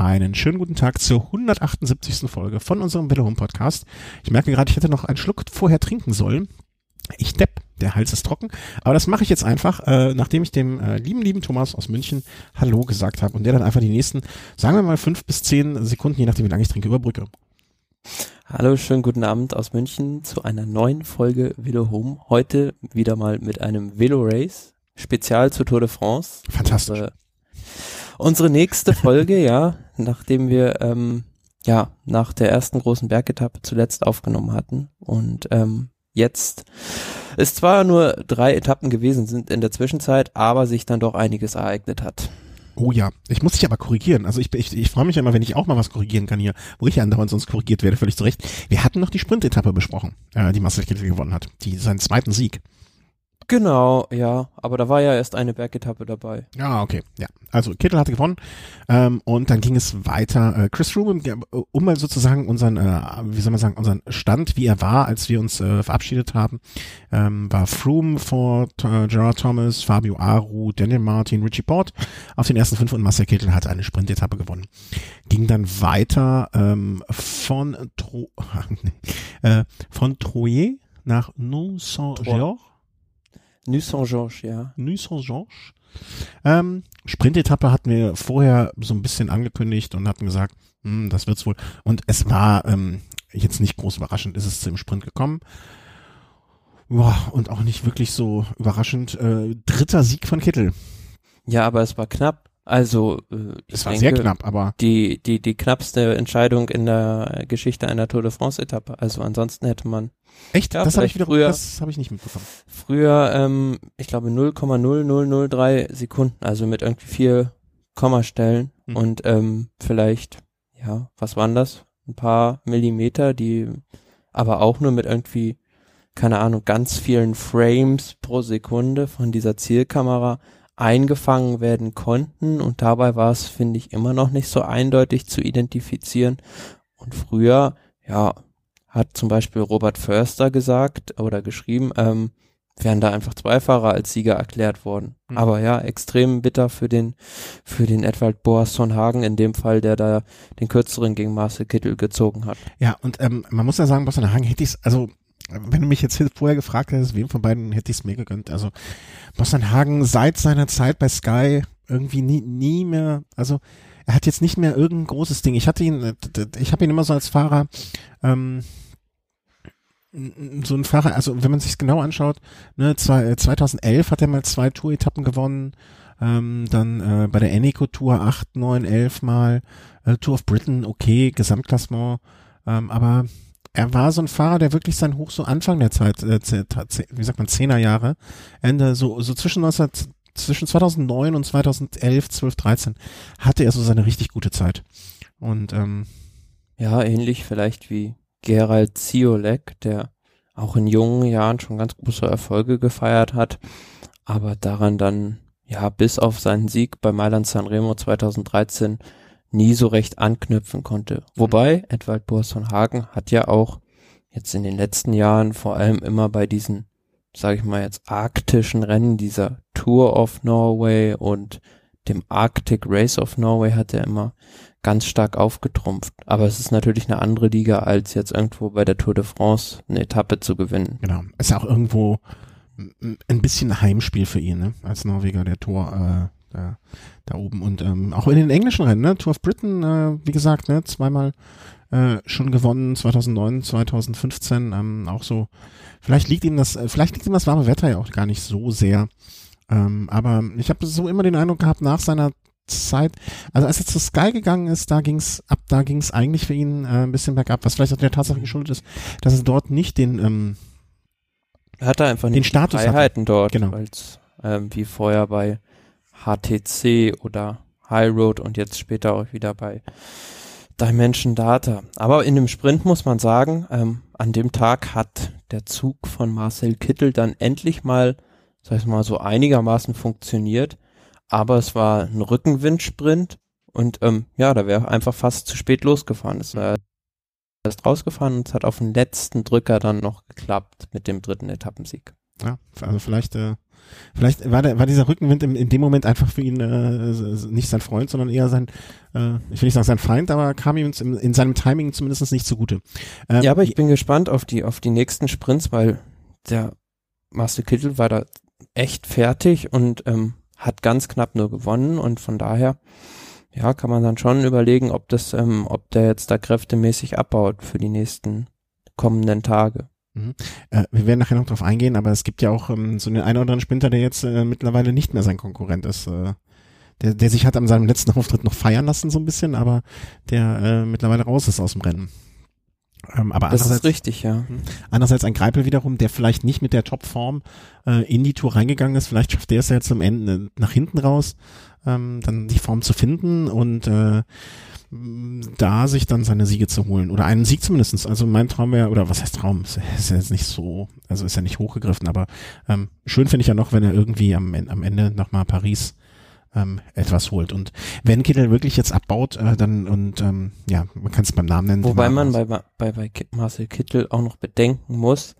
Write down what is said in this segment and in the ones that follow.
Einen schönen guten Tag zur 178. Folge von unserem Velo Home Podcast. Ich merke gerade, ich hätte noch einen Schluck vorher trinken sollen. Ich depp, der Hals ist trocken. Aber das mache ich jetzt einfach, äh, nachdem ich dem äh, lieben, lieben Thomas aus München Hallo gesagt habe und der dann einfach die nächsten, sagen wir mal, fünf bis zehn Sekunden, je nachdem wie lange ich trinke, überbrücke. Hallo, schönen guten Abend aus München zu einer neuen Folge Velo Home. Heute wieder mal mit einem Velo Race, spezial zur Tour de France. Fantastisch. Unsere, unsere nächste Folge, ja, nachdem wir ähm, ja nach der ersten großen Bergetappe zuletzt aufgenommen hatten und ähm, jetzt es zwar nur drei Etappen gewesen sind in der Zwischenzeit, aber sich dann doch einiges ereignet hat. Oh ja, ich muss dich aber korrigieren. Also ich, ich, ich freue mich ja immer, wenn ich auch mal was korrigieren kann hier, wo ich ja andauernd sonst korrigiert werde, völlig zu Recht. Wir hatten noch die Sprintetappe besprochen, äh, die Marcel Kittel gewonnen hat. Die, seinen zweiten Sieg. Genau, ja, aber da war ja erst eine Bergetappe dabei. Ja, okay, ja. Also Kittel hatte gewonnen ähm, und dann ging es weiter. Äh, Chris Froome, um mal sozusagen unseren, äh, wie soll man sagen, unseren Stand, wie er war, als wir uns äh, verabschiedet haben, ähm, war Froome vor äh, Gerard Thomas, Fabio Aru, Daniel Martin, Richie Port auf den ersten fünf und Marcel Kittel hat eine Sprintetappe gewonnen. Ging dann weiter ähm, von Tro äh, von Troyes nach Non-Saint-Georges Nuit Saint-Georges, ja. Nuit Saint-Georges. Ähm, Sprintetappe hatten wir vorher so ein bisschen angekündigt und hatten gesagt, hm, das wird's wohl. Und es war ähm, jetzt nicht groß überraschend, ist es zum Sprint gekommen. Ja, und auch nicht wirklich so überraschend. Äh, dritter Sieg von Kittel. Ja, aber es war knapp. Also äh, es war denke, sehr knapp, aber die die die knappste Entscheidung in der Geschichte einer Tour de France Etappe. Also ansonsten hätte man echt ja, das habe ich wieder früher, das habe ich nicht mitbekommen. Früher ähm, ich glaube 0,0003 Sekunden, also mit irgendwie vier Kommastellen hm. und ähm, vielleicht ja was waren das? Ein paar Millimeter, die aber auch nur mit irgendwie keine Ahnung ganz vielen Frames pro Sekunde von dieser Zielkamera eingefangen werden konnten und dabei war es, finde ich, immer noch nicht so eindeutig zu identifizieren. Und früher, ja, hat zum Beispiel Robert Förster gesagt oder geschrieben, ähm, wären da einfach zwei Fahrer als Sieger erklärt worden. Mhm. Aber ja, extrem bitter für den, für den Edwald Boasson Hagen in dem Fall, der da den kürzeren gegen Marcel Kittel gezogen hat. Ja, und ähm, man muss ja sagen, Boasson Hagen hätte ich also wenn du mich jetzt vorher gefragt hättest, wem von beiden hätte ich es mir gegönnt. Also Boston Hagen seit seiner Zeit bei Sky irgendwie nie, nie mehr, also er hat jetzt nicht mehr irgendein großes Ding. Ich hatte ihn, ich habe ihn immer so als Fahrer, ähm, so ein Fahrer, also wenn man sich genau anschaut, ne, zwei, 2011 äh, hat er mal zwei Tour-Etappen gewonnen, ähm, dann äh, bei der Eneco Tour 8, 9, 11 mal, äh, Tour of Britain, okay, Gesamtklassement, ähm, aber er war so ein Fahrer, der wirklich sein Hoch so Anfang der Zeit, äh, wie sagt man, Zehner Jahre, Ende, so, so zwischen 19, zwischen 2009 und 2011, 12, 13 hatte er so seine richtig gute Zeit. Und ähm, ja, ähnlich vielleicht wie Gerald Ziolek, der auch in jungen Jahren schon ganz große Erfolge gefeiert hat, aber daran dann ja bis auf seinen Sieg bei Mailand Sanremo 2013 nie so recht anknüpfen konnte. Wobei Edward Boasson Hagen hat ja auch jetzt in den letzten Jahren vor allem immer bei diesen, sage ich mal jetzt, arktischen Rennen, dieser Tour of Norway und dem Arctic Race of Norway hat er immer ganz stark aufgetrumpft. Aber es ist natürlich eine andere Liga, als jetzt irgendwo bei der Tour de France eine Etappe zu gewinnen. Genau. Ist auch irgendwo ein bisschen Heimspiel für ihn, ne? Als Norweger der Tor, äh, da, da oben. Und ähm, auch in den englischen Rennen, ne? Tour of Britain, äh, wie gesagt, ne, zweimal äh, schon gewonnen, 2009, 2015, ähm, auch so. Vielleicht liegt ihm das, äh, vielleicht liegt ihm das warme Wetter ja auch gar nicht so sehr. Ähm, aber ich habe so immer den Eindruck gehabt, nach seiner Zeit, also als er zu Sky gegangen ist, da ging's ab, da ging's eigentlich für ihn äh, ein bisschen bergab, was vielleicht auch der Tatsache geschuldet ist, dass er dort nicht den ähm, er hatte einfach nicht den Status Freiheiten hatte. dort, genau. als ähm, wie vorher bei HTC oder High Road und jetzt später auch wieder bei Dimension Data. Aber in dem Sprint muss man sagen, ähm, an dem Tag hat der Zug von Marcel Kittel dann endlich mal, sag ich mal, so einigermaßen funktioniert. Aber es war ein Rückenwindsprint und ähm, ja, da wäre einfach fast zu spät losgefahren. Es war erst rausgefahren und es hat auf den letzten Drücker dann noch geklappt mit dem dritten Etappensieg. Ja, also vielleicht äh, Vielleicht war, der, war dieser Rückenwind in, in dem Moment einfach für ihn äh, nicht sein Freund, sondern eher sein, äh, ich will nicht sagen sein Feind, aber kam ihm in, in seinem Timing zumindest nicht zugute. Ähm, ja, aber ich bin gespannt auf die, auf die nächsten Sprints, weil der Marcel Kittel war da echt fertig und ähm, hat ganz knapp nur gewonnen und von daher ja, kann man dann schon überlegen, ob das, ähm, ob der jetzt da kräftemäßig abbaut für die nächsten kommenden Tage. Mhm. Äh, wir werden nachher noch drauf eingehen, aber es gibt ja auch ähm, so einen einen oder anderen Sprinter, der jetzt äh, mittlerweile nicht mehr sein Konkurrent ist. Äh, der, der sich hat an seinem letzten Auftritt noch feiern lassen so ein bisschen, aber der äh, mittlerweile raus ist aus dem Rennen. Ähm, aber das ist richtig, ja. Mhm. Andererseits ein Greipel wiederum, der vielleicht nicht mit der Topform äh, in die Tour reingegangen ist. Vielleicht schafft der es ja jetzt am Ende äh, nach hinten raus, ähm, dann die Form zu finden und äh, da sich dann seine Siege zu holen oder einen Sieg zumindestens. Also mein Traum wäre, oder was heißt Traum, ist, ist ja jetzt nicht so, also ist ja nicht hochgegriffen, aber ähm, schön finde ich ja noch, wenn er irgendwie am, am Ende nochmal Paris ähm, etwas holt. Und wenn Kittel wirklich jetzt abbaut, äh, dann und ähm, ja, man kann es beim Namen nennen. Wobei man bei, bei, bei Marcel Kittel auch noch bedenken muss,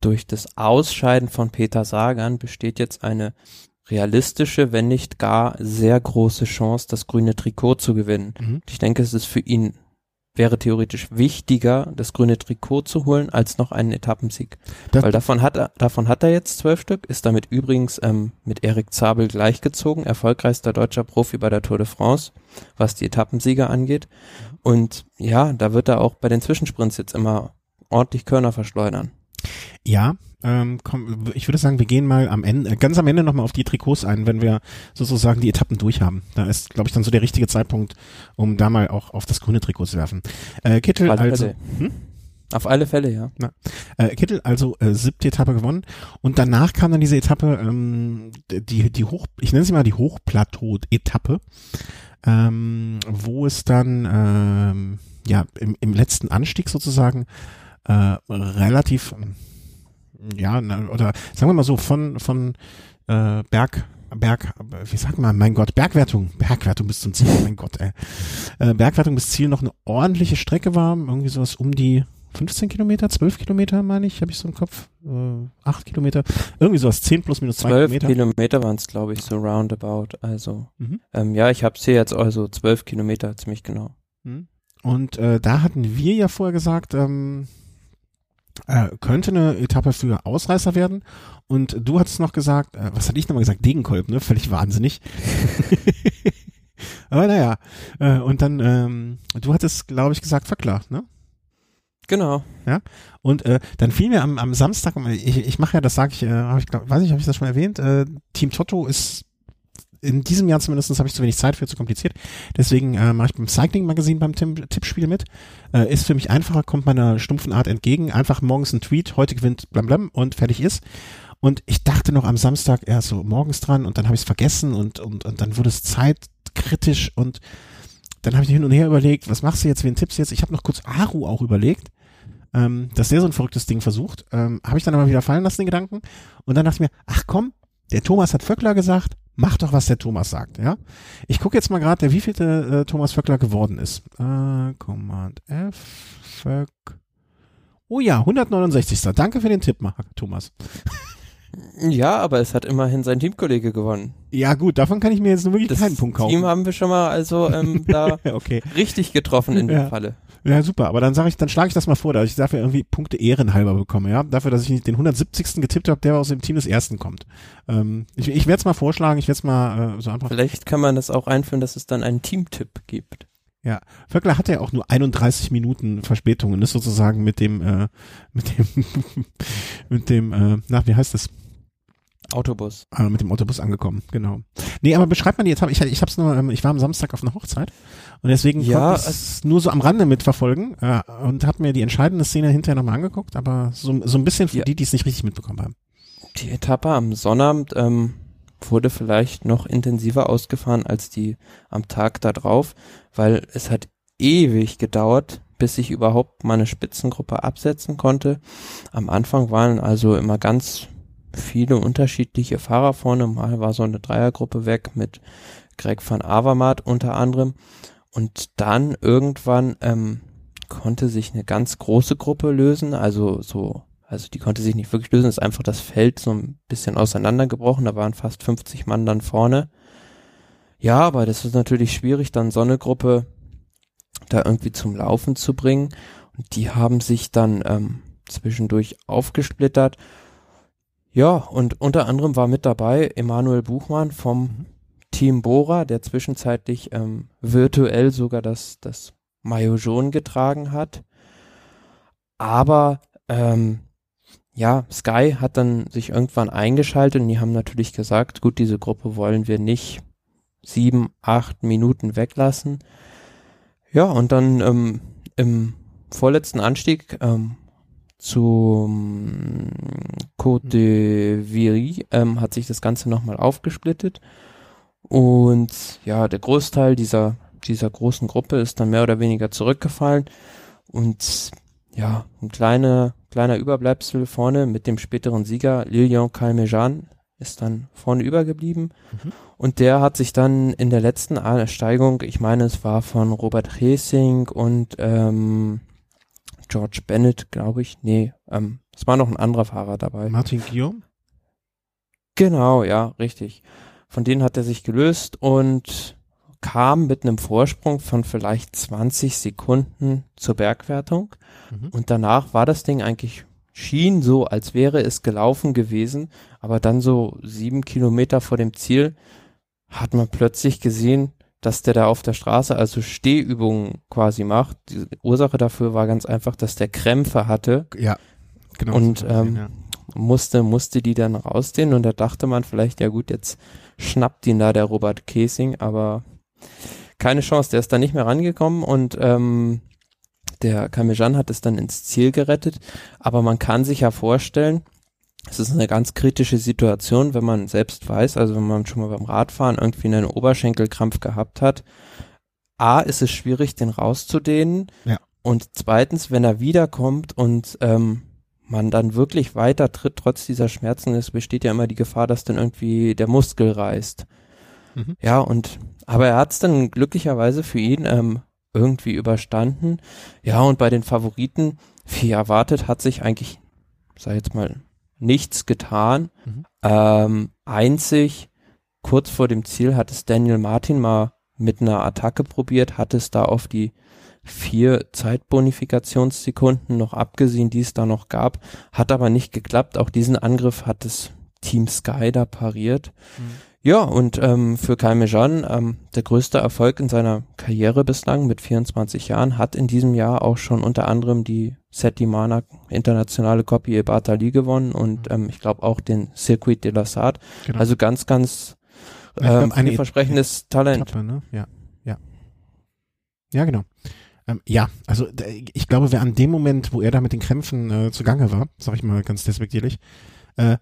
durch das Ausscheiden von Peter Sagan besteht jetzt eine realistische, wenn nicht gar sehr große Chance, das grüne Trikot zu gewinnen. Mhm. Ich denke, es ist für ihn wäre theoretisch wichtiger, das grüne Trikot zu holen, als noch einen Etappensieg. Das Weil davon hat er, davon hat er jetzt zwölf Stück, ist damit übrigens ähm, mit Erik Zabel gleichgezogen, erfolgreichster deutscher Profi bei der Tour de France, was die Etappensieger angeht. Und ja, da wird er auch bei den Zwischensprints jetzt immer ordentlich Körner verschleudern. Ja, ähm, komm, ich würde sagen, wir gehen mal am Ende, äh, ganz am Ende nochmal auf die Trikots ein, wenn wir sozusagen die Etappen durch haben. Da ist, glaube ich, dann so der richtige Zeitpunkt, um da mal auch auf das grüne Trikot zu werfen. Äh, Kittel also. Hm? Auf alle Fälle, ja. Na, äh, Kittel also äh, siebte Etappe gewonnen und danach kam dann diese Etappe, ähm, die die hoch, ich nenne sie mal die Hochplateau-Etappe, ähm, wo es dann ähm, ja im, im letzten Anstieg sozusagen äh, relativ ja, oder sagen wir mal so, von, von äh, Berg, Berg, wie sagt man, mein Gott, Bergwertung, Bergwertung bis zum Ziel, mein Gott, ey. Äh, Bergwertung bis Ziel noch eine ordentliche Strecke war, irgendwie sowas um die 15 Kilometer, 12 Kilometer, meine ich, habe ich so im Kopf, äh, 8 Kilometer, irgendwie sowas, 10 plus minus 2 Kilometer. 12 Kilometer waren es, glaube ich, so roundabout, also, mhm. ähm, ja, ich habe hier jetzt also 12 Kilometer, ziemlich genau. Mhm. Und äh, da hatten wir ja vorher gesagt, ähm, äh, könnte eine Etappe für Ausreißer werden. Und du hattest noch gesagt, äh, was hatte ich nochmal gesagt? Degenkolb, ne? Völlig wahnsinnig. Aber naja, äh, und dann, ähm, du hattest, glaube ich, gesagt, Vöckler, ne? Genau. Ja. Und äh, dann fiel mir am, am Samstag, ich, ich mache ja, das sage ich, äh, hab ich glaub, weiß nicht, habe ich das schon erwähnt, äh, Team Toto ist in diesem Jahr zumindest habe ich zu wenig Zeit für, zu kompliziert. Deswegen äh, mache ich beim Cycling Magazin beim Tim Tippspiel mit. Äh, ist für mich einfacher, kommt meiner stumpfen Art entgegen. Einfach morgens ein Tweet, heute gewinnt blam blam und fertig ist. Und ich dachte noch am Samstag erst so morgens dran und dann habe ich es vergessen und, und, und dann wurde es zeitkritisch und dann habe ich hin und her überlegt, was machst du jetzt, wen tippst du jetzt? Ich habe noch kurz Aru auch überlegt, ähm, dass der so ein verrücktes Ding versucht. Ähm, habe ich dann aber wieder fallen lassen, den Gedanken. Und dann dachte ich mir, ach komm, der Thomas hat Vöckler gesagt, mach doch, was der Thomas sagt, ja. Ich gucke jetzt mal gerade, der wievielte äh, Thomas Vöckler geworden ist. Äh, Command F, Vöck. Oh ja, 169. Danke für den Tipp, Thomas. Ja, aber es hat immerhin sein Teamkollege gewonnen. Ja gut, davon kann ich mir jetzt nur wirklich das keinen Punkt kaufen. Team haben wir schon mal also ähm, da okay. richtig getroffen in ja. dem Falle. Ja, super. Aber dann sage ich, dann schlage ich das mal vor, dass ich dafür irgendwie Punkte ehrenhalber bekomme, ja. Dafür, dass ich den 170. getippt habe, der aus dem Team des Ersten kommt. Ähm, ich ich werde es mal vorschlagen, ich werde es mal äh, so einfach. Vielleicht kann man das auch einführen, dass es dann einen Teamtipp gibt. Ja, Vöckler hatte ja auch nur 31 Minuten Verspätung und ist sozusagen mit dem, äh, mit dem, mit dem, äh, na, wie heißt das? Autobus. Äh, mit dem Autobus angekommen, genau. Nee, aber beschreibt man die Etappe. Ich, ich hab's nur, ähm, ich war am Samstag auf einer Hochzeit und deswegen ja, konnte ich es nur so am Rande mitverfolgen äh, und habe mir die entscheidende Szene hinterher nochmal angeguckt, aber so, so ein bisschen für ja. die, die es nicht richtig mitbekommen haben. Die Etappe am Sonnabend ähm, wurde vielleicht noch intensiver ausgefahren als die am Tag da drauf, weil es hat ewig gedauert, bis ich überhaupt meine Spitzengruppe absetzen konnte. Am Anfang waren also immer ganz viele unterschiedliche Fahrer vorne. Mal war so eine Dreiergruppe weg mit Greg van Avermaet unter anderem. Und dann irgendwann ähm, konnte sich eine ganz große Gruppe lösen, also so also die konnte sich nicht wirklich lösen, ist einfach das Feld so ein bisschen auseinandergebrochen, da waren fast 50 Mann dann vorne. Ja, aber das ist natürlich schwierig, dann so eine Gruppe da irgendwie zum Laufen zu bringen. Und die haben sich dann ähm, zwischendurch aufgesplittert. Ja, und unter anderem war mit dabei Emanuel Buchmann vom Team Bora, der zwischenzeitlich ähm, virtuell sogar das, das jaune getragen hat. Aber ähm, ja, Sky hat dann sich irgendwann eingeschaltet und die haben natürlich gesagt, gut, diese Gruppe wollen wir nicht sieben, acht Minuten weglassen. Ja, und dann ähm, im vorletzten Anstieg ähm, zum Côte de Viry ähm, hat sich das Ganze nochmal aufgesplittet. Und ja, der Großteil dieser, dieser großen Gruppe ist dann mehr oder weniger zurückgefallen. Und ja, ein kleiner, kleiner Überbleibsel vorne mit dem späteren Sieger Lilian Calmejean ist dann vorne übergeblieben. Mhm. Und der hat sich dann in der letzten Steigung, ich meine, es war von Robert Hesing und ähm, George Bennett, glaube ich. Nee, ähm, es war noch ein anderer Fahrer dabei. Martin Guillaume? Genau, ja, richtig. Von denen hat er sich gelöst und kam mit einem Vorsprung von vielleicht 20 Sekunden zur Bergwertung. Mhm. Und danach war das Ding eigentlich schien so, als wäre es gelaufen gewesen, aber dann so sieben Kilometer vor dem Ziel hat man plötzlich gesehen, dass der da auf der Straße also Stehübungen quasi macht. Die Ursache dafür war ganz einfach, dass der Krämpfe hatte. Ja, genau. Und ähm, ja. musste, musste die dann rausdehnen und da dachte man vielleicht, ja gut, jetzt schnappt ihn da der Robert Kesing, aber keine Chance, der ist da nicht mehr rangekommen und ähm, der Kamejan hat es dann ins Ziel gerettet, aber man kann sich ja vorstellen, es ist eine ganz kritische Situation, wenn man selbst weiß, also wenn man schon mal beim Radfahren irgendwie einen Oberschenkelkrampf gehabt hat. A, ist es schwierig, den rauszudehnen. Ja. Und zweitens, wenn er wiederkommt und ähm, man dann wirklich weiter tritt, trotz dieser Schmerzen, es besteht ja immer die Gefahr, dass dann irgendwie der Muskel reißt. Mhm. Ja, und aber er hat es dann glücklicherweise für ihn ähm, irgendwie überstanden. Ja, und bei den Favoriten, wie erwartet, hat sich eigentlich, sag jetzt mal, nichts getan. Mhm. Ähm, einzig kurz vor dem Ziel hat es Daniel Martin mal mit einer Attacke probiert, hat es da auf die vier Zeitbonifikationssekunden noch abgesehen, die es da noch gab, hat aber nicht geklappt. Auch diesen Angriff hat das Team Sky da pariert. Mhm. Ja, und ähm, für Kai Mejan, ähm, der größte Erfolg in seiner Karriere bislang mit 24 Jahren, hat in diesem Jahr auch schon unter anderem die Settimana internationale Copy e Bartali gewonnen und mhm. ähm, ich glaube auch den Circuit de la Sarthe. Genau. Also ganz, ganz ähm, ein versprechen,des Talent. Etappe, ne? Ja, ja. Ja, genau. Ähm, ja, also ich glaube, wer an dem Moment, wo er da mit den Krämpfen äh, zugange war, sag ich mal ganz despektierlich, äh,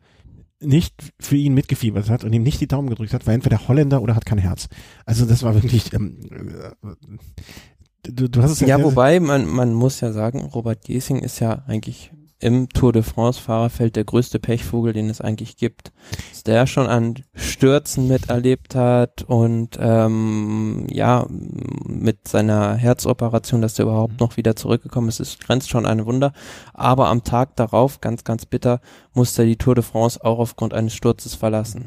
nicht für ihn mitgefiebert hat und ihm nicht die Daumen gedrückt hat, war entweder Holländer oder hat kein Herz. Also das war wirklich. Ähm, äh, du, du hast es ja. Ja, wobei man man muss ja sagen, Robert Giesing ist ja eigentlich im Tour de France Fahrerfeld der größte Pechvogel, den es eigentlich gibt. Dass der schon an Stürzen miterlebt hat und ähm, ja, mit seiner Herzoperation, dass der überhaupt mhm. noch wieder zurückgekommen ist, ist grenzt schon ein Wunder. Aber am Tag darauf, ganz, ganz bitter, musste er die Tour de France auch aufgrund eines Sturzes verlassen.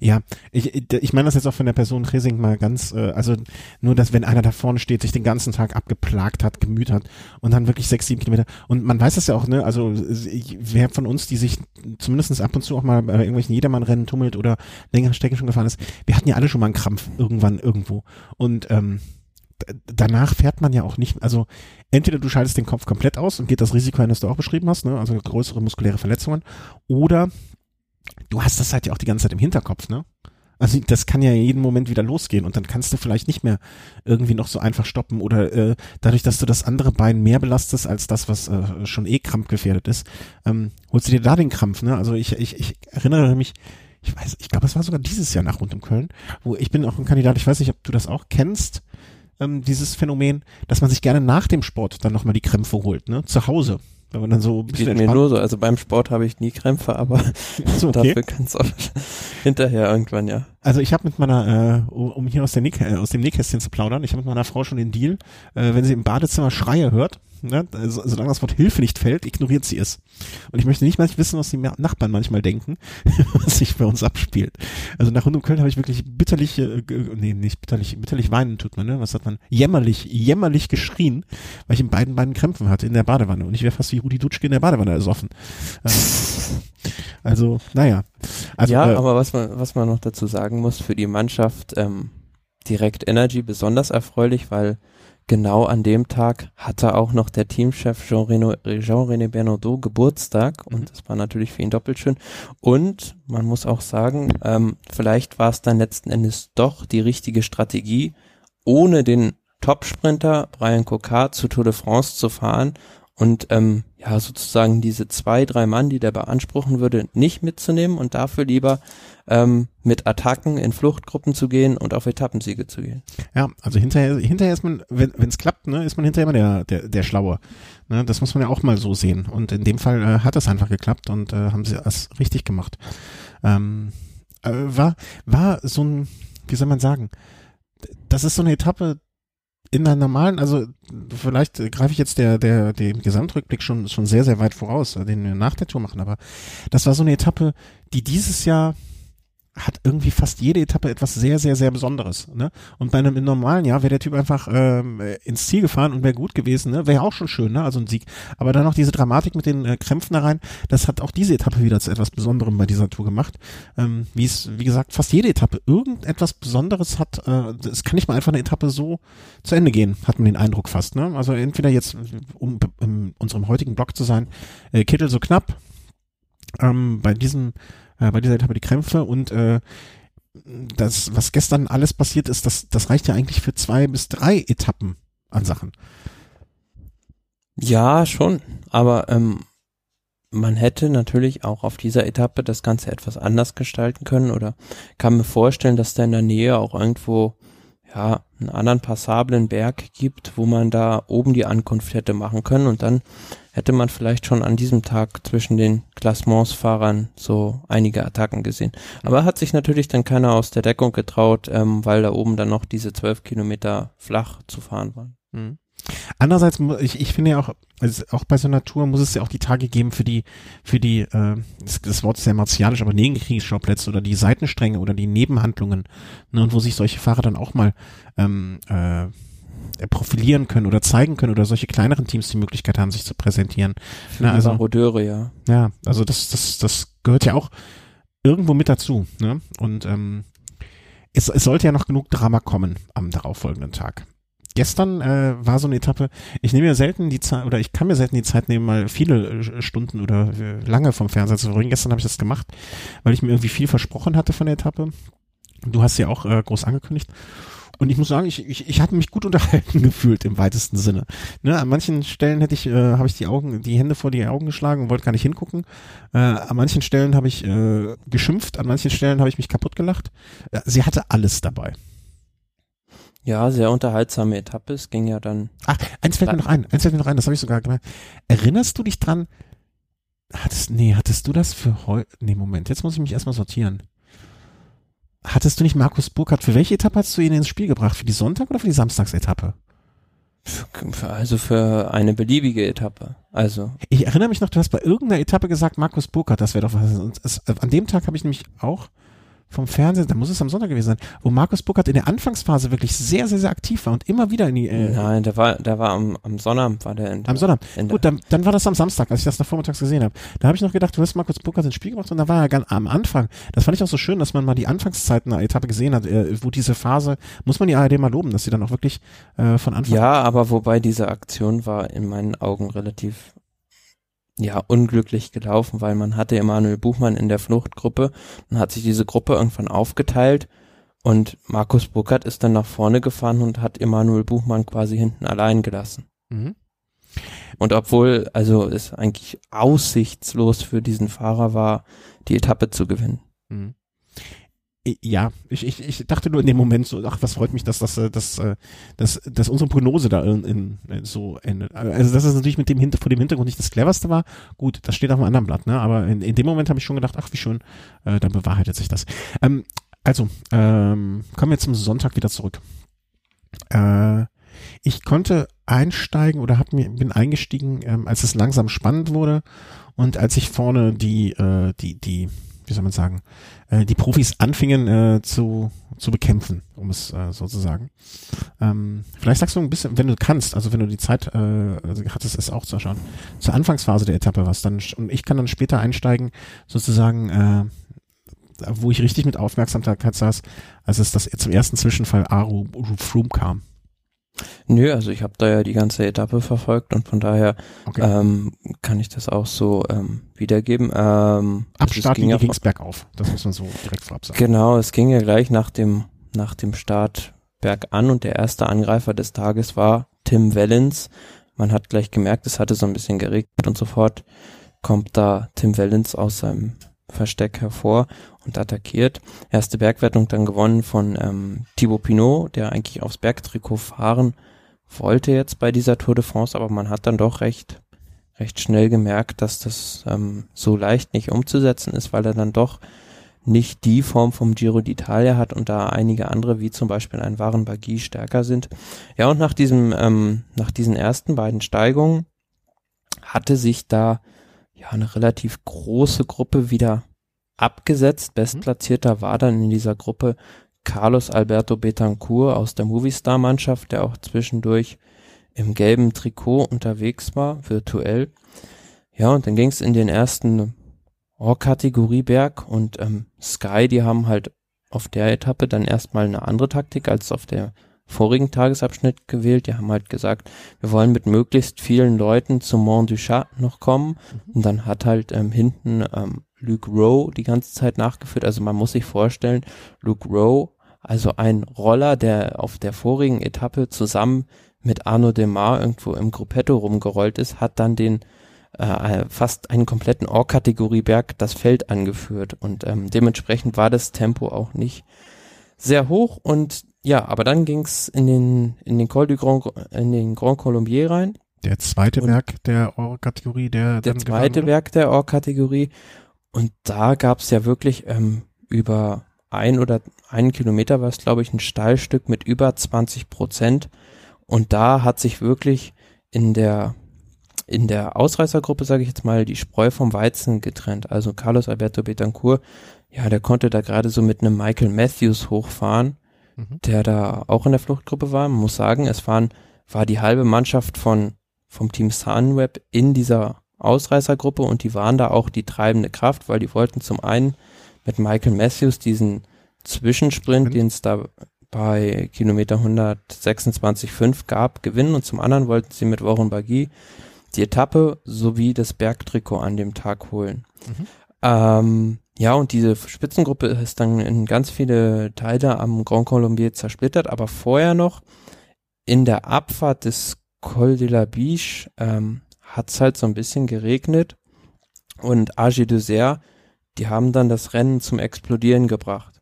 Ja, ich, ich meine das jetzt auch von der Person Resing mal ganz, äh, also nur, dass wenn einer da vorne steht, sich den ganzen Tag abgeplagt hat, gemüht hat und dann wirklich sechs, sieben Kilometer und man weiß das ja auch, ne, also wer von uns, die sich zumindest ab und zu auch mal bei irgendwelchen Jedermann-Rennen tummelt oder längere Strecken schon gefahren ist, wir hatten ja alle schon mal einen Krampf irgendwann irgendwo und ähm, danach fährt man ja auch nicht, also entweder du schaltest den Kopf komplett aus und geht das Risiko ein, das du auch beschrieben hast, ne, also größere muskuläre Verletzungen oder du hast das halt ja auch die ganze Zeit im Hinterkopf, ne? Also das kann ja jeden Moment wieder losgehen und dann kannst du vielleicht nicht mehr irgendwie noch so einfach stoppen oder äh, dadurch, dass du das andere Bein mehr belastest als das, was äh, schon eh krampfgefährdet ist, ähm, holst du dir da den Krampf, ne? Also ich, ich, ich erinnere mich, ich weiß, ich glaube, es war sogar dieses Jahr nach rund um Köln, wo ich bin auch ein Kandidat, ich weiß nicht, ob du das auch kennst, ähm, dieses Phänomen, dass man sich gerne nach dem Sport dann nochmal die Krämpfe holt, ne? Zu Hause. Wenn man dann so ein bisschen Geht mir nur so, also beim Sport habe ich nie Krämpfe, aber so, okay. dafür kann es auch hinterher irgendwann, ja. also ich habe mit meiner, äh, um hier aus, der Nick, äh, aus dem Nähkästchen zu plaudern, ich habe mit meiner Frau schon den Deal, äh, wenn sie im Badezimmer Schreie hört, ne, also, solange das Wort Hilfe nicht fällt, ignoriert sie es. Und ich möchte nicht mal wissen, was die Nachbarn manchmal denken, was sich bei uns abspielt. Also nach rund um Köln habe ich wirklich bitterlich, äh, nee, nicht bitterlich, bitterlich weinen tut man, ne? Was hat man? Jämmerlich, jämmerlich geschrien, weil ich in beiden beiden Krämpfen hatte in der Badewanne. Und ich wäre fast wie Rudi Dutschke in der Badewanne ersoffen. Äh, also, naja. Also, ja, äh, aber was man, was man noch dazu sagen muss, für die Mannschaft ähm, Direct Energy besonders erfreulich, weil genau an dem Tag hatte auch noch der Teamchef Jean-René Jean Geburtstag und mhm. das war natürlich für ihn doppelt schön. Und man muss auch sagen, ähm, vielleicht war es dann letzten Endes doch die richtige Strategie, ohne den Top-Sprinter Brian Cocard zu Tour de France zu fahren und ähm, ja sozusagen diese zwei, drei Mann, die der beanspruchen würde, nicht mitzunehmen und dafür lieber ähm, mit Attacken in Fluchtgruppen zu gehen und auf Etappensiege zu gehen. Ja, also hinterher, hinterher ist man, wenn es klappt, ne, ist man hinterher immer der, der, der Schlaue. Ne, das muss man ja auch mal so sehen. Und in dem Fall äh, hat es einfach geklappt und äh, haben sie es richtig gemacht. Ähm, äh, war, war so ein, wie soll man sagen, das ist so eine Etappe, in der normalen, also vielleicht greife ich jetzt der, der, den Gesamtrückblick schon, schon sehr, sehr weit voraus, den wir nach der Tour machen, aber das war so eine Etappe, die dieses Jahr hat irgendwie fast jede Etappe etwas sehr, sehr, sehr Besonderes. Ne? Und bei einem normalen Jahr wäre der Typ einfach ähm, ins Ziel gefahren und wäre gut gewesen, ne? wäre ja auch schon schön, ne? also ein Sieg. Aber dann noch diese Dramatik mit den äh, Krämpfen da rein, das hat auch diese Etappe wieder zu etwas Besonderem bei dieser Tour gemacht. Ähm, wie es, wie gesagt, fast jede Etappe irgendetwas Besonderes hat. Äh, es kann nicht mal einfach eine Etappe so zu Ende gehen, hat man den Eindruck fast. Ne? Also entweder jetzt, um in unserem heutigen Blog zu sein, äh, Kittel so knapp, ähm, bei diesem äh, bei dieser Etappe die Krämpfe und äh, das, was gestern alles passiert ist, das, das reicht ja eigentlich für zwei bis drei Etappen an Sachen. Ja, schon. Aber ähm, man hätte natürlich auch auf dieser Etappe das Ganze etwas anders gestalten können oder kann mir vorstellen, dass da in der Nähe auch irgendwo ja einen anderen passablen Berg gibt, wo man da oben die Ankunft hätte machen können und dann hätte man vielleicht schon an diesem Tag zwischen den Klassementsfahrern so einige Attacken gesehen. Aber hat sich natürlich dann keiner aus der Deckung getraut, ähm, weil da oben dann noch diese zwölf Kilometer flach zu fahren waren. Mhm. Andererseits, ich, ich finde ja auch, also auch bei so einer Tour muss es ja auch die Tage geben für die, für die, äh, das, das Wort ist sehr martialisch, aber Nebenkriegsschauplätze oder die Seitenstränge oder die Nebenhandlungen, ne, und wo sich solche Fahrer dann auch mal ähm, äh, profilieren können oder zeigen können oder solche kleineren Teams die Möglichkeit haben, sich zu präsentieren. Na, also, Marodeure, ja. Ja, also das, das, das gehört ja auch irgendwo mit dazu. Ne? Und ähm, es, es sollte ja noch genug Drama kommen am darauffolgenden Tag gestern äh, war so eine Etappe, ich nehme mir selten die Zeit, oder ich kann mir selten die Zeit nehmen, mal viele äh, Stunden oder äh, lange vom Fernseher zu verbringen. Gestern habe ich das gemacht, weil ich mir irgendwie viel versprochen hatte von der Etappe. Du hast ja auch äh, groß angekündigt. Und ich muss sagen, ich, ich, ich hatte mich gut unterhalten gefühlt im weitesten Sinne. Ne, an manchen Stellen hätte ich, äh, habe ich die Augen, die Hände vor die Augen geschlagen und wollte gar nicht hingucken. Äh, an manchen Stellen habe ich äh, geschimpft, an manchen Stellen habe ich mich kaputt gelacht. Äh, sie hatte alles dabei. Ja, sehr unterhaltsame Etappe. Es ging ja dann. Ach, eins fällt mir noch ein. Eins fällt mir noch ein. Das habe ich sogar gemacht. Erinnerst du dich dran? Hattest, nee, hattest du das für heute? Nee, Moment. Jetzt muss ich mich erstmal sortieren. Hattest du nicht Markus Burkhardt? Für welche Etappe hast du ihn ins Spiel gebracht? Für die Sonntag- oder für die Samstagsetappe? Also für eine beliebige Etappe. Also. Ich erinnere mich noch, du hast bei irgendeiner Etappe gesagt, Markus Burkhardt, das wäre doch was. An dem Tag habe ich nämlich auch vom Fernsehen, da muss es am Sonntag gewesen sein, wo Markus Burkhardt in der Anfangsphase wirklich sehr, sehr, sehr aktiv war und immer wieder in die. Äh Nein, der war, der war am, am Sonnabend, war der. In am Sonnabend. Gut, dann, dann war das am Samstag, als ich das nach vormittags gesehen habe. Da habe ich noch gedacht, du hast Markus Burkhardt ins Spiel gebracht und da war er ganz am Anfang. Das fand ich auch so schön, dass man mal die Anfangszeiten einer Etappe gesehen hat, äh, wo diese Phase, muss man die ARD mal loben, dass sie dann auch wirklich äh, von Anfang Ja, aber wobei diese Aktion war in meinen Augen relativ ja, unglücklich gelaufen, weil man hatte Emanuel Buchmann in der Fluchtgruppe, dann hat sich diese Gruppe irgendwann aufgeteilt und Markus Burkhardt ist dann nach vorne gefahren und hat Emanuel Buchmann quasi hinten allein gelassen. Mhm. Und obwohl, also es eigentlich aussichtslos für diesen Fahrer war, die Etappe zu gewinnen. Mhm ja, ich, ich, ich dachte nur in dem Moment so, ach, was freut mich, dass das, äh, dass, äh, dass, dass unsere Prognose da in, in, in so endet. Also, dass es natürlich mit dem Hinter, vor dem Hintergrund nicht das cleverste war, gut, das steht auf einem anderen Blatt, ne? Aber in, in dem Moment habe ich schon gedacht, ach, wie schön, äh, dann bewahrheitet sich das. Ähm, Also, ähm, kommen wir zum Sonntag wieder zurück. Äh, ich konnte einsteigen oder hab mir, bin eingestiegen, ähm, als es langsam spannend wurde und als ich vorne die, äh, die, die, wie soll man sagen, äh, die Profis anfingen äh, zu, zu bekämpfen, um es äh, so zu sagen. Ähm, vielleicht sagst du ein bisschen, wenn du kannst, also wenn du die Zeit äh, also hattest, es auch zu schauen, zur Anfangsphase der Etappe was, dann und ich kann dann später einsteigen, sozusagen, äh, wo ich richtig mit Aufmerksamkeit saß, als es das zum ersten Zwischenfall Aru Froome kam. Nö, also ich habe da ja die ganze Etappe verfolgt und von daher okay. ähm, kann ich das auch so ähm, wiedergeben. Ähm, Abstart ging ja ging's bergauf, das muss man so direkt vorab sagen. Genau, es ging ja gleich nach dem nach dem Start bergan und der erste Angreifer des Tages war Tim Wellens. Man hat gleich gemerkt, es hatte so ein bisschen geregnet und sofort kommt da Tim Wellens aus seinem Versteck hervor und attackiert. Erste Bergwertung dann gewonnen von ähm, Thibaut Pinot, der eigentlich aufs Bergtrikot fahren wollte jetzt bei dieser Tour de France, aber man hat dann doch recht, recht schnell gemerkt, dass das ähm, so leicht nicht umzusetzen ist, weil er dann doch nicht die Form vom Giro d'Italia hat und da einige andere, wie zum Beispiel ein Waren Bagui, stärker sind. Ja, und nach diesem, ähm, nach diesen ersten beiden Steigungen hatte sich da ja eine relativ große Gruppe wieder abgesetzt. Bestplatzierter war dann in dieser Gruppe Carlos Alberto Betancourt aus der Movistar-Mannschaft, der auch zwischendurch im gelben Trikot unterwegs war, virtuell. Ja, und dann ging es in den ersten Or-Kategorie-Berg und ähm, Sky, die haben halt auf der Etappe dann erstmal eine andere Taktik als auf der vorigen Tagesabschnitt gewählt. Die haben halt gesagt, wir wollen mit möglichst vielen Leuten zum Mont du Chat noch kommen. Mhm. Und dann hat halt ähm, hinten ähm, Luke Rowe die ganze Zeit nachgeführt. Also man muss sich vorstellen, Luke Rowe, also ein Roller, der auf der vorigen Etappe zusammen mit Arno Demar irgendwo im Gruppetto rumgerollt ist, hat dann den äh, fast einen kompletten Or-Kategorie-Berg das Feld angeführt und ähm, dementsprechend war das Tempo auch nicht sehr hoch und ja, aber dann ging's in den in den Col du Grand in den Grand Colombier rein. Der zweite Berg der Or-Kategorie, der der zweite Berg der Or-Kategorie und da gab's ja wirklich ähm, über ein oder einen Kilometer war es, glaube ich, ein Steilstück mit über 20 Prozent. Und da hat sich wirklich in der in der Ausreißergruppe, sage ich jetzt mal, die Spreu vom Weizen getrennt. Also Carlos Alberto Betancourt, ja, der konnte da gerade so mit einem Michael Matthews hochfahren, mhm. der da auch in der Fluchtgruppe war. Man muss sagen, es waren, war die halbe Mannschaft von, vom Team Sunweb in dieser Ausreißergruppe und die waren da auch die treibende Kraft, weil die wollten zum einen mit Michael Matthews diesen Zwischensprint, den es da bei Kilometer 126,5 gab, gewinnen und zum anderen wollten sie mit Warren Bagui die Etappe sowie das Bergtrikot an dem Tag holen. Mhm. Ähm, ja, und diese Spitzengruppe ist dann in ganz viele Teile am Grand Colombier zersplittert, aber vorher noch in der Abfahrt des Col de la Biche ähm, hat es halt so ein bisschen geregnet und AG Dessert, die haben dann das Rennen zum Explodieren gebracht.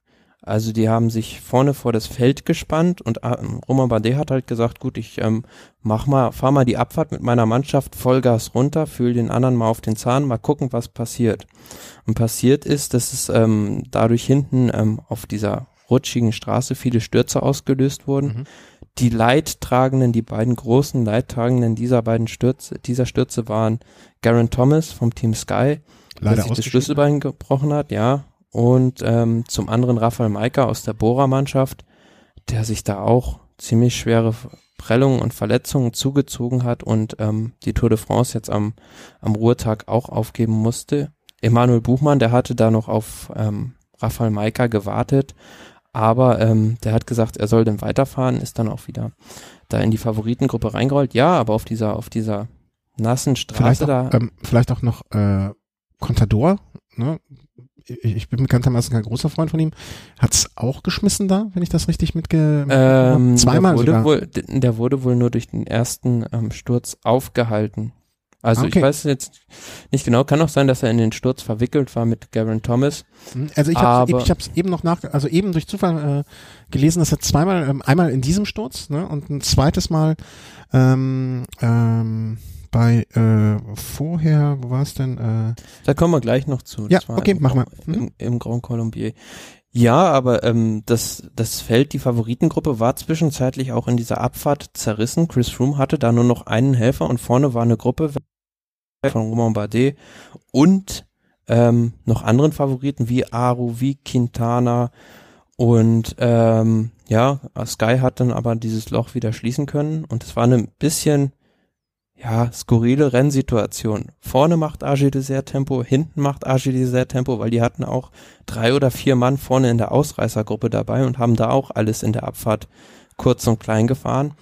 Also die haben sich vorne vor das Feld gespannt und ähm, Roman Bardet hat halt gesagt, gut, ich ähm, mach mal, fahr mal die Abfahrt mit meiner Mannschaft Vollgas runter, fühl den anderen mal auf den Zahn, mal gucken, was passiert. Und passiert ist, dass es ähm, dadurch hinten ähm, auf dieser rutschigen Straße viele Stürze ausgelöst wurden. Mhm. Die Leidtragenden, die beiden großen Leidtragenden dieser beiden Stürze, dieser Stürze waren Garen Thomas vom Team Sky, Leider der sich das Schlüsselbein gebrochen hat, ja, und ähm, zum anderen Raphael Maika aus der Bora-Mannschaft, der sich da auch ziemlich schwere Prellungen und Verletzungen zugezogen hat und ähm, die Tour de France jetzt am, am Ruhetag auch aufgeben musste. Emanuel Buchmann, der hatte da noch auf ähm, Raphael Maika gewartet, aber ähm, der hat gesagt, er soll denn weiterfahren, ist dann auch wieder da in die Favoritengruppe reingerollt. Ja, aber auf dieser, auf dieser nassen Straße vielleicht auch, da. Ähm, vielleicht auch noch äh, Contador, ne? Ich bin bekanntermaßen kein großer Freund von ihm, hat's auch geschmissen da, wenn ich das richtig mitge... Ähm, Zweimal der wurde sogar. Wohl, der wurde wohl nur durch den ersten ähm, Sturz aufgehalten. Also okay. ich weiß jetzt nicht genau, kann auch sein, dass er in den Sturz verwickelt war mit Garen Thomas. Hm, also ich habe hab's eben noch nach, also eben durch Zufall äh, gelesen, dass er zweimal, ähm, einmal in diesem Sturz ne, und ein zweites Mal ähm, ähm, bei äh, vorher, wo war es denn? Äh, da kommen wir gleich noch zu. Ja, okay, mach mal. Mhm. Im, Im Grand Colombier. Ja, aber ähm, das, das Feld, die Favoritengruppe war zwischenzeitlich auch in dieser Abfahrt zerrissen. Chris Froome hatte da nur noch einen Helfer und vorne war eine Gruppe von Romain Bardet und ähm, noch anderen Favoriten wie Aru, wie Quintana und ähm, ja, Sky hat dann aber dieses Loch wieder schließen können und es war eine bisschen ja, skurrile Rennsituation. Vorne macht AG Desert Tempo, hinten macht AG Desert Tempo, weil die hatten auch drei oder vier Mann vorne in der Ausreißergruppe dabei und haben da auch alles in der Abfahrt kurz und klein gefahren.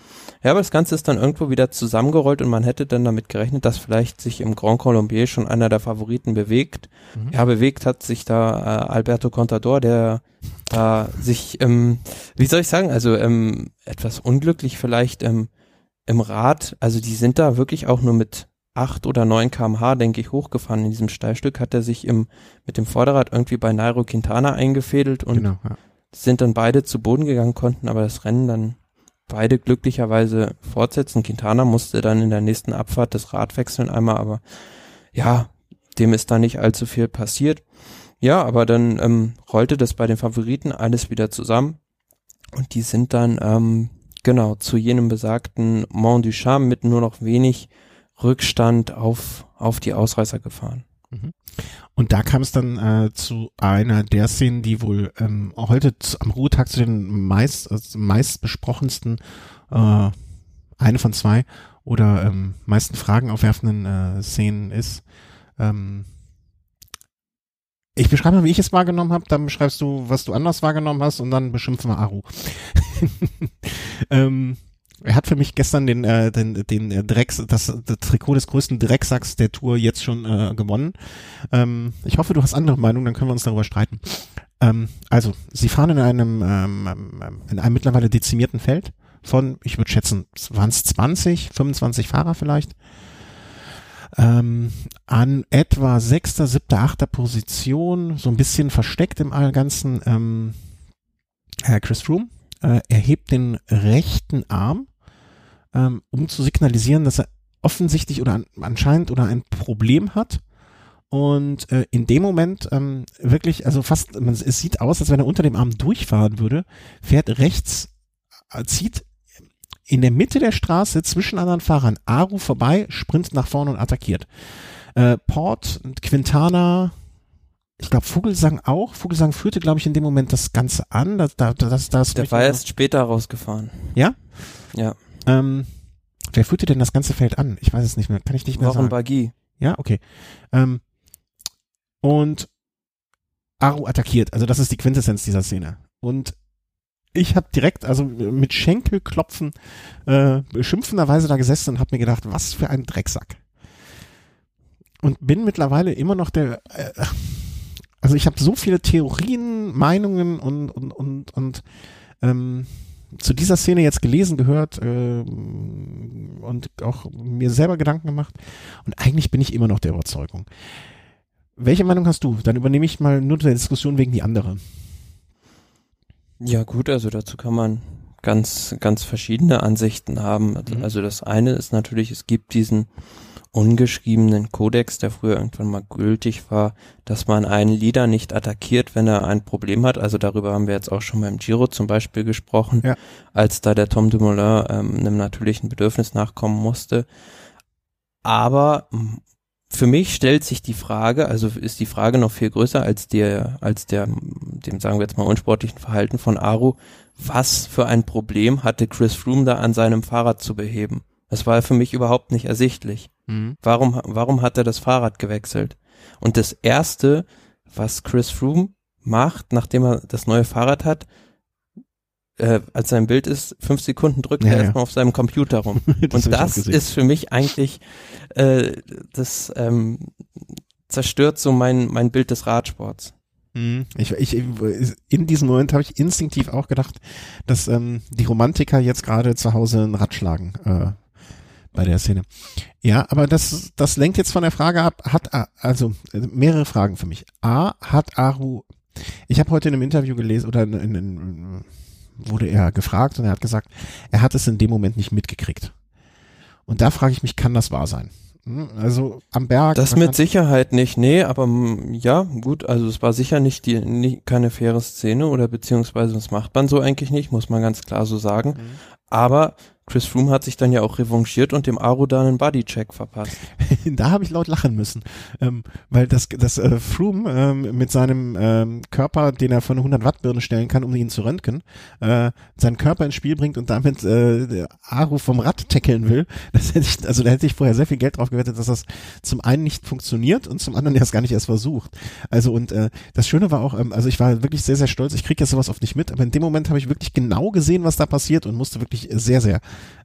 Ja, aber das Ganze ist dann irgendwo wieder zusammengerollt und man hätte dann damit gerechnet, dass vielleicht sich im Grand Colombier schon einer der Favoriten bewegt. Mhm. Ja, bewegt hat sich da äh, Alberto Contador, der da sich, ähm, wie soll ich sagen, also ähm, etwas unglücklich vielleicht ähm, im Rad, also die sind da wirklich auch nur mit acht oder neun kmh, denke ich, hochgefahren. In diesem Steilstück hat er sich im, mit dem Vorderrad irgendwie bei Nairo Quintana eingefädelt und genau, ja. sind dann beide zu Boden gegangen, konnten aber das Rennen dann beide glücklicherweise fortsetzen. Quintana musste dann in der nächsten Abfahrt das Rad wechseln einmal, aber ja, dem ist da nicht allzu viel passiert. Ja, aber dann ähm, rollte das bei den Favoriten alles wieder zusammen und die sind dann ähm, genau, zu jenem besagten Mont du Charme mit nur noch wenig Rückstand auf, auf die Ausreißer gefahren. Mhm. Und da kam es dann äh, zu einer der Szenen, die wohl ähm, heute zu, am Ruhetag zu den meist, also meist besprochensten, äh, eine von zwei oder ähm, meisten Fragen aufwerfenden äh, Szenen ist. Ähm, ich beschreibe mal, wie ich es wahrgenommen habe, dann beschreibst du, was du anders wahrgenommen hast und dann beschimpfen wir Aru. ähm, er hat für mich gestern den, äh, den, den äh, Drecks, das, das Trikot des größten Drecksacks der Tour jetzt schon äh, gewonnen. Ähm, ich hoffe, du hast andere Meinungen, dann können wir uns darüber streiten. Ähm, also, sie fahren in einem, ähm, ähm in einem mittlerweile dezimierten Feld von, ich würde schätzen, waren es 20, 25 Fahrer vielleicht ähm, an etwa sechster, siebter, achter Position, so ein bisschen versteckt im Allganzen, ähm, Herr Chris Froome äh, erhebt den rechten Arm, ähm, um zu signalisieren, dass er offensichtlich oder an, anscheinend oder ein Problem hat. Und äh, in dem Moment ähm, wirklich, also fast, man, es sieht aus, als wenn er unter dem Arm durchfahren würde, fährt rechts, äh, zieht in der Mitte der Straße zwischen anderen Fahrern Aru vorbei, sprintet nach vorne und attackiert. Äh, Port, Quintana, ich glaube Vogelsang auch. Vogelsang führte, glaube ich, in dem Moment das Ganze an. Das, das, das, das Der war erst später rausgefahren. Ja? Ja. Ähm, wer führte denn das ganze Feld an? Ich weiß es nicht mehr. Kann ich nicht mehr Warum sagen. Bagi. Ja, okay. Ähm, und Aru attackiert. Also das ist die Quintessenz dieser Szene. Und ich habe direkt, also mit Schenkelklopfen, äh, schimpfenderweise da gesessen und habe mir gedacht, was für ein Drecksack. Und bin mittlerweile immer noch der, äh, also ich habe so viele Theorien, Meinungen und, und, und, und ähm, zu dieser Szene jetzt gelesen, gehört äh, und auch mir selber Gedanken gemacht. Und eigentlich bin ich immer noch der Überzeugung. Welche Meinung hast du? Dann übernehme ich mal nur die Diskussion wegen die andere. Ja gut, also dazu kann man ganz, ganz verschiedene Ansichten haben. Also, mhm. also das eine ist natürlich, es gibt diesen ungeschriebenen Kodex, der früher irgendwann mal gültig war, dass man einen Leader nicht attackiert, wenn er ein Problem hat. Also darüber haben wir jetzt auch schon beim Giro zum Beispiel gesprochen, ja. als da der Tom Dumoulin ähm, einem natürlichen Bedürfnis nachkommen musste. Aber für mich stellt sich die Frage, also ist die Frage noch viel größer als der, als der, dem sagen wir jetzt mal unsportlichen Verhalten von Aru. Was für ein Problem hatte Chris Froome da an seinem Fahrrad zu beheben? Das war für mich überhaupt nicht ersichtlich. Mhm. Warum, warum hat er das Fahrrad gewechselt? Und das erste, was Chris Froome macht, nachdem er das neue Fahrrad hat, äh, als sein Bild ist, fünf Sekunden drückt ja, er ja. erstmal auf seinem Computer rum. das und das ist für mich eigentlich, äh, das ähm, zerstört so mein, mein Bild des Radsports. Mhm. Ich, ich, in diesem Moment habe ich instinktiv auch gedacht, dass ähm, die Romantiker jetzt gerade zu Hause ein Rad schlagen äh, bei der Szene. Ja, aber das, das lenkt jetzt von der Frage ab, hat, also mehrere Fragen für mich. A, hat Aru, ich habe heute in einem Interview gelesen, oder in, in, in wurde er gefragt und er hat gesagt, er hat es in dem Moment nicht mitgekriegt. Und da frage ich mich, kann das wahr sein? Hm, also am Berg. Das mit Sicherheit nicht, nee, aber ja, gut, also es war sicher nicht die nicht, keine faire Szene oder beziehungsweise das macht man so eigentlich nicht, muss man ganz klar so sagen. Mhm. Aber Chris Froome hat sich dann ja auch revanchiert und dem Aro dann einen Bodycheck verpasst. da habe ich laut lachen müssen, ähm, weil das, das äh, Froome ähm, mit seinem ähm, Körper, den er von 100 Watt Birne stellen kann, um ihn zu röntgen, äh, seinen Körper ins Spiel bringt und damit äh, Aro vom Rad tackeln will. Das hätte ich, also da hätte ich vorher sehr viel Geld drauf gewettet, dass das zum einen nicht funktioniert und zum anderen erst gar nicht erst versucht. Also und äh, das Schöne war auch, ähm, also ich war wirklich sehr, sehr stolz. Ich kriege ja sowas oft nicht mit, aber in dem Moment habe ich wirklich genau gesehen, was da passiert und musste wirklich sehr, sehr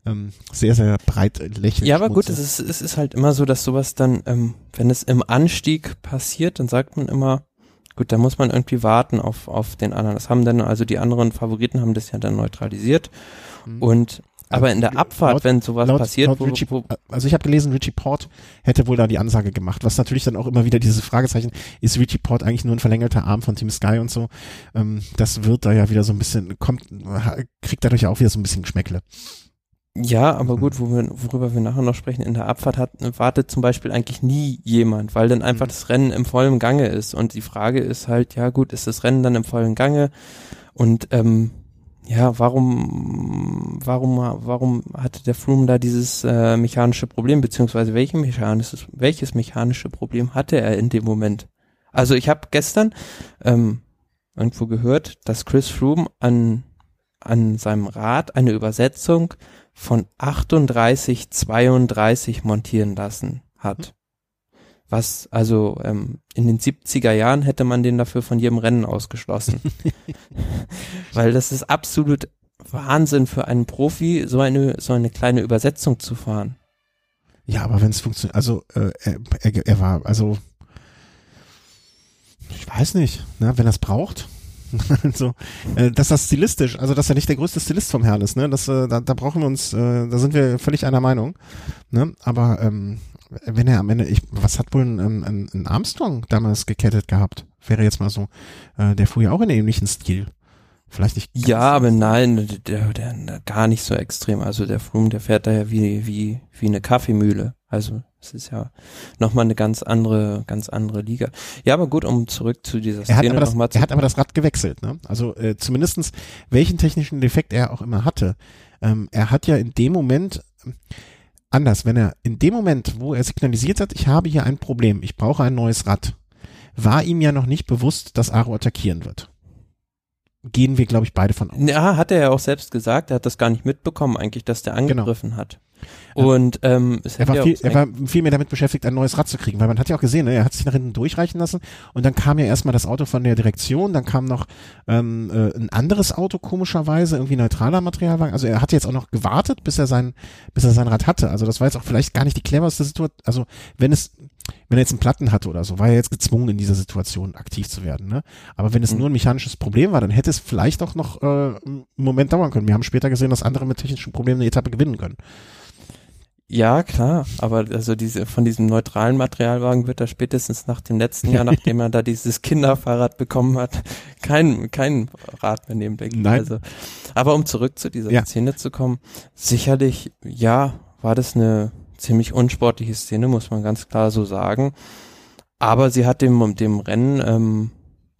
ähm, sehr, sehr breit lächeln. Ja, aber gut, es ist, es ist halt immer so, dass sowas dann, ähm, wenn es im Anstieg passiert, dann sagt man immer, gut, da muss man irgendwie warten auf, auf den anderen. Das haben dann, also die anderen Favoriten haben das ja dann neutralisiert. Mhm. Und aber in der Abfahrt, laut, wenn sowas laut, passiert, laut wo, Richie, wo, also ich habe gelesen, Richie Port hätte wohl da die Ansage gemacht, was natürlich dann auch immer wieder diese Fragezeichen, ist Richie Port eigentlich nur ein verlängerter Arm von Team Sky und so, ähm, das wird da ja wieder so ein bisschen, kommt, kriegt dadurch ja auch wieder so ein bisschen Geschmäckle. Ja, aber gut, wo wir, worüber wir nachher noch sprechen, in der Abfahrt hat, wartet zum Beispiel eigentlich nie jemand, weil dann einfach mhm. das Rennen im vollen Gange ist. Und die Frage ist halt, ja gut, ist das Rennen dann im vollen Gange? Und ähm, ja, warum, warum, warum hatte der Froome da dieses äh, mechanische Problem, beziehungsweise welche mechanisches, welches mechanische Problem hatte er in dem Moment? Also ich habe gestern ähm, irgendwo gehört, dass Chris Froome an an seinem Rad eine Übersetzung von 38 32 montieren lassen hat. Was, also ähm, in den 70er Jahren hätte man den dafür von jedem Rennen ausgeschlossen. Weil das ist absolut Wahnsinn für einen Profi, so eine, so eine kleine Übersetzung zu fahren. Ja, aber wenn es funktioniert, also äh, er, er, er war, also ich weiß nicht, ne, wenn er es braucht, also, äh, dass das stilistisch, also dass er nicht der größte Stilist vom Herrn ist, ne? Das, äh, da, da brauchen wir uns, äh, da sind wir völlig einer Meinung. Ne? Aber ähm, wenn er am Ende, ich, was hat wohl ein, ein, ein Armstrong damals gekettet gehabt? Wäre jetzt mal so, äh, der fuhr ja auch in ähnlichen Stil. Vielleicht nicht. Ja, aber nein, der, der, der, gar nicht so extrem. Also der Froome, der fährt da ja wie, wie, wie eine Kaffeemühle. Also es ist ja nochmal eine ganz andere, ganz andere Liga. Ja, aber gut, um zurück zu dieser Szene nochmal zu. Er hat aber das Rad gewechselt, ne? Also äh, zumindestens welchen technischen Defekt er auch immer hatte. Ähm, er hat ja in dem Moment äh, anders, wenn er in dem Moment, wo er signalisiert hat, ich habe hier ein Problem, ich brauche ein neues Rad, war ihm ja noch nicht bewusst, dass Aro attackieren wird gehen wir, glaube ich, beide von aus. Ja, hat er ja auch selbst gesagt, er hat das gar nicht mitbekommen eigentlich, dass der genau. angegriffen genau. hat. Und ähm, er, war viel, er war viel mehr damit beschäftigt, ein neues Rad zu kriegen, weil man hat ja auch gesehen, ne, er hat sich nach hinten durchreichen lassen und dann kam ja erstmal das Auto von der Direktion, dann kam noch ähm, äh, ein anderes Auto komischerweise, irgendwie neutraler Materialwagen. Also er hat jetzt auch noch gewartet, bis er sein, bis er sein Rad hatte. Also das war jetzt auch vielleicht gar nicht die cleverste Situation. Also wenn es wenn er jetzt einen Platten hatte oder so, war er jetzt gezwungen, in dieser Situation aktiv zu werden. Ne? Aber wenn es mhm. nur ein mechanisches Problem war, dann hätte es vielleicht auch noch äh, einen Moment dauern können. Wir haben später gesehen, dass andere mit technischen Problemen eine Etappe gewinnen können. Ja, klar, aber also diese von diesem neutralen Materialwagen wird er spätestens nach dem letzten Jahr, nachdem er da dieses Kinderfahrrad bekommen hat, kein kein Rad mehr nehmen, denke ich. Nein. Also, aber um zurück zu dieser ja. Szene zu kommen, sicherlich, ja, war das eine ziemlich unsportliche Szene, muss man ganz klar so sagen. Aber sie hat dem dem Rennen ähm,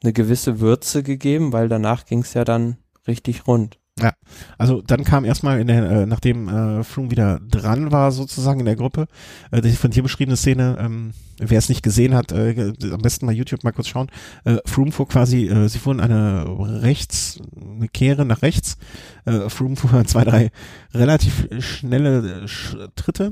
eine gewisse Würze gegeben, weil danach ging es ja dann richtig rund. Ja, also dann kam erstmal in der, äh, nachdem äh, Froome wieder dran war sozusagen in der Gruppe, äh, die von dir beschriebene Szene, ähm, wer es nicht gesehen hat, äh, am besten mal YouTube mal kurz schauen. Äh, Froome fuhr quasi, äh, sie fuhren eine rechts, eine Kehre nach rechts. Äh, Froome fuhr zwei, drei relativ schnelle äh, Tritte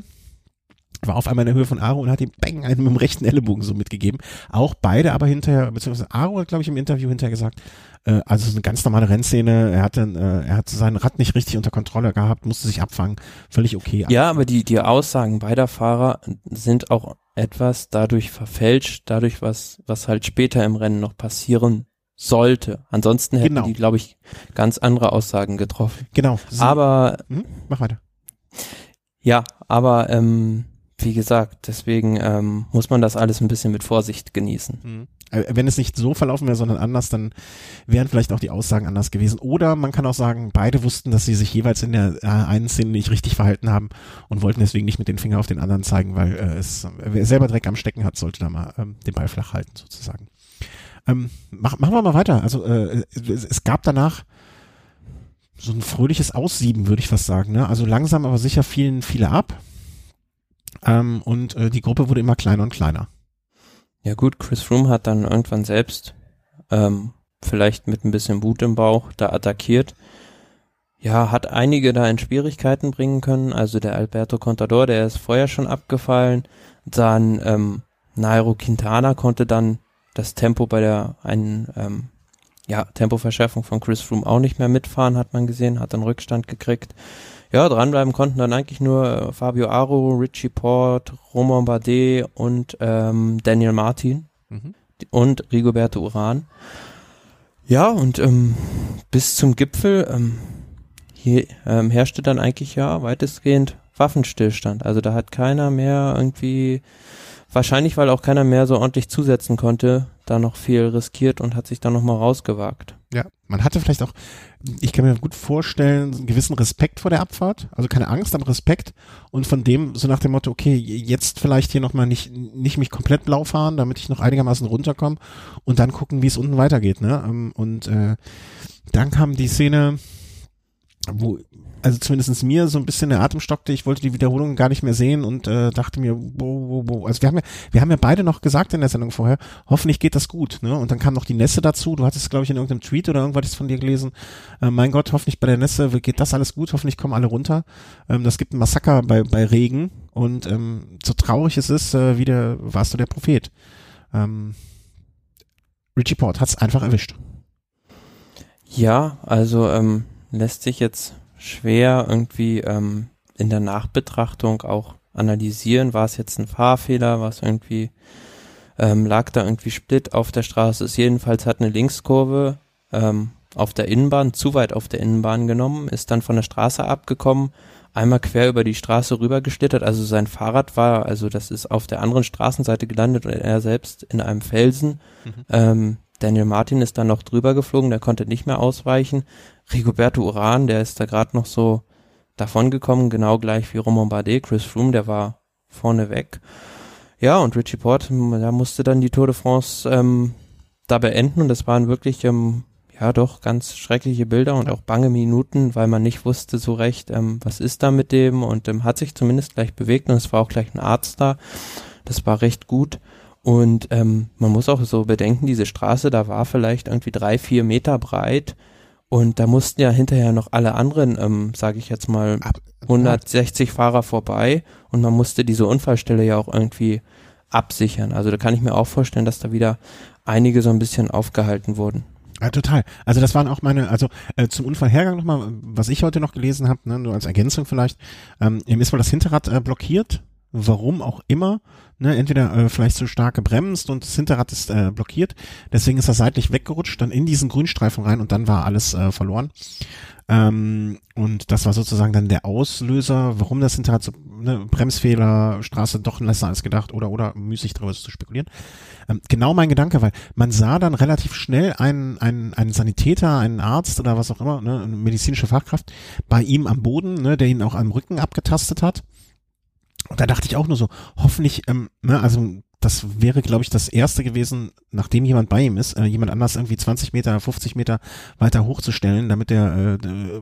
war auf einmal in der Höhe von Aro und hat ihm bang einen mit dem rechten Ellenbogen so mitgegeben. Auch beide aber hinterher, beziehungsweise Aro hat, glaube ich, im Interview hinterher gesagt, äh, also eine ganz normale Rennszene, er hatte, äh, er hat sein Rad nicht richtig unter Kontrolle gehabt, musste sich abfangen, völlig okay. Ja, aber die, die Aussagen beider Fahrer sind auch etwas dadurch verfälscht, dadurch was, was halt später im Rennen noch passieren sollte. Ansonsten hätten genau. die, glaube ich, ganz andere Aussagen getroffen. Genau. Sie, aber, hm, mach weiter. Ja, aber, ähm, wie gesagt, deswegen ähm, muss man das alles ein bisschen mit Vorsicht genießen. Mhm. Äh, wenn es nicht so verlaufen wäre, sondern anders, dann wären vielleicht auch die Aussagen anders gewesen. Oder man kann auch sagen, beide wussten, dass sie sich jeweils in der äh, einen Szene nicht richtig verhalten haben und wollten deswegen nicht mit den Finger auf den anderen zeigen, weil äh, es wer selber Dreck am Stecken hat, sollte da mal ähm, den Ball flach halten sozusagen. Ähm, mach, machen wir mal weiter. Also äh, es, es gab danach so ein fröhliches Aussieben, würde ich fast sagen. Ne? Also langsam, aber sicher fielen viele ab. Ähm, und äh, die Gruppe wurde immer kleiner und kleiner. Ja gut, Chris Froome hat dann irgendwann selbst ähm, vielleicht mit ein bisschen Wut im Bauch da attackiert. Ja, hat einige da in Schwierigkeiten bringen können. Also der Alberto Contador, der ist vorher schon abgefallen. Dann ähm, Nairo Quintana konnte dann das Tempo bei der einen ähm, ja, Tempoverschärfung von Chris Froome auch nicht mehr mitfahren, hat man gesehen, hat dann Rückstand gekriegt. Ja, dranbleiben konnten dann eigentlich nur äh, Fabio Aro, Richie Port, Romain Bardet und ähm, Daniel Martin mhm. und Rigoberto Uran. Ja, und ähm, bis zum Gipfel ähm, hier, ähm, herrschte dann eigentlich ja weitestgehend Waffenstillstand. Also da hat keiner mehr irgendwie Wahrscheinlich, weil auch keiner mehr so ordentlich zusetzen konnte, da noch viel riskiert und hat sich dann nochmal rausgewagt. Ja, man hatte vielleicht auch, ich kann mir gut vorstellen, einen gewissen Respekt vor der Abfahrt, also keine Angst, aber Respekt und von dem so nach dem Motto, okay, jetzt vielleicht hier nochmal nicht, nicht mich komplett blau fahren, damit ich noch einigermaßen runterkomme und dann gucken, wie es unten weitergeht, ne? Ähm, und äh, dann kam die Szene, wo also zumindestens mir so ein bisschen der Atem stockte. Ich wollte die Wiederholung gar nicht mehr sehen und äh, dachte mir, wo, wo, wo. Also wir haben ja, wir haben ja beide noch gesagt in der Sendung vorher, hoffentlich geht das gut. Ne? Und dann kam noch die Nässe dazu. Du hattest, glaube ich, in irgendeinem Tweet oder irgendwas von dir gelesen. Äh, mein Gott, hoffentlich bei der Nässe geht das alles gut. Hoffentlich kommen alle runter. Ähm, das gibt ein Massaker bei, bei Regen und ähm, so traurig es ist, äh, wieder warst du der Prophet. Ähm, Richie Port hat's einfach erwischt. Ja, also ähm, lässt sich jetzt schwer irgendwie ähm, in der Nachbetrachtung auch analysieren, war es jetzt ein Fahrfehler, war es irgendwie, ähm, lag da irgendwie Split auf der Straße, ist jedenfalls hat eine Linkskurve ähm, auf der Innenbahn, zu weit auf der Innenbahn genommen, ist dann von der Straße abgekommen, einmal quer über die Straße rübergeschlittert, also sein Fahrrad war, also das ist auf der anderen Straßenseite gelandet und er selbst in einem Felsen. Mhm. Ähm, Daniel Martin ist dann noch drüber geflogen, der konnte nicht mehr ausweichen. Rigoberto Uran, der ist da gerade noch so davongekommen, genau gleich wie Romain Bardet. Chris Froome, der war vorne weg. Ja, und Richie Port, da musste dann die Tour de France ähm, da beenden und das waren wirklich ähm, ja doch ganz schreckliche Bilder und auch bange Minuten, weil man nicht wusste so recht, ähm, was ist da mit dem und ähm, hat sich zumindest gleich bewegt und es war auch gleich ein Arzt da. Das war recht gut. Und ähm, man muss auch so bedenken, diese Straße, da war vielleicht irgendwie drei, vier Meter breit und da mussten ja hinterher noch alle anderen, ähm, sage ich jetzt mal, 160 Fahrer vorbei und man musste diese Unfallstelle ja auch irgendwie absichern. Also da kann ich mir auch vorstellen, dass da wieder einige so ein bisschen aufgehalten wurden. Ja, total. Also das waren auch meine, also äh, zum Unfallhergang nochmal, was ich heute noch gelesen habe, ne, nur als Ergänzung vielleicht, ähm, ist wohl das Hinterrad äh, blockiert warum auch immer, ne, entweder äh, vielleicht zu stark gebremst und das Hinterrad ist äh, blockiert, deswegen ist er seitlich weggerutscht, dann in diesen Grünstreifen rein und dann war alles äh, verloren. Ähm, und das war sozusagen dann der Auslöser, warum das Hinterrad so, ne, Bremsfehler, Straße doch lesser als gedacht oder oder müßig darüber zu spekulieren. Ähm, genau mein Gedanke, weil man sah dann relativ schnell einen, einen, einen Sanitäter, einen Arzt oder was auch immer, ne, eine medizinische Fachkraft bei ihm am Boden, ne, der ihn auch am Rücken abgetastet hat und da dachte ich auch nur so, hoffentlich, ähm, ne, also das wäre, glaube ich, das erste gewesen, nachdem jemand bei ihm ist, äh, jemand anders irgendwie 20 Meter, 50 Meter weiter hochzustellen, damit er äh, äh,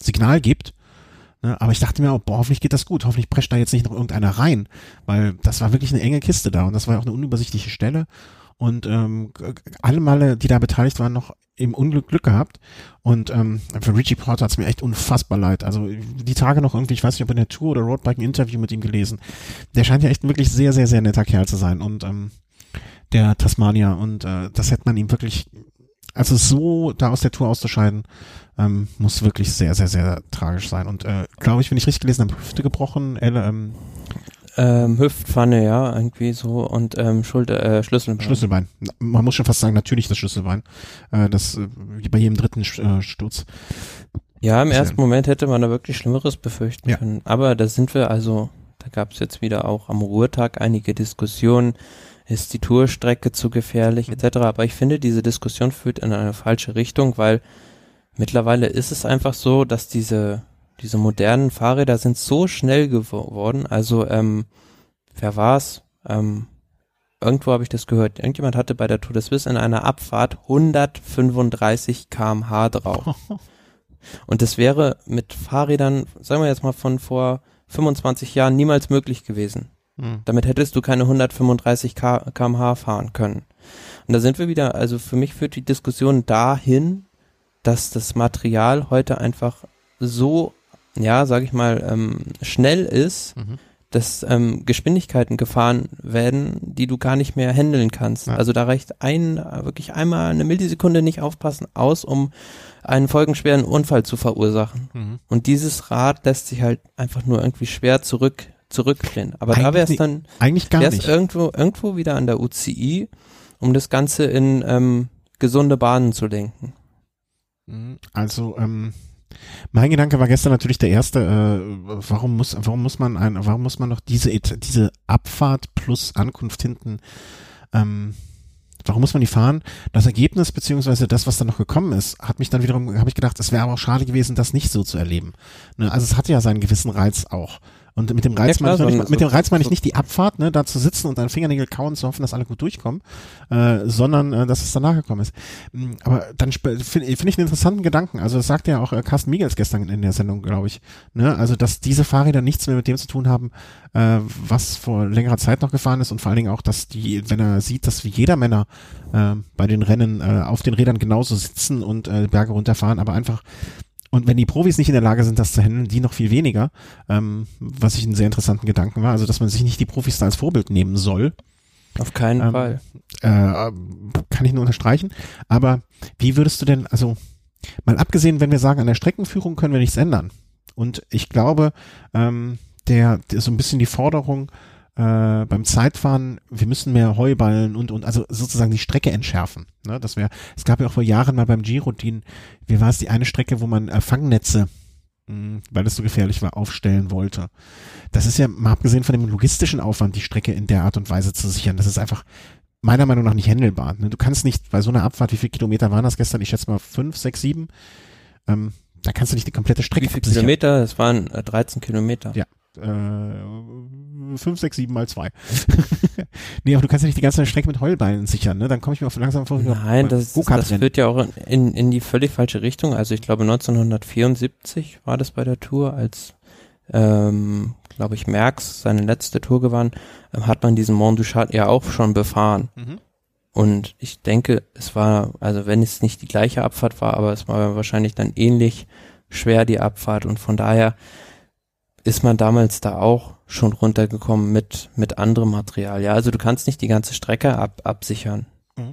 Signal gibt. Ne? Aber ich dachte mir auch, boah, hoffentlich geht das gut, hoffentlich prescht da jetzt nicht noch irgendeiner rein, weil das war wirklich eine enge Kiste da und das war ja auch eine unübersichtliche Stelle und ähm, alle Male, die da beteiligt waren, noch im Unglück Glück gehabt. Und ähm, für Richie Porter hat's mir echt unfassbar leid. Also die Tage noch irgendwie, ich weiß nicht, ob in der Tour oder Roadbike ein Interview mit ihm gelesen. Der scheint ja echt ein wirklich sehr, sehr, sehr netter Kerl zu sein. Und ähm, der Tasmania. Und äh, das hätte man ihm wirklich, also so da aus der Tour auszuscheiden, ähm, muss wirklich sehr, sehr, sehr tragisch sein. Und äh, glaube ich, wenn ich richtig gelesen habe, Hüfte gebrochen, äh, ähm, ähm, Hüftpfanne, ja, irgendwie so und ähm, Schulter, äh, Schlüsselbein. Schlüsselbein. Man muss schon fast sagen, natürlich das Schlüsselbein. Äh, das äh, wie bei jedem dritten äh, Sturz. Ja, im ersten Moment hätte man da wirklich Schlimmeres befürchten ja. können. Aber da sind wir also, da Da gab es jetzt wieder auch am Ruhrtag einige Diskussionen. Ist die Tourstrecke zu gefährlich etc. Aber ich finde, diese Diskussion führt in eine falsche Richtung, weil mittlerweile ist es einfach so, dass diese, diese modernen Fahrräder sind so schnell geworden. Also, ähm, wer war's? Ähm, irgendwo habe ich das gehört. Irgendjemand hatte bei der Tour de Suisse in einer Abfahrt 135 kmh drauf. Und das wäre mit Fahrrädern, sagen wir jetzt mal von vor 25 Jahren niemals möglich gewesen. Mhm. Damit hättest du keine 135 kmh fahren können. Und da sind wir wieder, also für mich führt die Diskussion dahin, dass das Material heute einfach so, ja, sag ich mal, ähm, schnell ist, mhm dass ähm, Geschwindigkeiten gefahren werden, die du gar nicht mehr handeln kannst. Ja. Also da reicht ein, wirklich einmal eine Millisekunde nicht aufpassen aus, um einen folgenschweren Unfall zu verursachen. Mhm. Und dieses Rad lässt sich halt einfach nur irgendwie schwer zurück zurückdrehen. Aber eigentlich da wäre es dann eigentlich gar nicht. irgendwo irgendwo wieder an der UCI, um das Ganze in ähm, gesunde Bahnen zu lenken. Mhm. Also ähm, mein Gedanke war gestern natürlich der erste, äh, warum muss, warum muss man ein, warum muss man noch diese, diese Abfahrt plus Ankunft hinten, ähm, warum muss man die fahren? Das Ergebnis beziehungsweise das, was dann noch gekommen ist, hat mich dann wiederum, habe ich gedacht, es wäre aber auch schade gewesen, das nicht so zu erleben. Ne? Also es hatte ja seinen gewissen Reiz auch. Und mit dem Reiz, ja, meine ich, nicht, mit dem Reiz meine ich nicht die Abfahrt, ne, da zu sitzen und deinen Fingernägel kauen, zu hoffen, dass alle gut durchkommen, äh, sondern äh, dass es danach gekommen ist. Mm, aber dann finde find ich einen interessanten Gedanken. Also das sagte ja auch äh, Carsten Miegels gestern in der Sendung, glaube ich. Ne? Also dass diese Fahrräder nichts mehr mit dem zu tun haben, äh, was vor längerer Zeit noch gefahren ist und vor allen Dingen auch, dass die, wenn er sieht, dass wie jeder Männer äh, bei den Rennen äh, auf den Rädern genauso sitzen und äh, Berge runterfahren, aber einfach und wenn die Profis nicht in der Lage sind, das zu handeln, die noch viel weniger, ähm, was ich einen sehr interessanten Gedanken war, also dass man sich nicht die Profis da als Vorbild nehmen soll. Auf keinen ähm, Fall. Äh, kann ich nur unterstreichen. Aber wie würdest du denn, also mal abgesehen, wenn wir sagen, an der Streckenführung können wir nichts ändern. Und ich glaube, ähm, der, der so ein bisschen die Forderung, äh, beim Zeitfahren, wir müssen mehr Heuballen und, und also sozusagen die Strecke entschärfen. Ne? Das wäre, es gab ja auch vor Jahren mal beim Giro, die, wie war es, die eine Strecke, wo man äh, Fangnetze, mh, hm, weil es so gefährlich war, aufstellen wollte. Das ist ja, mal abgesehen von dem logistischen Aufwand, die Strecke in der Art und Weise zu sichern, das ist einfach meiner Meinung nach nicht handelbar. Ne? Du kannst nicht bei so einer Abfahrt, wie viele Kilometer waren das gestern? Ich schätze mal fünf, sechs, sieben. Ähm, da kannst du nicht die komplette Strecke Wie viele absichern. Kilometer? Es waren äh, 13 Kilometer. Ja, äh, 5, 6, 7 mal 2. nee, aber du kannst ja nicht die ganze Strecke mit Heulbeinen sichern, ne? Dann komme ich mir langsam vor. Nein, das, das führt ja auch in, in die völlig falsche Richtung. Also ich glaube 1974 war das bei der Tour, als ähm, glaube ich Merckx seine letzte Tour gewann, ähm, hat man diesen Mont du Chat ja auch schon befahren. Mhm. Und ich denke, es war, also wenn es nicht die gleiche Abfahrt war, aber es war wahrscheinlich dann ähnlich schwer die Abfahrt und von daher ist man damals da auch schon runtergekommen mit, mit anderem Material. Ja, also du kannst nicht die ganze Strecke ab, absichern. Mhm.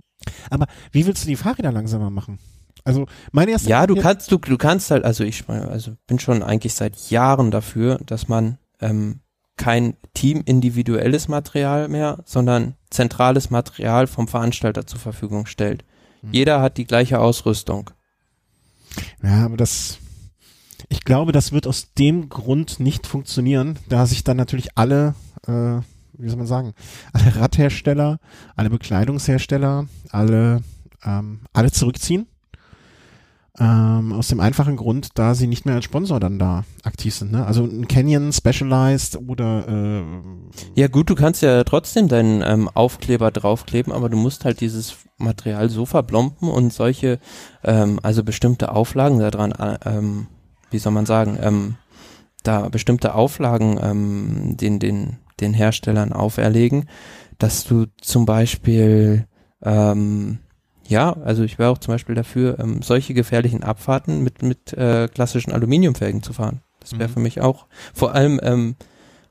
Aber wie willst du die Fahrräder langsamer machen? Also meine erste Ja, du kannst du du kannst halt also ich also bin schon eigentlich seit Jahren dafür, dass man ähm, kein Team individuelles Material mehr, sondern zentrales Material vom Veranstalter zur Verfügung stellt. Mhm. Jeder hat die gleiche Ausrüstung. Ja, aber das ich glaube, das wird aus dem Grund nicht funktionieren, da sich dann natürlich alle, äh, wie soll man sagen, alle Radhersteller, alle Bekleidungshersteller, alle, ähm, alle zurückziehen. Ähm, aus dem einfachen Grund, da sie nicht mehr als Sponsor dann da aktiv sind. Ne? Also ein Canyon Specialized oder äh, Ja gut, du kannst ja trotzdem deinen ähm, Aufkleber draufkleben, aber du musst halt dieses Material so verblompen und solche, ähm, also bestimmte Auflagen daran äh, ähm, wie soll man sagen, ähm, da bestimmte Auflagen ähm, den, den, den Herstellern auferlegen, dass du zum Beispiel, ähm, ja, also ich wäre auch zum Beispiel dafür, ähm, solche gefährlichen Abfahrten mit, mit äh, klassischen Aluminiumfelgen zu fahren. Das wäre mhm. für mich auch, vor allem, ähm,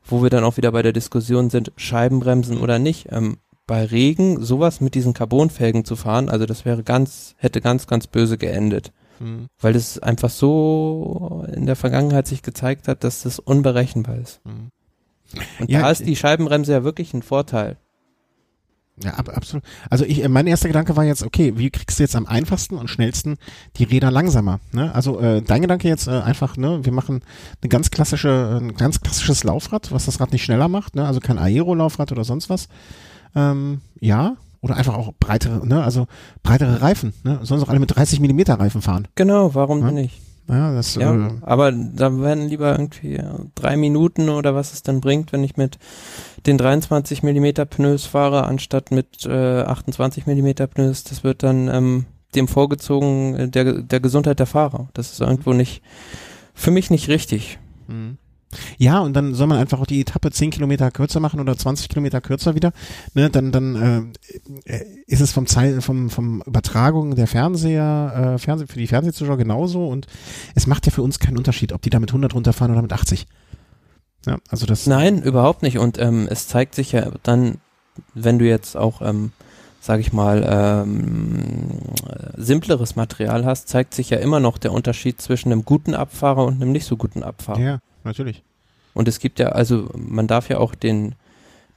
wo wir dann auch wieder bei der Diskussion sind, Scheibenbremsen oder nicht. Ähm, bei Regen sowas mit diesen Carbonfelgen zu fahren, also das wäre ganz, hätte ganz, ganz böse geendet. Mhm. Weil das einfach so in der Vergangenheit sich gezeigt hat, dass das unberechenbar ist. Mhm. Und ja, da ist die Scheibenbremse ja wirklich ein Vorteil. Ja, ab, absolut. Also ich, mein erster Gedanke war jetzt, okay, wie kriegst du jetzt am einfachsten und schnellsten die Räder langsamer? Ne? Also äh, dein Gedanke jetzt äh, einfach, ne, wir machen eine ganz klassische, ein ganz klassisches Laufrad, was das Rad nicht schneller macht, ne? Also kein Aero-Laufrad oder sonst was. Ähm, ja, oder einfach auch breitere, ne, also breitere Reifen, ne? Sollen sie auch alle mit 30 Millimeter Reifen fahren. Genau, warum Ja. nicht? Ja, das, Ja, äh, aber da werden lieber irgendwie ja, drei Minuten oder was es dann bringt, wenn ich mit den 23 Millimeter Pneus fahre, anstatt mit äh, 28 Millimeter Pneus. Das wird dann ähm, dem vorgezogen äh, der, der Gesundheit der Fahrer. Das ist irgendwo nicht, für mich nicht richtig. Mhm. Ja, und dann soll man einfach auch die Etappe 10 Kilometer kürzer machen oder 20 Kilometer kürzer wieder. Ne, dann dann äh, äh, ist es vom Zeit, vom, vom Übertragung der Fernseher, äh, Fernseh, für die Fernsehzuschauer genauso und es macht ja für uns keinen Unterschied, ob die da mit 100 runterfahren oder mit 80. Ja, also das. Nein, überhaupt nicht. Und ähm, es zeigt sich ja dann, wenn du jetzt auch, ähm, sage ich mal, ähm, äh, simpleres Material hast, zeigt sich ja immer noch der Unterschied zwischen einem guten Abfahrer und einem nicht so guten Abfahrer. Ja, natürlich. Und es gibt ja, also man darf ja auch den,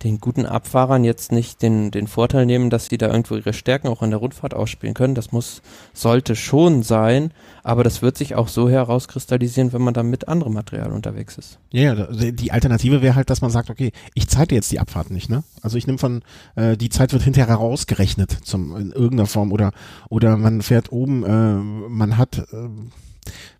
den guten Abfahrern jetzt nicht den, den Vorteil nehmen, dass sie da irgendwo ihre Stärken auch in der Rundfahrt ausspielen können. Das muss, sollte schon sein, aber das wird sich auch so herauskristallisieren, wenn man dann mit anderem Material unterwegs ist. Ja, ja, die die Alternative wäre halt, dass man sagt, okay, ich zeite jetzt die Abfahrt nicht, ne? Also ich nehme von, äh, die Zeit wird hinterher herausgerechnet zum in irgendeiner Form oder oder man fährt oben, äh, man hat, äh,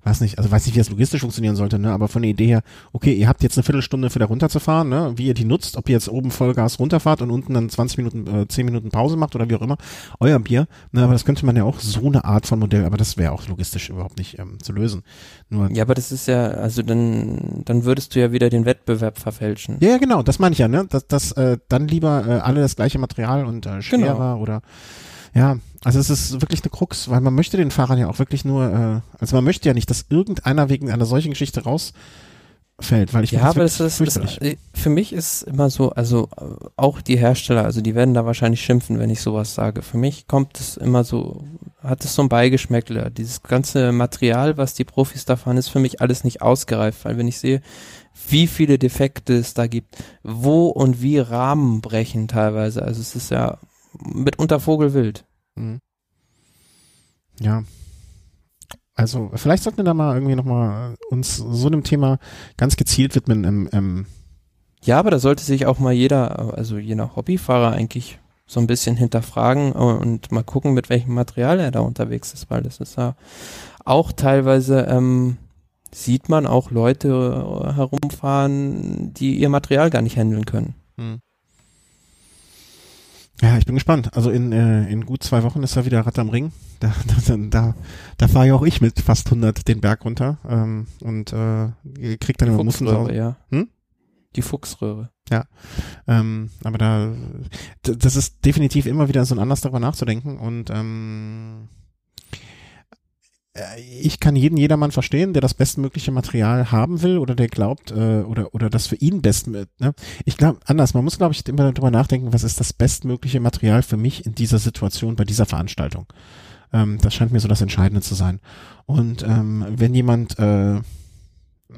weiß nicht, also weiß nicht, wie das logistisch funktionieren sollte, ne? Aber von der Idee her, okay, ihr habt jetzt eine Viertelstunde für da runterzufahren, ne? Wie ihr die nutzt, ob ihr jetzt oben Vollgas runterfahrt und unten dann 20 Minuten, äh, 10 Minuten Pause macht oder wie auch immer, euer Bier, ne? Aber das könnte man ja auch so eine Art von Modell, aber das wäre auch logistisch überhaupt nicht ähm, zu lösen. Nur Ja, aber das ist ja, also dann, dann würdest du ja wieder den Wettbewerb verfälschen. Ja, ja, genau, das meine ich ja, ne? Dass, dass äh, dann lieber äh, alle das gleiche Material und äh, schwerer Genau. oder ja, also es ist wirklich eine Krux, weil man möchte den Fahrern ja auch wirklich nur, äh, also man möchte ja nicht, dass irgendeiner wegen einer solchen Geschichte rausfällt, weil ich Ja, aber das ist, das, äh, für mich ist immer so, also äh, auch die Hersteller, also die werden da wahrscheinlich schimpfen, wenn ich sowas sage. Für mich kommt es immer so, hat es so ein Beigeschmäckler. Dieses ganze Material, was die Profis da fahren, ist für mich alles nicht ausgereift, weil wenn ich sehe, wie viele Defekte es da gibt, wo und wie Rahmen brechen teilweise, also es ist ja mitunter Vogelwild. Mhm. Ja. Also vielleicht sollten wir da mal irgendwie nochmal uns so einem Thema ganz gezielt widmen im, im Ja, aber da sollte sich auch mal jeder, also jener Hobbyfahrer eigentlich so ein bisschen hinterfragen und mal gucken, mit welchem Material er da unterwegs ist, weil das ist ja auch teilweise, ähm, sieht man auch Leute äh, herumfahren, die ihr Material gar nicht handeln können. Ja, ich bin gespannt. Also in, äh, in gut zwei Wochen ist da wieder Rad am Ring. Da, da, da, da fahre ja auch ich mit fast 100 den Berg runter ähm, und äh, krieg dann immer Muffen zu Fuchsröhre, Hause. ja. Hm? Die Fuchsröhre. Ähm, aber da, das ist definitiv immer wieder so ein Anlass darüber nachzudenken und ähm, äh, ich kann jeden jedermann verstehen, der das bestmögliche Material haben will oder der glaubt äh, oder oder das für ihn best ne? Ich glaube anders, man muss glaube ich immer darüber nachdenken, was ist das bestmögliche Material für mich in dieser Situation bei dieser Veranstaltung. Ähm, das scheint mir so das Entscheidende zu sein. Und ähm, wenn jemand äh,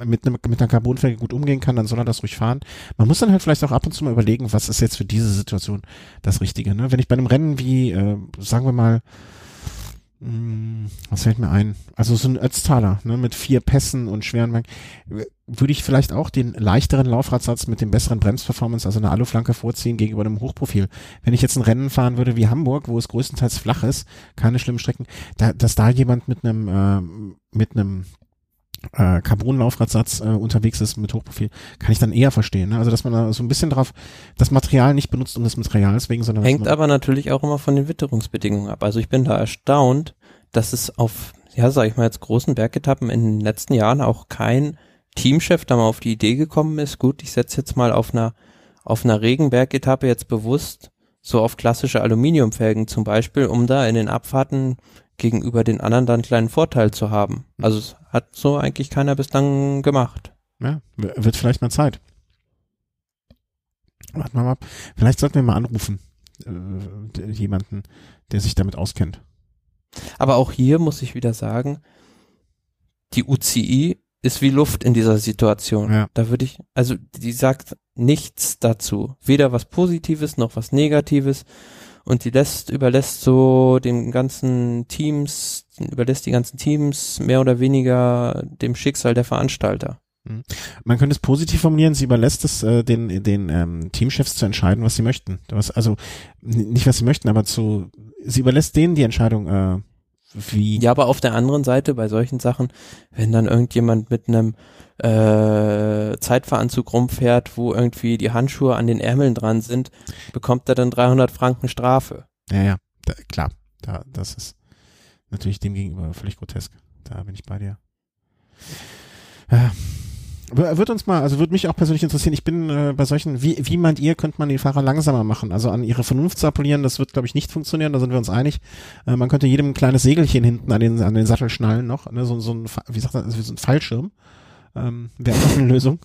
mit, einem, mit einer Carbonfelge gut umgehen kann, dann soll er das ruhig fahren. Man muss dann halt vielleicht auch ab und zu mal überlegen, was ist jetzt für diese Situation das Richtige. Ne? Wenn ich bei einem Rennen wie, äh, sagen wir mal, was fällt mir ein? Also so ein Ötztaler ne, mit vier Pässen und schweren äh, würde ich vielleicht auch den leichteren Laufradsatz mit dem besseren Bremsperformance, also eine Aluflanke vorziehen gegenüber einem Hochprofil. Wenn ich jetzt ein Rennen fahren würde wie Hamburg, wo es größtenteils flach ist, keine schlimmen Strecken, da, dass da jemand mit einem äh, mit einem äh, Carbon-Laufradsatz äh, unterwegs ist mit Hochprofil, kann ich dann eher verstehen. Ne? Also dass man da so ein bisschen drauf das Material nicht benutzt um des Materials wegen, sondern Hängt aber natürlich auch immer von den Witterungsbedingungen ab. Also ich bin da erstaunt, dass es auf, ja, sag ich mal jetzt großen Bergetappen in den letzten Jahren auch kein Teamchef da mal auf die Idee gekommen ist. Gut, ich setze jetzt mal auf einer, auf einer Regenbergetappe jetzt bewusst so auf klassische Aluminiumfelgen zum Beispiel, um da in den Abfahrten gegenüber den anderen dann einen kleinen Vorteil zu haben. Also es hat so eigentlich keiner bislang gemacht. ja, wird vielleicht mal Zeit. Warten wir mal ab. Vielleicht sollten wir mal anrufen. Äh, jemanden, der sich damit auskennt. Aber auch hier muss ich wieder sagen, die UCI ist wie Luft in dieser Situation. Ja. Da würde ich, also die sagt nichts dazu. Weder was Positives noch was Negatives. Und die lässt, überlässt so den ganzen Teams, überlässt die ganzen Teams mehr oder weniger dem Schicksal der Veranstalter. Mhm. Man könnte es positiv formulieren, sie überlässt es äh, den, den ähm, Teamchefs zu entscheiden, was sie möchten. Was, also nicht, was sie möchten, aber zu sie überlässt denen die Entscheidung, äh, wie. Ja, aber auf der anderen Seite bei solchen Sachen, wenn dann irgendjemand mit einem äh, Zeitveranzug rumfährt, wo irgendwie die Handschuhe an den Ärmeln dran sind, bekommt er dann 300 Franken Strafe. Ja, ja, da, klar, da, das ist natürlich dem gegenüber völlig grotesk. Da bin ich bei dir. Ja. Wird uns mal, also würde mich auch persönlich interessieren, ich bin äh, bei solchen, wie, wie meint ihr, könnte man die Fahrer langsamer machen? Also an ihre Vernunft zu appellieren, das wird, glaube ich, nicht funktionieren, da sind wir uns einig. Äh, man könnte jedem ein kleines Segelchen hinten an den, an den Sattel schnallen noch, ne? so, so ein, wie sagt man, so ein Fallschirm. Ähm, Wäre auch eine Lösung.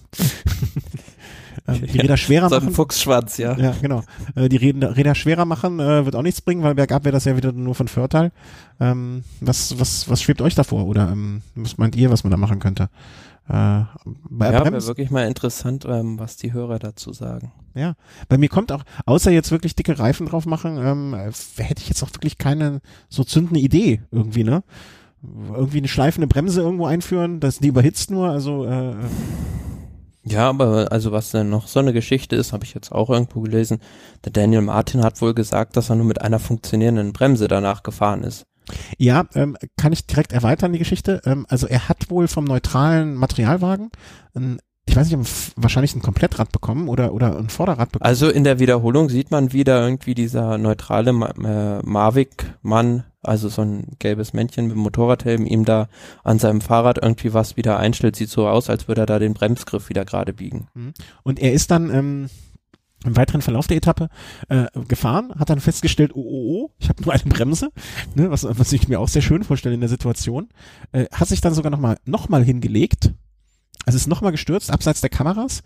ähm, die Räder schwerer so machen. ein Fuchsschwanz, ja. Ja, genau. Äh, die Räder, Räder schwerer machen äh, wird auch nichts bringen, weil bergab wäre das ja wieder nur von Vorteil. Ähm, was, was, was schwebt euch davor? Oder ähm, was meint ihr, was man da machen könnte? Äh, bei ja, wäre wirklich mal interessant, ähm, was die Hörer dazu sagen. Ja, bei mir kommt auch, außer jetzt wirklich dicke Reifen drauf machen, ähm, hätte ich jetzt auch wirklich keine so zündende Idee irgendwie, ne? Irgendwie eine schleifende Bremse irgendwo einführen, das die überhitzt nur, also äh, äh, ja, aber also was denn noch so eine Geschichte ist, habe ich jetzt auch irgendwo gelesen. Der Daniel Martin hat wohl gesagt, dass er nur mit einer funktionierenden Bremse danach gefahren ist. Ja, ähm, kann ich direkt erweitern die Geschichte. Ähm, also er hat wohl vom neutralen Materialwagen ein ich weiß nicht, wahrscheinlich ein Komplettrad bekommen oder, oder ein Vorderrad bekommen. Also in der Wiederholung sieht man wieder irgendwie dieser neutrale äh, Mavic-Mann, also so ein gelbes Männchen mit Motorradhelm, ihm da an seinem Fahrrad irgendwie was wieder einstellt. Sieht so aus, als würde er da den Bremsgriff wieder gerade biegen. Mhm. Und er ist dann, ähm, im weiteren Verlauf der Etappe äh, gefahren, hat dann festgestellt, oh, oh, oh, ich habe nur eine Bremse, ne, was, was ich mir auch sehr schön vorstelle in der Situation, äh, hat sich dann sogar nochmal noch mal hingelegt, also ist nochmal gestürzt, abseits der Kameras,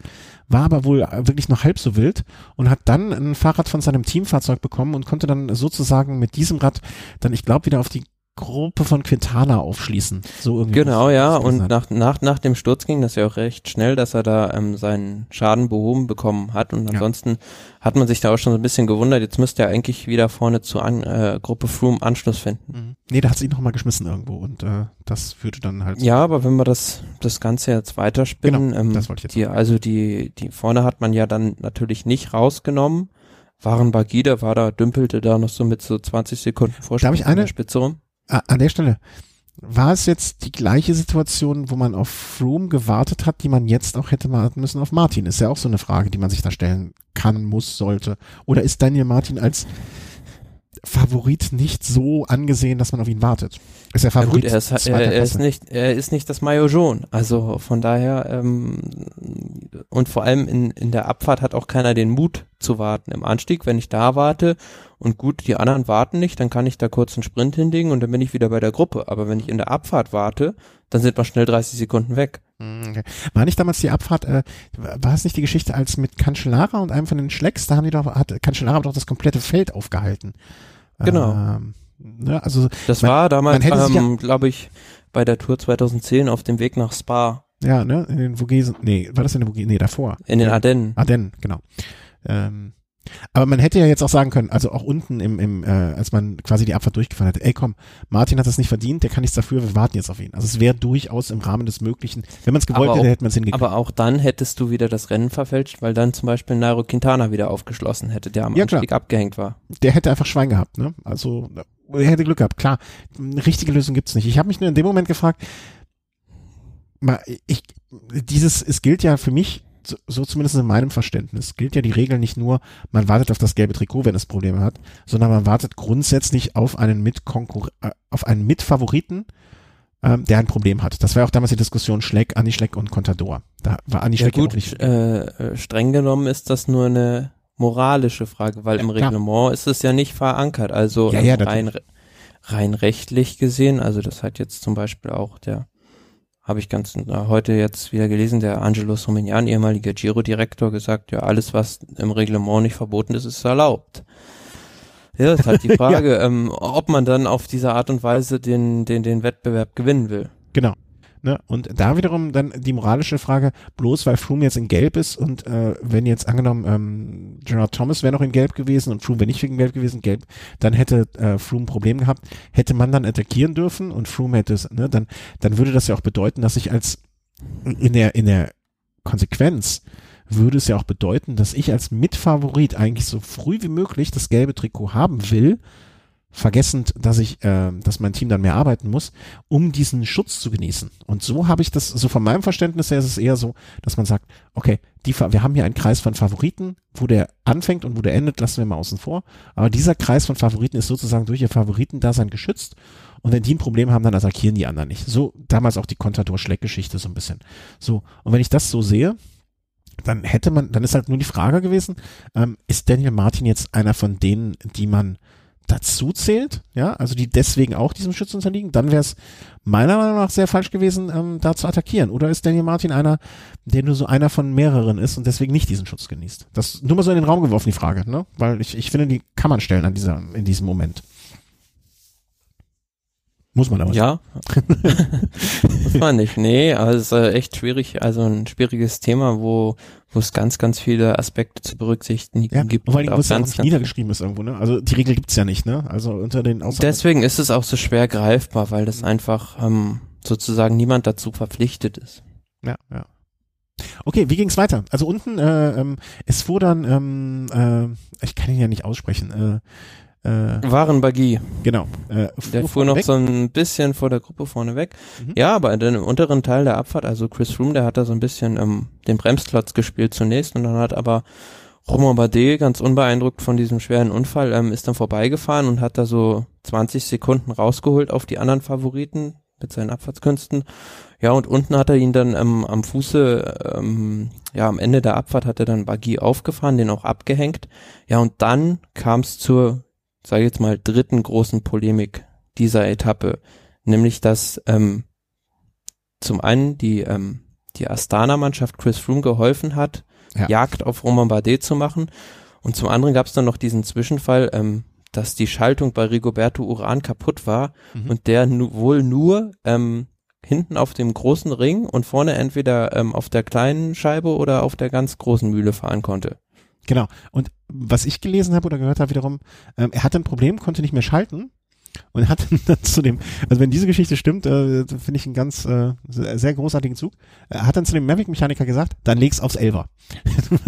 war aber wohl wirklich noch halb so wild und hat dann ein Fahrrad von seinem Teamfahrzeug bekommen und konnte dann sozusagen mit diesem Rad dann, ich glaube, wieder auf die Gruppe von Quintana aufschließen. So irgendwie. Genau, ja. Und nach, nach, nach dem Sturz ging das ja auch recht schnell, dass er da ähm, seinen Schaden behoben bekommen hat. Und ansonsten ja. hat man sich da auch schon so ein bisschen gewundert, jetzt müsste er eigentlich wieder vorne zur An äh, Gruppe Froome Anschluss finden. Mhm. Nee, da hat sie ihn nochmal geschmissen irgendwo und äh, das führte dann halt. Ja, aber wenn wir das, das Ganze jetzt weiterspinnen, genau, ähm, das wollte ich jetzt die, also die, die vorne hat man ja dann natürlich nicht rausgenommen. Waren Bagida war da, dümpelte da noch so mit so 20 Sekunden Vorsprung ich eine, Spitze rum an der Stelle, war es jetzt die gleiche Situation, wo man auf Froome gewartet hat, die man jetzt auch hätte warten müssen auf Martin? Ist ja auch so eine Frage, die man sich da stellen kann, muss, sollte. Oder ist Daniel Martin als Favorit nicht so angesehen, dass man auf ihn wartet? Ist er Favorit? Ja gut, er, ist, er, er ist nicht, er ist nicht das jaune. Also von daher ähm, und vor allem in, in der Abfahrt hat auch keiner den Mut zu warten. Im Anstieg, wenn ich da warte und gut, die anderen warten nicht, dann kann ich da kurz einen Sprint hinlegen und dann bin ich wieder bei der Gruppe. Aber wenn ich in der Abfahrt warte, dann sind wir schnell 30 Sekunden weg. Hm, okay. War nicht damals die Abfahrt, äh, war es nicht die Geschichte als mit Cancellara und einem von den Schlecks, da haben die doch, hat Cancellara doch das komplette Feld aufgehalten. Genau. Ähm, ne, also das man, war damals, ähm, ja, glaube ich, bei der Tour 2010 auf dem Weg nach Spa. Ja, ne, in den Vogesen, nee, war das in den Vogesen, nee, davor. In den Ardennen. Ardennen, genau. Ähm, aber man hätte ja jetzt auch sagen können, also auch unten im, im äh, als man quasi die Abfahrt durchgefahren hat, ey komm, Martin hat das nicht verdient, der kann nichts dafür, wir warten jetzt auf ihn. Also es wäre durchaus im Rahmen des Möglichen, wenn man es gewollt hätte, hätte man es hingekriegt. Aber auch dann hättest du wieder das Rennen verfälscht, weil dann zum Beispiel Nairo Quintana wieder aufgeschlossen hätte, der am ja, Anstieg klar. abgehängt war. Der hätte einfach Schwein gehabt, ne? Also er hätte Glück gehabt, klar. Eine richtige Lösung gibt's nicht. Ich habe mich nur in dem Moment gefragt, ich, dieses, es gilt ja für mich so, so zumindest in meinem Verständnis, gilt ja die Regel nicht nur, man wartet auf das gelbe Trikot, wenn es Probleme hat, sondern man wartet grundsätzlich auf einen Mitkonkur äh, auf einen Mitfavoriten, ähm, der ein Problem hat. Das war auch damals die Diskussion Schleck, Anni Schleck und Contador. Da war Anni Schleck ja gut, nicht. Äh, äh, streng genommen ist das nur eine moralische Frage, weil ja, im Reglement klar. ist es ja nicht verankert. Also ja, ja, rein, rein rechtlich gesehen, also das hat jetzt zum Beispiel auch der habe ich ganz äh, heute jetzt wieder gelesen, der Angelo Somignan, ehemaliger Giro-Direktor, gesagt, ja, alles, was im Reglement nicht verboten ist, ist erlaubt. Ja, das ist halt die Frage, ja. ähm, ob man dann auf diese Art und Weise den, den, den Wettbewerb gewinnen will. Genau. Ne? Und da wiederum dann die moralische Frage, bloß weil Froome jetzt in Gelb ist und äh, wenn jetzt angenommen ähm, Gerard Thomas wäre noch in Gelb gewesen und Froome wäre nicht wegen Gelb gewesen, Gelb, dann hätte äh, Froome ein Problem gehabt, hätte man dann attackieren dürfen und Froome hätte es, ne, dann, dann würde das ja auch bedeuten, dass ich als in der, in der Konsequenz würde es ja auch bedeuten, dass ich als Mitfavorit eigentlich so früh wie möglich das gelbe Trikot haben will, vergessend, dass ich, äh, dass mein Team dann mehr arbeiten muss, um diesen Schutz zu genießen. Und so habe ich das, so von meinem Verständnis her ist es eher so, dass man sagt, okay, die, wir haben hier einen Kreis von Favoriten, wo der anfängt und wo der endet, lassen wir mal außen vor. Aber dieser Kreis von Favoriten ist sozusagen durch ihr Favoritendasein geschützt. Und wenn die ein Problem haben, dann attackieren die anderen nicht. So damals auch die Contador-Schleck-Geschichte so ein bisschen. So. Und wenn ich das so sehe, dann hätte man, dann ist halt nur die Frage gewesen, ähm, ist Daniel Martin jetzt einer von denen, die man dazu zählt, ja, also die deswegen auch diesem Schutz unterliegen, dann wäre es meiner Meinung nach sehr falsch gewesen, ähm, da zu attackieren. Oder ist Daniel Martin einer, der nur so einer von mehreren ist und deswegen nicht diesen Schutz genießt? Das nur mal so in den Raum geworfen, die Frage, ne? Weil ich, ich finde, die kann man stellen an dieser, in diesem Moment. Muss man aber. Ja. Muss man nicht. Nee, ist äh, echt schwierig, also ein schwieriges Thema, wo wo es ganz, ganz viele Aspekte zu berücksichtigen ja, gibt. Vor allem, wo es auch nicht niedergeschrieben ist irgendwo, ne? Also die Regel gibt's ja nicht, ne? Also unter den Aussagen Deswegen ist es auch so schwer greifbar, weil das einfach ähm, sozusagen niemand dazu verpflichtet ist. Ja, ja. Okay, wie ging's weiter? Also unten, äh, ähm, es fuhr dann, ähm, äh, ich kann ihn ja nicht aussprechen, äh, äh, Warenbagie. Genau. Äh, der fuhr noch weg. so ein bisschen vor der Gruppe vorne weg. Mhm. Ja, aber in dem unteren Teil der Abfahrt, also Chris Froome, der hat da so ein bisschen ähm, den Bremsklotz gespielt zunächst und dann hat aber Romain Bardet, ganz unbeeindruckt von diesem schweren Unfall, ähm, ist dann vorbeigefahren und hat da so 20 Sekunden rausgeholt auf die anderen Favoriten mit seinen Abfahrtskünsten. Ja, und unten hat er ihn dann ähm, am Fuße, ähm, ja, am Ende der Abfahrt hat er dann Bagie aufgefahren, den auch abgehängt. Ja, und dann kam es zur sage jetzt mal, dritten großen Polemik dieser Etappe, nämlich dass ähm, zum einen die, ähm, die Astana-Mannschaft Chris Froome geholfen hat, ja. Jagd auf Roman Bardet zu machen und zum anderen gab es dann noch diesen Zwischenfall, ähm, dass die Schaltung bei Rigoberto Uran kaputt war mhm. und der nu wohl nur ähm, hinten auf dem großen Ring und vorne entweder ähm, auf der kleinen Scheibe oder auf der ganz großen Mühle fahren konnte. Genau. Und was ich gelesen habe oder gehört habe wiederum, ähm, er hatte ein Problem, konnte nicht mehr schalten und hat dann zu dem, also wenn diese Geschichte stimmt, äh, finde ich einen ganz äh, sehr großartigen Zug. Er hat dann zu dem Mavic-Mechaniker gesagt, dann leg's aufs Elver.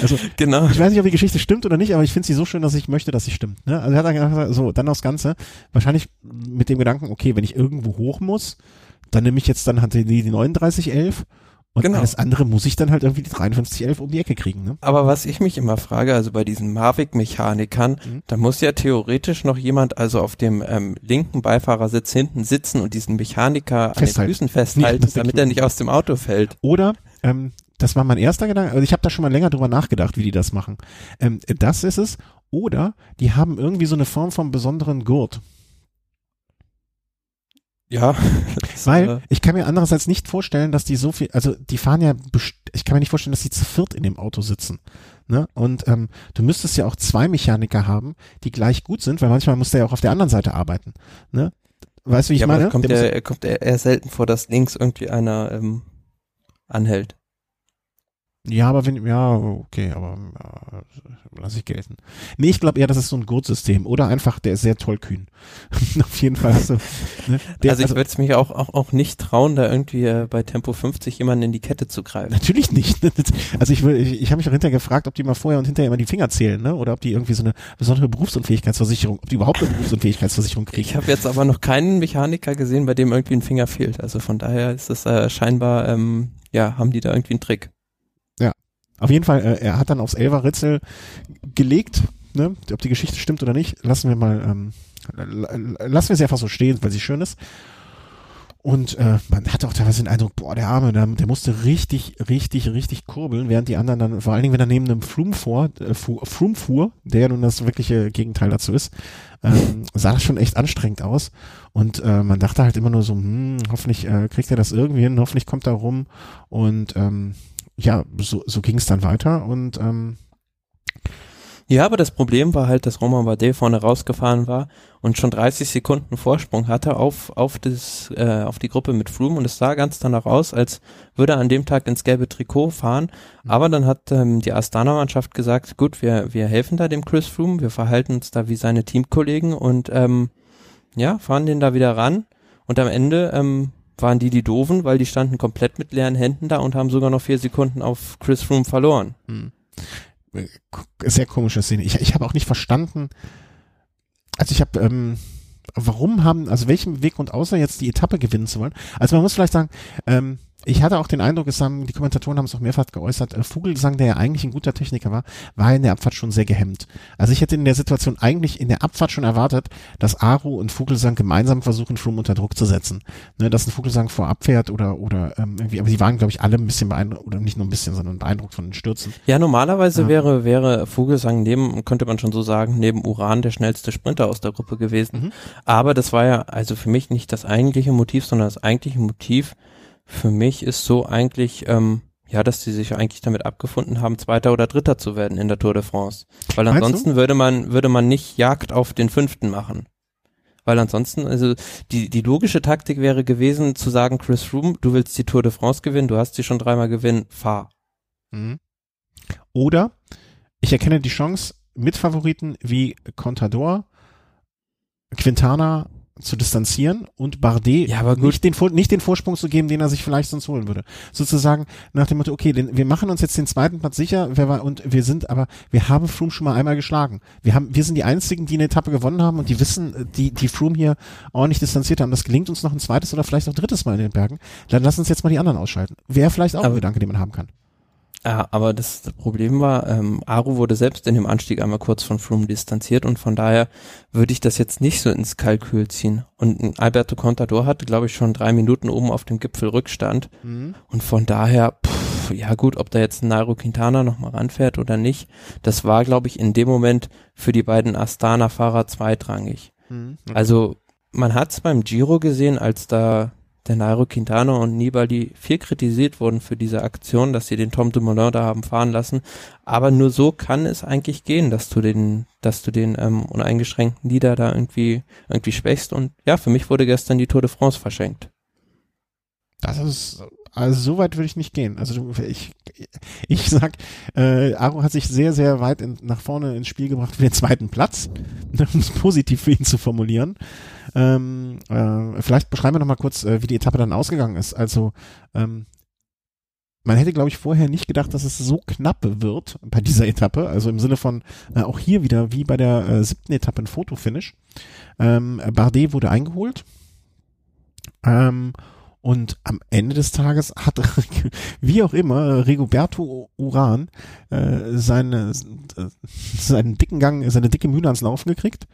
also genau. Ich weiß nicht, ob die Geschichte stimmt oder nicht, aber ich finde sie so schön, dass ich möchte, dass sie stimmt. Ne? Also er hat dann gesagt, so, dann aufs Ganze, wahrscheinlich mit dem Gedanken, okay, wenn ich irgendwo hoch muss, dann nehme ich jetzt dann hatte die, die 3911 und genau. alles andere muss ich dann halt irgendwie die 5311 um die Ecke kriegen. Ne? Aber was ich mich immer frage, also bei diesen Mavic-Mechanikern, mhm. da muss ja theoretisch noch jemand also auf dem ähm, linken Beifahrersitz hinten sitzen und diesen Mechaniker an den Füßen festhalten, damit er nicht aus dem Auto fällt. Oder, ähm, das war mein erster Gedanke, also ich habe da schon mal länger drüber nachgedacht, wie die das machen. Ähm, das ist es. Oder die haben irgendwie so eine Form von besonderen Gurt. Ja. Weil äh, ich kann mir andererseits nicht vorstellen, dass die so viel, also die fahren ja, ich kann mir nicht vorstellen, dass die zu viert in dem Auto sitzen. Ne? Und ähm, du müsstest ja auch zwei Mechaniker haben, die gleich gut sind, weil manchmal muss der ja auch auf der anderen Seite arbeiten. Ne? Weißt du, wie ich ja, meine? Kommt der, er kommt eher selten vor, dass links irgendwie einer ähm, anhält. Ja, aber wenn, ja, okay, aber ja, lass ich gelten. Nee, ich glaube eher, das ist so ein Gurtsystem oder einfach, der ist sehr tollkühn. Auf jeden Fall du, ne, der, also ich also, würde es mich auch, auch, auch nicht trauen, da irgendwie äh, bei Tempo 50 jemanden in die Kette zu greifen. Natürlich nicht. Ne? Also ich, ich, ich habe mich auch hinterher gefragt, ob die mal vorher und hinterher immer die Finger zählen, ne? Oder ob die irgendwie so eine besondere Berufsunfähigkeitsversicherung, ob die überhaupt eine Berufsunfähigkeitsversicherung kriegen. Ich habe jetzt aber noch keinen Mechaniker gesehen, bei dem irgendwie ein Finger fehlt. Also von daher ist es äh, scheinbar, ähm, ja, haben die da irgendwie einen Trick. Auf jeden Fall, äh, er hat dann aufs Elfer-Ritzel gelegt, ne? ob die Geschichte stimmt oder nicht, lassen wir mal, ähm, lassen wir sie einfach so stehen, weil sie schön ist. Und äh, man hatte auch teilweise den Eindruck, boah, der Arme, der, der musste richtig, richtig, richtig kurbeln, während die anderen dann, vor allen Dingen, wenn er neben einem Froome fuhr, äh, Froome fuhr, der ja nun das wirkliche Gegenteil dazu ist, ähm, sah das schon echt anstrengend aus. Und äh, man dachte halt immer nur so, hm, hoffentlich äh, kriegt er das irgendwie hin, hoffentlich kommt er rum. Und ähm, ja, so, so ging es dann weiter und ähm, Ja, aber das Problem war halt, dass Romain Bardet vorne rausgefahren war und schon 30 Sekunden Vorsprung hatte auf, auf, das, äh, auf die Gruppe mit Froome und es sah ganz danach aus, als würde er an dem Tag ins gelbe Trikot fahren. Aber dann hat ähm, die Astana-Mannschaft gesagt, gut, wir, wir helfen da dem Chris Froome, wir verhalten uns da wie seine Teamkollegen und ähm, ja, fahren den da wieder ran und am Ende ähm, waren die die Doofen, weil die standen komplett mit leeren Händen da und haben sogar noch vier Sekunden auf Chris Froome verloren. Hm sehr komische Szene. Ich, ich habe auch nicht verstanden, also ich habe, ähm, warum haben, also welchen Weggrund außer jetzt die Etappe gewinnen zu wollen? Also man muss vielleicht sagen, ähm, ich hatte auch den Eindruck, es haben, die Kommentatoren haben es auch mehrfach geäußert, äh, Vogelsang, der ja eigentlich ein guter Techniker war, war in der Abfahrt schon sehr gehemmt. Also ich hätte in der Situation eigentlich in der Abfahrt schon erwartet, dass Aru und Vogelsang gemeinsam versuchen, Froome unter Druck zu setzen. Ne, dass ein Vogelsang vorab fährt oder, oder ähm, irgendwie, aber die waren, glaube ich, alle ein bisschen beeindruckt, oder nicht nur ein bisschen, sondern beeindruckt von den Stürzen. Ja, normalerweise ja. wäre, wäre Vogelsang neben, könnte man schon so sagen, neben Uran der schnellste Sprinter aus der Gruppe gewesen. Mhm. Aber das war ja also für mich nicht das eigentliche Motiv, sondern das eigentliche Motiv, für mich ist so eigentlich, ähm, ja, dass sie sich eigentlich damit abgefunden haben, Zweiter oder Dritter zu werden in der Tour de France. Weil ansonsten würde man, würde man nicht Jagd auf den Fünften machen. Weil ansonsten, also die, die logische Taktik wäre gewesen, zu sagen, Chris Froome, du willst die Tour de France gewinnen, du hast sie schon dreimal gewinnen, fahr. Mhm. Oder ich erkenne die Chance, Mitfavoriten wie Contador, Quintana zu distanzieren und Bardet ja, aber nicht, den, nicht den Vorsprung zu geben, den er sich vielleicht sonst holen würde. Sozusagen nach dem Motto, okay, den, wir machen uns jetzt den zweiten Platz sicher, wer war, und wir sind, aber wir haben Froome schon mal einmal geschlagen. Wir haben, wir sind die einzigen, die eine Etappe gewonnen haben und die wissen, die, die Froome hier ordentlich distanziert haben. Das gelingt uns noch ein zweites oder vielleicht auch drittes Mal in den Bergen. Dann lass uns jetzt mal die anderen ausschalten. Wäre vielleicht auch aber, ein Gedanke, den man haben kann. Ja, aber das, das Problem war, ähm, Aru wurde selbst in dem Anstieg einmal kurz von Froome distanziert und von daher würde ich das jetzt nicht so ins Kalkül ziehen. Und Alberto Contador hatte, glaube ich, schon drei Minuten oben auf dem Gipfel Rückstand mhm. und von daher, pff, ja gut, ob da jetzt ein Nairo Quintana nochmal ranfährt oder nicht, das war, glaube ich, in dem Moment für die beiden Astana-Fahrer zweitrangig. Mhm. Okay. Also man hat es beim Giro gesehen, als da der Nairo Quintana und Nibali viel kritisiert wurden für diese Aktion, dass sie den Tom Dumoulin da haben fahren lassen. Aber nur so kann es eigentlich gehen, dass du den, dass du den ähm, uneingeschränkten Leader da irgendwie irgendwie schwächst. Und ja, für mich wurde gestern die Tour de France verschenkt. Das ist also so weit würde ich nicht gehen. Also ich, ich sag, äh, Aro hat sich sehr, sehr weit in, nach vorne ins Spiel gebracht für den zweiten Platz, um es positiv für ihn zu formulieren. Ähm, äh, vielleicht beschreiben wir noch mal kurz, äh, wie die Etappe dann ausgegangen ist. Also ähm, man hätte, glaube ich, vorher nicht gedacht, dass es so knapp wird bei dieser Etappe. Also im Sinne von äh, auch hier wieder wie bei der äh, siebten Etappe ein Fotofinish. Ähm, Bardet wurde eingeholt. Ähm, und am Ende des Tages hat, wie auch immer, Rigoberto Uran äh, seine, äh, seinen dicken Gang, seine dicke Mühle ans Laufen gekriegt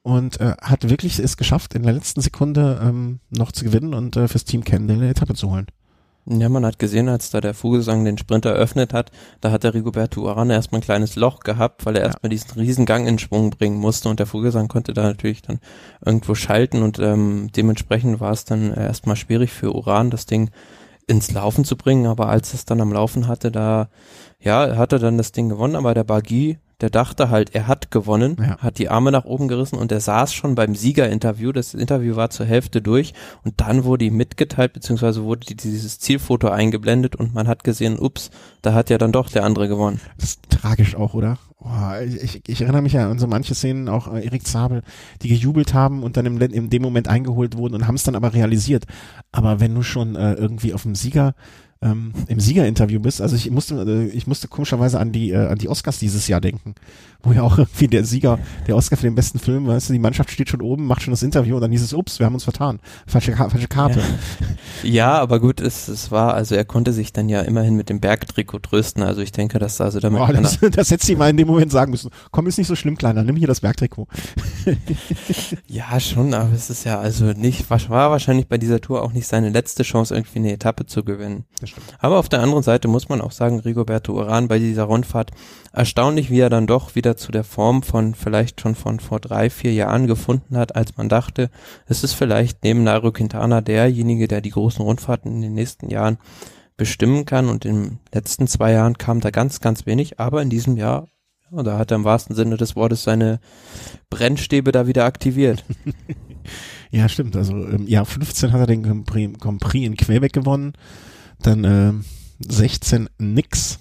und äh, hat wirklich es geschafft, in der letzten Sekunde ähm, noch zu gewinnen und äh, fürs Team Kendall eine Etappe zu holen. Ja, man hat gesehen, als da der Vogelsang den Sprint eröffnet hat, da hat der Rigoberto Urán erstmal ein kleines Loch gehabt, weil er ja. erstmal diesen Riesengang in Schwung bringen musste und der Vogelsang konnte da natürlich dann irgendwo schalten und ähm, dementsprechend war es dann erstmal schwierig für Uran, das Ding ins Laufen zu bringen, aber als es dann am Laufen hatte, da ja, hat er dann das Ding gewonnen, aber der Bagui der dachte halt, er hat gewonnen, ja. hat die Arme nach oben gerissen und er saß schon beim Siegerinterview. Das Interview war zur Hälfte durch und dann wurde ihm mitgeteilt, beziehungsweise wurde dieses Zielfoto eingeblendet und man hat gesehen, ups, da hat ja dann doch der andere gewonnen. Das ist tragisch auch, oder? Oh, ich, ich, erinnere mich ja an so manche Szenen, auch äh, Erik Zabel, die gejubelt haben und dann im, in dem Moment eingeholt wurden und haben es dann aber realisiert. Aber wenn du schon äh, irgendwie auf dem Sieger ähm, im Siegerinterview bist. Also ich musste, äh, ich musste komischerweise an die, äh, an die Oscars dieses Jahr denken, wo ja auch irgendwie der Sieger, der Oscar für den besten Film, weißt du, die Mannschaft steht schon oben, macht schon das Interview und dann hieß es, ups, wir haben uns vertan. Falsche, falsche Karte. Ja. ja, aber gut, es, es war, also er konnte sich dann ja immerhin mit dem Bergtrikot trösten. Also ich denke, dass also damit. Oh, das, das hätte sie mal in dem Moment sagen müssen. Komm, ist nicht so schlimm, Kleiner, nimm hier das Bergtrikot. ja, schon, aber es ist ja also nicht, war wahrscheinlich bei dieser Tour auch nicht seine letzte Chance, irgendwie eine Etappe zu gewinnen. Aber auf der anderen Seite muss man auch sagen, Rigoberto Uran bei dieser Rundfahrt erstaunlich, wie er dann doch wieder zu der Form von vielleicht schon von vor drei, vier Jahren gefunden hat, als man dachte, es ist vielleicht neben Nairo Quintana derjenige, der die großen Rundfahrten in den nächsten Jahren bestimmen kann und in den letzten zwei Jahren kam da ganz, ganz wenig, aber in diesem Jahr da hat er im wahrsten Sinne des Wortes seine Brennstäbe da wieder aktiviert. ja, stimmt. Also im Jahr 15 hat er den Grand Prix in Quebec gewonnen. Dann äh, 16 nix.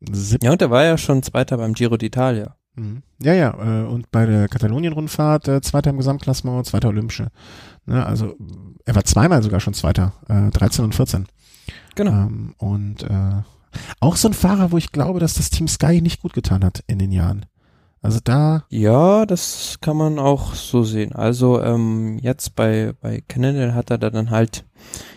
Ja, und er war ja schon Zweiter beim Giro d'Italia. Mhm. Ja, ja, äh, und bei der Katalonien-Rundfahrt äh, Zweiter im Gesamtklassement, Zweiter Olympische. Ne, also er war zweimal sogar schon Zweiter, äh, 13 und 14. Genau. Ähm, und äh, auch so ein Fahrer, wo ich glaube, dass das Team Sky nicht gut getan hat in den Jahren. Also da. Ja, das kann man auch so sehen. Also ähm, jetzt bei bei Cannondale hat er dann halt,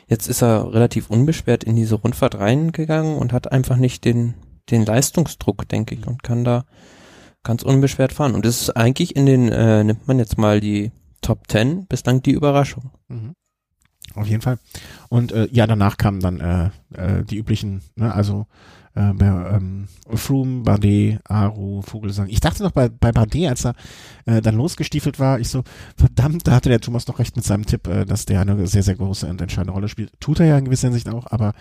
jetzt ist er relativ unbeschwert in diese Rundfahrt reingegangen und hat einfach nicht den den Leistungsdruck, denke ich, und kann da ganz unbeschwert fahren. Und das ist eigentlich in den, äh, nimmt man jetzt mal die Top 10, bislang die Überraschung. Mhm. Auf jeden Fall. Und äh, ja, danach kamen dann äh, äh, die üblichen, ne, also äh, bei, ähm, Froome, Bardet, Aru, Vogelsang. Ich dachte noch bei, bei Bardet, als er äh, dann losgestiefelt war, ich so, verdammt, da hatte der Thomas doch recht mit seinem Tipp, äh, dass der eine sehr, sehr große und entscheidende Rolle spielt. Tut er ja in gewisser Hinsicht auch, aber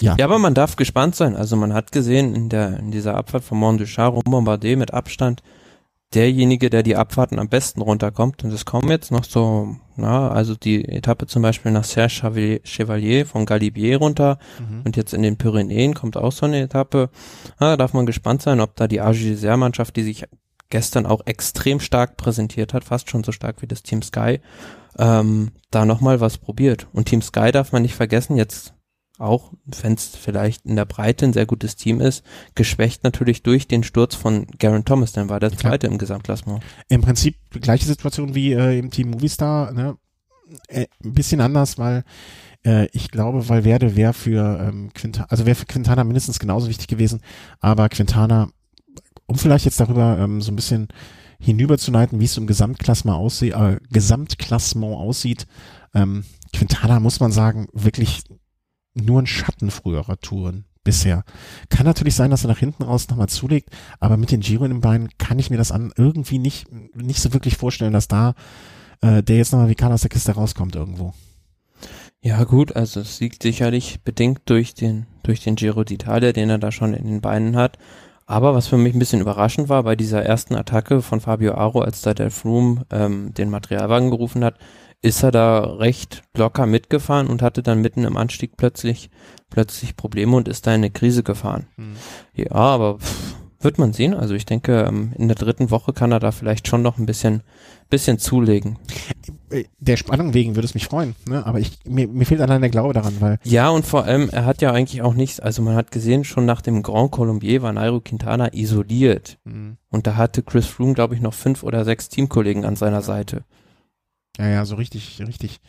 ja. ja, aber man darf gespannt sein. Also man hat gesehen in der in dieser Abfahrt von Mont Duchard, Romain Bardet mit Abstand derjenige, der die Abfahrten am besten runterkommt. Und es kommen jetzt noch so, na, also die Etappe zum Beispiel nach Serge Chevalier von Galibier runter mhm. und jetzt in den Pyrenäen kommt auch so eine Etappe. Na, da darf man gespannt sein, ob da die AG-Mannschaft, die sich gestern auch extrem stark präsentiert hat, fast schon so stark wie das Team Sky, ähm, da nochmal was probiert. Und Team Sky darf man nicht vergessen, jetzt auch, wenn es vielleicht in der Breite ein sehr gutes Team ist, geschwächt natürlich durch den Sturz von Garen Thomas, dann war der zweite Klar. im Gesamtklassement. Im Prinzip gleiche Situation wie äh, im Team Movistar, ne? Äh, ein bisschen anders, weil äh, ich glaube, Valverde wäre für ähm, Quintana, also wäre für Quintana mindestens genauso wichtig gewesen, aber Quintana, um vielleicht jetzt darüber ähm, so ein bisschen hinüber zu leiten, wie es im Gesamtklassement aussieht, äh, Gesamtklassement aussieht, ähm, Quintana muss man sagen, wirklich nur ein Schatten früherer Touren bisher. Kann natürlich sein, dass er nach hinten raus nochmal zulegt, aber mit den Giro in den Beinen kann ich mir das an irgendwie nicht, nicht so wirklich vorstellen, dass da äh, der jetzt nochmal wie Karl der Kiste rauskommt irgendwo. Ja gut, also es liegt sicherlich bedingt durch den, durch den Giro d'Italia, den er da schon in den Beinen hat. Aber was für mich ein bisschen überraschend war bei dieser ersten Attacke von Fabio Aro, als da der Froome ähm, den Materialwagen gerufen hat, ist er da recht locker mitgefahren und hatte dann mitten im Anstieg plötzlich, plötzlich Probleme und ist da in eine Krise gefahren. Mhm. Ja, aber pff, wird man sehen. Also ich denke, ähm, in der dritten Woche kann er da vielleicht schon noch ein bisschen, bisschen zulegen. Der Spannung wegen würde es mich freuen, ne? aber ich, mir, mir fehlt allein der Glaube daran, weil. Ja, und vor allem, er hat ja eigentlich auch nichts, also man hat gesehen, schon nach dem Grand Colombier war Nairo Quintana isoliert. Mhm. Und da hatte Chris Froome, glaube ich, noch fünf oder sechs Teamkollegen an seiner Seite. Ja, ja, so richtig, richtig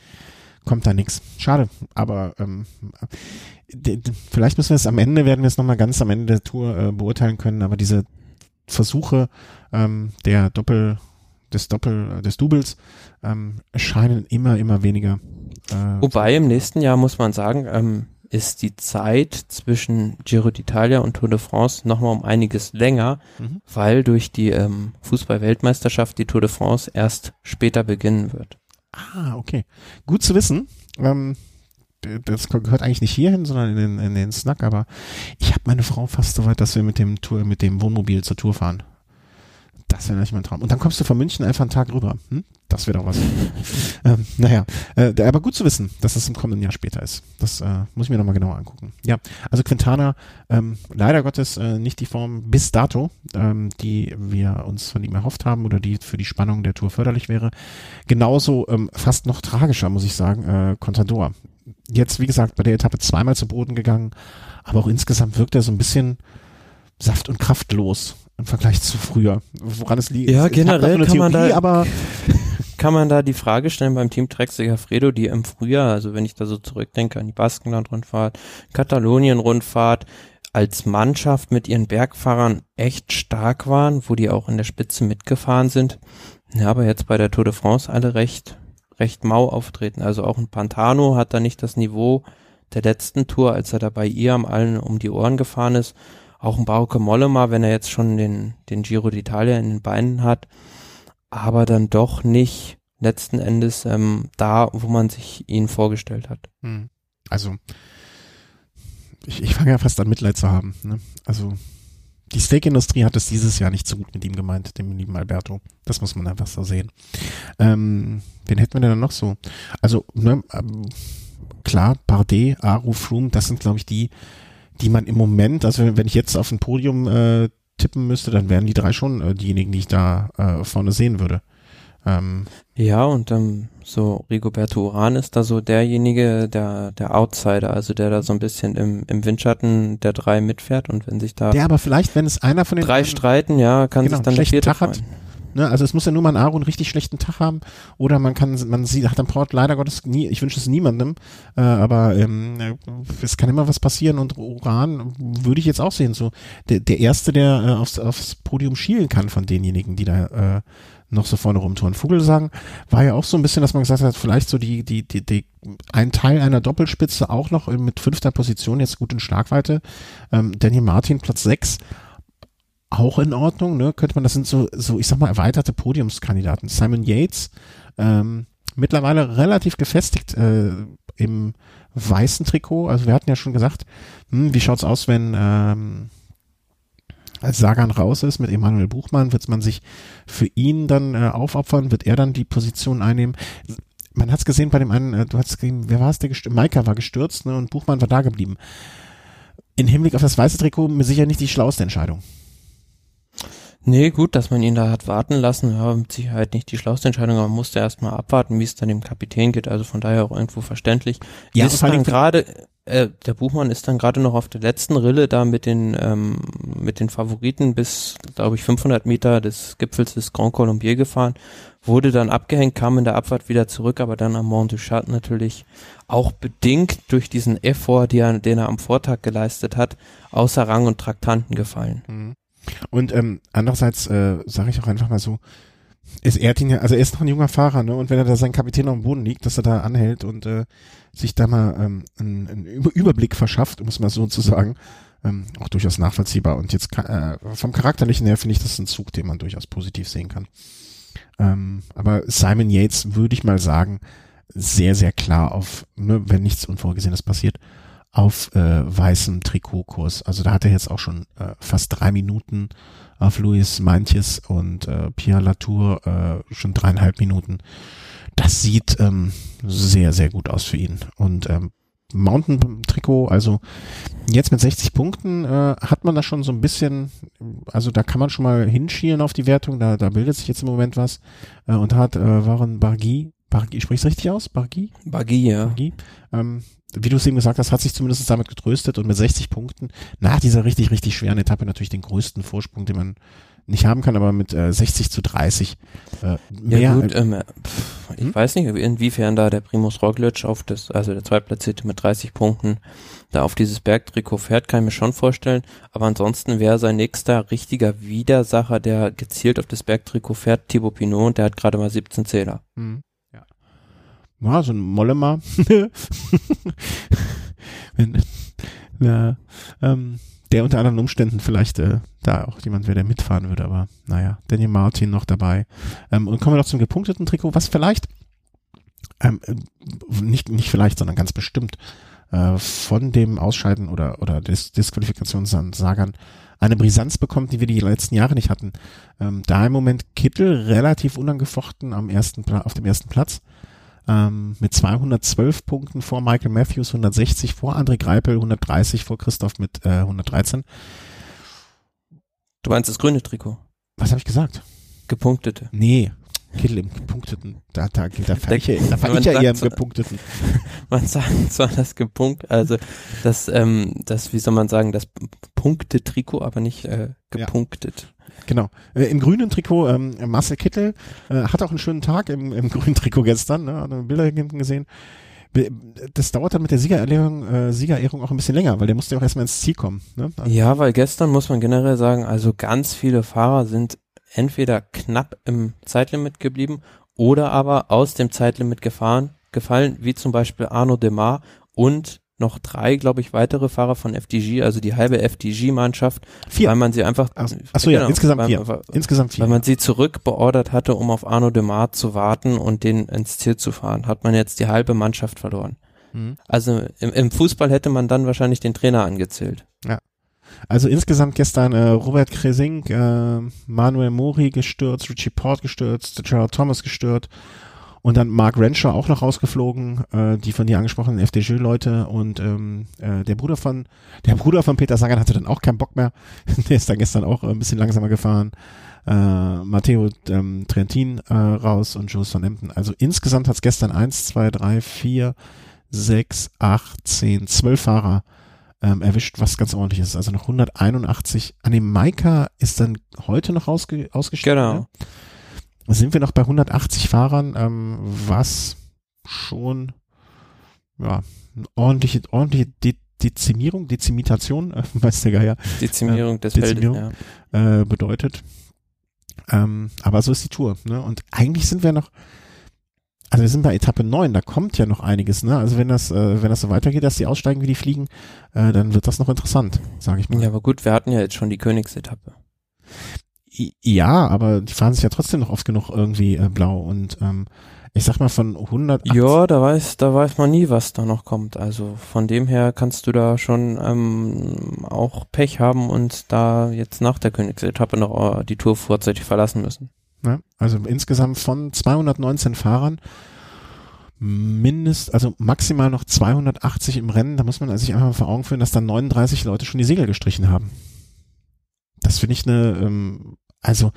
kommt da nichts. Schade, aber ähm, vielleicht müssen wir es am Ende, werden wir es nochmal ganz am Ende der Tour äh, beurteilen können, aber diese Versuche ähm, der Doppel, des Doppel, des Doubles ähm, scheinen immer, immer weniger. Äh, Wobei im nächsten Jahr muss man sagen, ähm, ist die Zeit zwischen Giro d'Italia und Tour de France nochmal um einiges länger, mhm. weil durch die ähm, Fußball-Weltmeisterschaft die Tour de France erst später beginnen wird. Ah, okay. Gut zu wissen. Ähm, das gehört eigentlich nicht hierhin, sondern in den, in den Snack, aber ich habe meine Frau fast so weit, dass wir mit dem Tour, mit dem Wohnmobil zur Tour fahren. Das wäre natürlich mein Traum. Und dann kommst du von München einfach einen Tag rüber. Hm? Das wäre doch was. ähm, naja, äh, aber gut zu wissen, dass das im kommenden Jahr später ist. Das äh, muss ich mir nochmal genauer angucken. Ja, also Quintana, ähm, leider Gottes äh, nicht die Form bis dato, ähm, die wir uns von ihm erhofft haben oder die für die Spannung der Tour förderlich wäre. Genauso ähm, fast noch tragischer, muss ich sagen, äh, Contador. Jetzt, wie gesagt, bei der Etappe zweimal zu Boden gegangen, aber auch insgesamt wirkt er so ein bisschen saft- und kraftlos im Vergleich zu früher. Woran es liegt. Ja, generell kann Theorie, man da, aber kann man da die Frage stellen beim Team Trek Fredo, die im Frühjahr, also wenn ich da so zurückdenke an die Baskenland-Rundfahrt, Katalonien-Rundfahrt, als Mannschaft mit ihren Bergfahrern echt stark waren, wo die auch in der Spitze mitgefahren sind. Ja, aber jetzt bei der Tour de France alle recht, recht mau auftreten. Also auch ein Pantano hat da nicht das Niveau der letzten Tour, als er da bei Iam allen um die Ohren gefahren ist auch ein Bauke Mollema, wenn er jetzt schon den, den Giro d'Italia in den Beinen hat, aber dann doch nicht letzten Endes ähm, da, wo man sich ihn vorgestellt hat. Hm. Also ich, ich fange ja fast an Mitleid zu haben. Ne? Also die Steakindustrie hat es dieses Jahr nicht so gut mit ihm gemeint, dem lieben Alberto. Das muss man einfach so sehen. Ähm, wen hätten wir denn dann noch so? Also, ne, ähm, klar, Bardet, Aru, Froome, das sind, glaube ich, die, die man im Moment, also wenn ich jetzt auf ein Podium äh, tippen müsste, dann wären die drei schon äh, diejenigen, die ich da äh, vorne sehen würde. Ähm, ja, und ähm, so Rigoberto Uran ist da so derjenige, der, der Outsider, also der da so ein bisschen im, im Windschatten der drei mitfährt und wenn sich da. Der aber vielleicht, wenn es einer von den drei streiten, ja, kann genau, sich dann der vierte Tag hat. Ne, also es muss ja nur mal ein Aaron richtig schlechten Tag haben oder man kann, man sieht, hat am Port leider Gottes nie, ich wünsche es niemandem, äh, aber ähm, es kann immer was passieren und Uran würde ich jetzt auch sehen, so der, der Erste, der äh, aufs, aufs Podium schielen kann von denjenigen, die da äh, noch so vorne rumtouren. Vogelsang war ja auch so ein bisschen, dass man gesagt hat, vielleicht so die, die, die, die ein Teil einer Doppelspitze auch noch mit fünfter Position, jetzt gut in Schlagweite. Ähm, Daniel Martin, Platz sechs auch in Ordnung, ne? Könnte man, das sind so, so, ich sag mal, erweiterte Podiumskandidaten. Simon Yates, ähm, mittlerweile relativ gefestigt äh, im weißen Trikot. Also wir hatten ja schon gesagt, hm, wie schaut's aus, wenn ähm, als Sagan raus ist mit Emanuel Buchmann, wird man sich für ihn dann äh, aufopfern, wird er dann die Position einnehmen. Man hat es gesehen bei dem einen, äh, du hast gesehen, wer war es, der gestürzt, Maika war gestürzt ne, und Buchmann war da geblieben. In Hinblick auf das weiße Trikot mir sicher nicht die schlauste Entscheidung. Nee, gut, dass man ihn da hat warten lassen, ja, mit Sicherheit nicht die schlauste Entscheidung, aber man musste erstmal abwarten, wie es dann dem Kapitän geht, also von daher auch irgendwo verständlich. Ja, ist dann gerade, äh, der Buchmann ist dann gerade noch auf der letzten Rille da mit den, ähm, mit den Favoriten bis, glaube ich, 500 Meter des Gipfels des Grand Colombier gefahren, wurde dann abgehängt, kam in der Abfahrt wieder zurück, aber dann am Mont du Chat natürlich auch bedingt durch diesen Effort, den er, den er am Vortag geleistet hat, außer Rang und Traktanten gefallen. Mhm. Und ähm, andererseits äh, sage ich auch einfach mal so, ist er ihn ja, also er ist noch ein junger Fahrer, ne? Und wenn er da sein Kapitän auf dem Boden liegt, dass er da anhält und äh, sich da mal ähm, einen, einen Überblick verschafft, um es mal so zu sagen, ähm, auch durchaus nachvollziehbar. Und jetzt äh, vom Charakterlichen her finde ich das ein Zug, den man durchaus positiv sehen kann. Ähm, aber Simon Yates würde ich mal sagen, sehr, sehr klar auf, ne, wenn nichts Unvorgesehenes passiert, auf äh, weißem Trikotkurs. Also da hat er jetzt auch schon äh, fast drei Minuten auf Luis Manches und äh, Pierre Latour äh, schon dreieinhalb Minuten. Das sieht ähm, sehr, sehr gut aus für ihn. Und ähm, Mountain-Trikot, also jetzt mit 60 Punkten äh, hat man da schon so ein bisschen, also da kann man schon mal hinschielen auf die Wertung, da, da bildet sich jetzt im Moment was äh, und hat äh, Warren Bargi, Bargi, sprichst du richtig aus? Bargi? Bargi, ja. Bargi, ähm, wie du es eben gesagt hast, hat sich zumindest damit getröstet und mit 60 Punkten nach dieser richtig, richtig schweren Etappe natürlich den größten Vorsprung, den man nicht haben kann, aber mit äh, 60 zu 30 äh, mehr. Ja gut, ähm, pff, ich hm? weiß nicht, inwiefern da der Primus Roglic auf das, also der Zweitplatzierte mit 30 Punkten da auf dieses Bergtrikot fährt, kann ich mir schon vorstellen. Aber ansonsten wäre sein nächster richtiger Widersacher, der gezielt auf das Bergtrikot fährt, Thibaut Pinot, und der hat gerade mal 17 Zähler. Hm ja, so ein Mollema. Wenn, ja, ähm, der unter anderen Umständen vielleicht äh, da auch jemand wäre, der mitfahren würde, aber naja, Daniel Martin noch dabei. Ähm, und kommen wir noch zum gepunkteten Trikot, was vielleicht, ähm, nicht, nicht vielleicht, sondern ganz bestimmt äh, von dem Ausscheiden oder, oder des Disqualifikationssagern eine Brisanz bekommt, die wir die letzten Jahre nicht hatten. Ähm, da im Moment Kittel relativ unangefochten am ersten, auf dem ersten Platz ähm, mit 212 Punkten vor Michael Matthews 160, vor André Greipel 130, vor Christoph mit äh, 113. Du meinst das grüne Trikot? Was habe ich gesagt? Gepunktete. Nee, Kittel im gepunkteten. Da, da, da fahre ich, ja, da fahr ich ja eher im gepunkteten. Man sagt zwar das gepunkt, also das, ähm, das, wie soll man sagen, das Punkte-Trikot, aber nicht äh, gepunktet. Ja. Genau. Äh, Im grünen Trikot, ähm, Marcel Kittel äh, hat auch einen schönen Tag im, im grünen Trikot gestern, ne, hat Bilder hinten gesehen. Das dauert dann mit der Siegerehrung, äh, Siegerehrung auch ein bisschen länger, weil der musste ja auch erstmal ins Ziel kommen. Ne? Also ja, weil gestern muss man generell sagen, also ganz viele Fahrer sind entweder knapp im Zeitlimit geblieben oder aber aus dem Zeitlimit gefahren, gefallen, wie zum Beispiel Arno Demar und noch drei, glaube ich, weitere Fahrer von FDG, also die halbe FDG-Mannschaft, weil man sie einfach, Ach, achso, ja, genau, insgesamt vier. Weil, insgesamt vier. Weil man sie zurückbeordert hatte, um auf Arno de Mar zu warten und den ins Ziel zu fahren, hat man jetzt die halbe Mannschaft verloren. Mhm. Also im, im, Fußball hätte man dann wahrscheinlich den Trainer angezählt. Ja. Also insgesamt gestern äh, Robert Kresing, äh, Manuel Mori gestürzt, Richie Port gestürzt, Gerald Thomas gestürzt und dann Mark Renshaw auch noch rausgeflogen, äh, die von dir angesprochenen FDJ-Leute und ähm, äh, der Bruder von der Bruder von Peter Sagan hatte dann auch keinen Bock mehr. der ist dann gestern auch äh, ein bisschen langsamer gefahren. Äh, Matteo ähm, Trentin äh, raus und Jules van Emden. Also insgesamt hat es gestern eins, zwei, drei, vier, sechs, acht, zehn, zwölf Fahrer ähm, erwischt, was ganz ordentlich ist. Also noch 181. An dem Maika ist dann heute noch ausge ausgestiegen. Genau. Ne? Sind wir noch bei 180 Fahrern, ähm, was schon ja, eine ordentliche, ordentliche De Dezimierung, Dezimitation, äh, weiß der Geier, Dezimierung äh, des Dezimierung. Feldes, ja. äh, bedeutet. Ähm, aber so ist die Tour. Ne? Und eigentlich sind wir noch, also wir sind bei Etappe 9, da kommt ja noch einiges. Ne? Also wenn das, äh, wenn das so weitergeht, dass die aussteigen wie die fliegen, äh, dann wird das noch interessant, sage ich mal. Ja, aber gut, wir hatten ja jetzt schon die Königsetappe. Ja, aber die fahren sich ja trotzdem noch oft genug irgendwie äh, blau und ähm, ich sag mal von 100 Ja, da weiß, da weiß man nie, was da noch kommt. Also von dem her kannst du da schon ähm, auch Pech haben und da jetzt nach der Königsetappe noch äh, die Tour vorzeitig verlassen müssen. Ne? Also insgesamt von 219 Fahrern mindest, also maximal noch 280 im Rennen. Da muss man sich einfach mal vor Augen führen, dass dann 39 Leute schon die Segel gestrichen haben. Das finde ich eine, ähm, also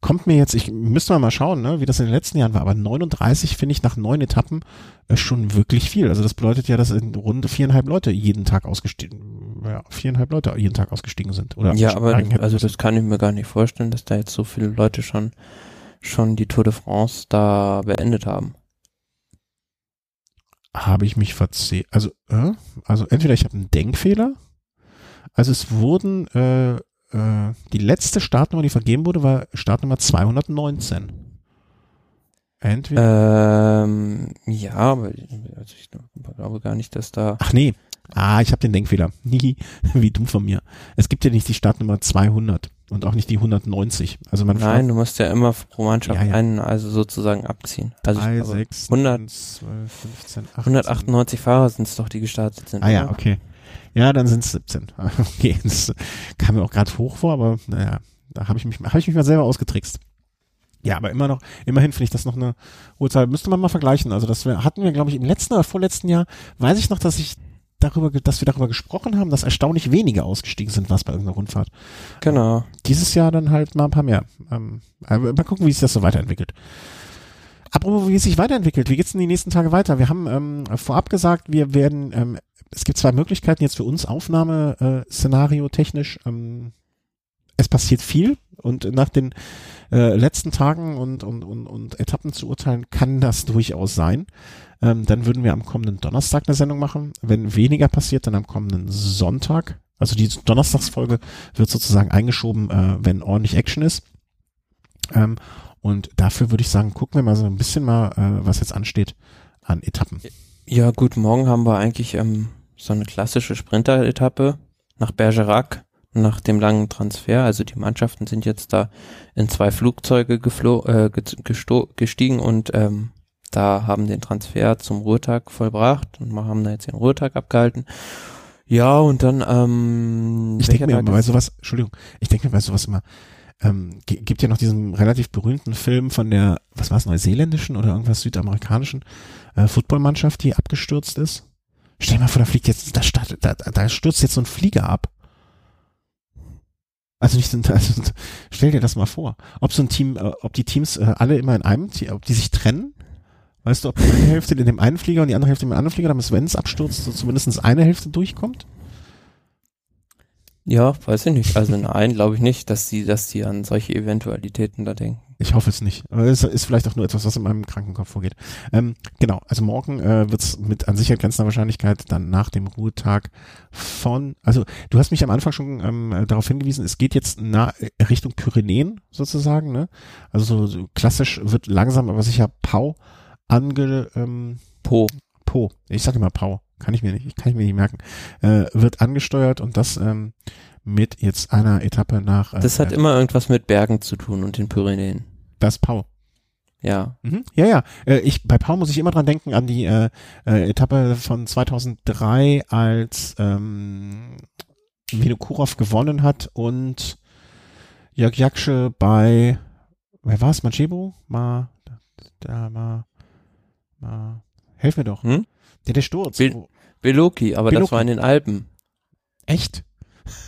kommt mir jetzt, ich müsste mal mal schauen, ne, wie das in den letzten Jahren war, aber 39 finde ich nach neun Etappen äh, schon wirklich viel. Also das bedeutet ja, dass in Runde viereinhalb Leute jeden Tag ausgestiegen, ja, viereinhalb Leute jeden Tag ausgestiegen sind. Oder Ja, aber also das kann ich mir gar nicht vorstellen, dass da jetzt so viele Leute schon schon die Tour de France da beendet haben. habe ich mich verzählt. Also, äh, also entweder ich habe einen Denkfehler. Also es wurden äh, äh, die letzte Startnummer, die vergeben wurde, war Startnummer 219. Entweder. Ähm, ja, aber also ich glaube gar nicht, dass da Ach nee. Ah, ich habe den Denkfehler. Wie dumm von mir. Es gibt ja nicht die Startnummer 200 und auch nicht die 190. Also man Nein, du musst ja immer pro Mannschaft Ja, ja. einen also sozusagen abziehen. Also ich 3, glaube, 6, 100 12, 15, 18. 198 Fahrer sind es doch, die gestartet sind. Ah ja, oder? okay. Ja, dann sind es 17. Okay, das kam mir auch gerade hoch vor, aber naja, da habe ich mich, habe ich mich mal selber ausgetrickst. Ja, aber immer noch, immerhin finde ich das noch eine hohe Zahl. Müsste man mal vergleichen. Also das wir, hatten wir, glaube ich, im letzten oder vorletzten Jahr, weiß ich noch, dass ich darüber, dass wir darüber gesprochen haben, dass erstaunlich wenige ausgestiegen sind, was bei irgendeiner Rundfahrt. Genau. Dieses Jahr dann halt mal ein paar mehr. Ähm, mal gucken, wie sich das so weiterentwickelt. Apropos, wie es sich weiterentwickelt, wie geht's denn die nächsten Tage weiter? Wir haben ähm, vorab gesagt, wir werden, ähm, es gibt zwei Möglichkeiten jetzt für uns Aufnahme, äh, technisch. Ähm, es passiert viel und nach den äh, letzten Tagen und, und, und, und Etappen zu urteilen, kann das durchaus sein. Ähm, dann würden wir am kommenden Donnerstag eine Sendung machen. Wenn weniger passiert, dann am kommenden Sonntag. Also die Donnerstagsfolge wird sozusagen eingeschoben, äh, wenn ordentlich Action ist. Ähm, und dafür würde ich sagen, gucken wir mal so ein bisschen mal, äh, was jetzt ansteht an Etappen. Ja, gut, morgen haben wir eigentlich ähm, so eine klassische Sprinter-Etappe nach Bergerac, nach dem langen Transfer. Also die Mannschaften sind jetzt da in zwei Flugzeuge äh, gestiegen und ähm, da haben den Transfer zum Ruhetag vollbracht und wir haben da jetzt den Ruhetag abgehalten. Ja, und dann, ähm, Ich denke mir Tag bei sowas, Entschuldigung, ich denke mir bei sowas immer, ähm, gi- gibt ja noch diesen relativ berühmten Film von der, was war es, neuseeländischen oder irgendwas südamerikanischen äh, Footballmannschaft, die abgestürzt ist. Stell dir mal vor, da fliegt jetzt, da, da, da stürzt jetzt so ein Flieger ab. Also nicht, also, stell dir das mal vor. Ob so ein Team, äh, ob die Teams äh, alle immer in einem, ob die sich trennen. Weißt du, ob die eine Hälfte in dem einen Flieger und die andere Hälfte in dem anderen Flieger, damit wenn es abstürzt, so zumindest eine Hälfte durchkommt? Ja, weiß ich nicht. Also nein, glaube ich nicht, dass die, dass die an solche Eventualitäten da denken. Ich hoffe es nicht. Aber es ist vielleicht auch nur etwas, was in meinem Krankenkopf vorgeht. Ähm, genau, also morgen äh, wird es mit an Sicherheit grenzender Wahrscheinlichkeit dann nach dem Ruhetag von, also du hast mich am Anfang schon ähm, äh, darauf hingewiesen, es geht jetzt nah, äh, Richtung Pyrenäen sozusagen, ne? Also so, so klassisch wird langsam aber sicher Pau ange, ähm, Po. Po, ich sage immer Pau, kann ich mir nicht, kann ich mir nicht merken, äh, wird angesteuert und das ähm, mit jetzt einer Etappe nach äh, Das hat immer irgendwas mit Bergen zu tun und den Pyrenäen. das Pau. Ja. Mhm. Ja, ja. Äh, ich, bei Pau muss ich immer dran denken an die äh, äh, Etappe von 2003, als ähm, Vinokurov gewonnen hat und Jörg Jaksche bei, wer war es, Machebo? Ma, da, ma, ma, helf mir doch. Hm? Der, der Sturz. Bil- Wo- Beloki, aber das Beloki. war in den Alpen. Echt?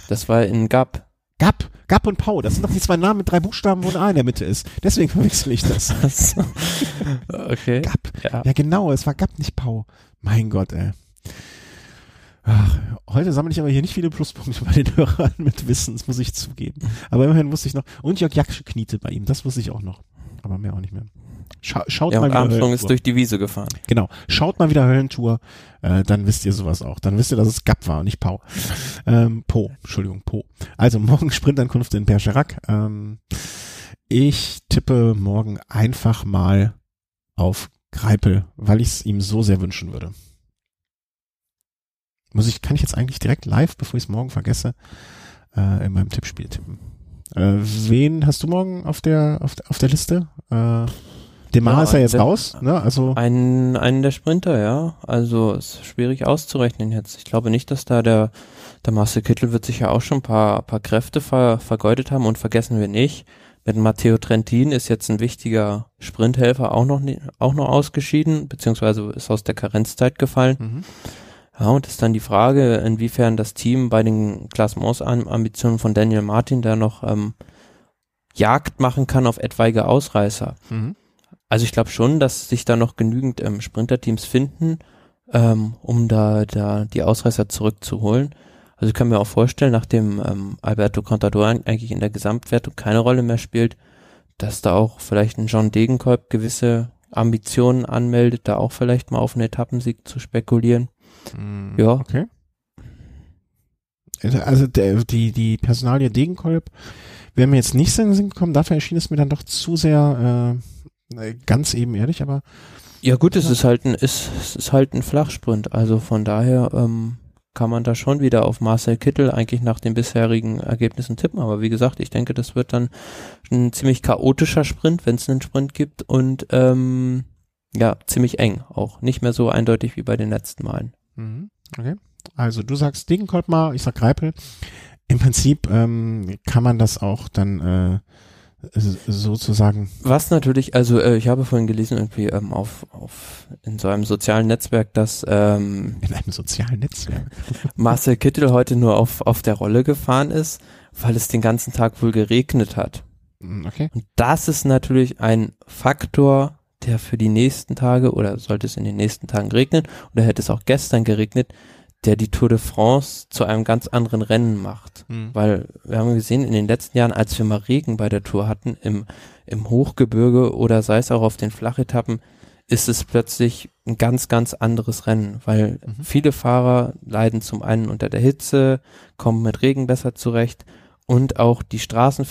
Das war in Gap. Gap, Gap und Pau, das sind doch die zwei Namen mit drei Buchstaben, wo ein A in der Mitte ist. Deswegen verwechsel ich das. okay. Gap. Ja. Ja, genau, es war Gap, nicht Pau. Mein Gott, ey. Ach, heute sammle ich aber hier nicht viele Pluspunkte bei den Hörern mit Wissen, das muss ich zugeben. Aber immerhin wusste ich noch. Und Jörg Jaksche kniete bei ihm, das wusste ich auch noch. Aber mehr auch nicht mehr. Scha schaut Ja, mal und wieder Armstrong ist durch die Wiese gefahren. Genau. Schaut mal wieder Höllentour, äh, dann wisst ihr sowas auch. Dann wisst ihr, dass es Gap war und nicht Pau. Ähm, Po, Entschuldigung, Po. Also morgen Sprintankunft in Bergerac. Ähm, ich tippe morgen einfach mal auf Greipel, weil ich es ihm so sehr wünschen würde. Muss ich, kann ich jetzt eigentlich direkt live, bevor ich es morgen vergesse, äh, in meinem Tippspiel tippen. Äh, wen hast du morgen auf der auf, der- auf der Liste? Äh, Demar Ja, ist ja jetzt der- raus, ne? Also Einen, einen der Sprinter, ja. Also ist schwierig auszurechnen jetzt. Ich glaube nicht, dass da der, der Marcel Kittel wird sich ja auch schon ein paar, paar Kräfte ver, vergeudet haben und vergessen wir nicht. Mit Matteo Trentin ist jetzt ein wichtiger Sprinthelfer auch noch, nie- auch noch ausgeschieden, beziehungsweise ist aus der Karenzzeit gefallen. Mhm. Ja, und ist dann die Frage, inwiefern das Team bei den Klassementsambitionen von Daniel Martin da noch ähm, Jagd machen kann auf etwaige Ausreißer. Mhm. Also ich glaube schon, dass sich da noch genügend ähm, Sprinterteams finden, ähm, um da, da die Ausreißer zurückzuholen. Also ich kann mir auch vorstellen, nachdem ähm, Alberto Contador eigentlich in der Gesamtwertung keine Rolle mehr spielt, dass da auch vielleicht ein John Degenkolb gewisse Ambitionen anmeldet, da auch vielleicht mal auf einen Etappensieg zu spekulieren. Mhm. Ja. Okay. Also der, die, die Personalie Degenkolb wäre mir jetzt nicht so in den Sinn gekommen, dafür erschien es mir dann doch zu sehr äh, ganz eben ehrlich, aber Ja gut, es ist halt ein, ist, es ist halt ein Flachsprint, also von daher ähm, kann man da schon wieder auf Marcel Kittel eigentlich nach den bisherigen Ergebnissen tippen, aber wie gesagt, ich denke, das wird dann ein ziemlich chaotischer Sprint, wenn es einen Sprint gibt und ähm, ja, ziemlich eng auch, nicht mehr so eindeutig wie bei den letzten Malen. Mhm. Okay. Also du sagst Degenkolb mal, ich sag Greipel. Im Prinzip ähm, kann man das auch dann äh, sozusagen. Was natürlich, also äh, ich habe vorhin gelesen irgendwie ähm, auf, auf in so einem sozialen Netzwerk, dass ähm, In einem sozialen Netzwerk. Marcel Kittel heute nur auf, auf der Rolle gefahren ist, weil es den ganzen Tag wohl geregnet hat. Mhm, Okay. Und das ist natürlich ein Faktor, der für die nächsten Tage oder sollte es in den nächsten Tagen regnen oder hätte es auch gestern geregnet, der die Tour de France zu einem ganz anderen Rennen macht. Mhm. Weil wir haben gesehen, in den letzten Jahren, als wir mal Regen bei der Tour hatten, im, im Hochgebirge oder sei es auch auf den Flachetappen, ist es plötzlich ein ganz, ganz anderes Rennen, weil Mhm. viele Fahrer leiden zum einen unter der Hitze, kommen mit Regen besser zurecht und auch die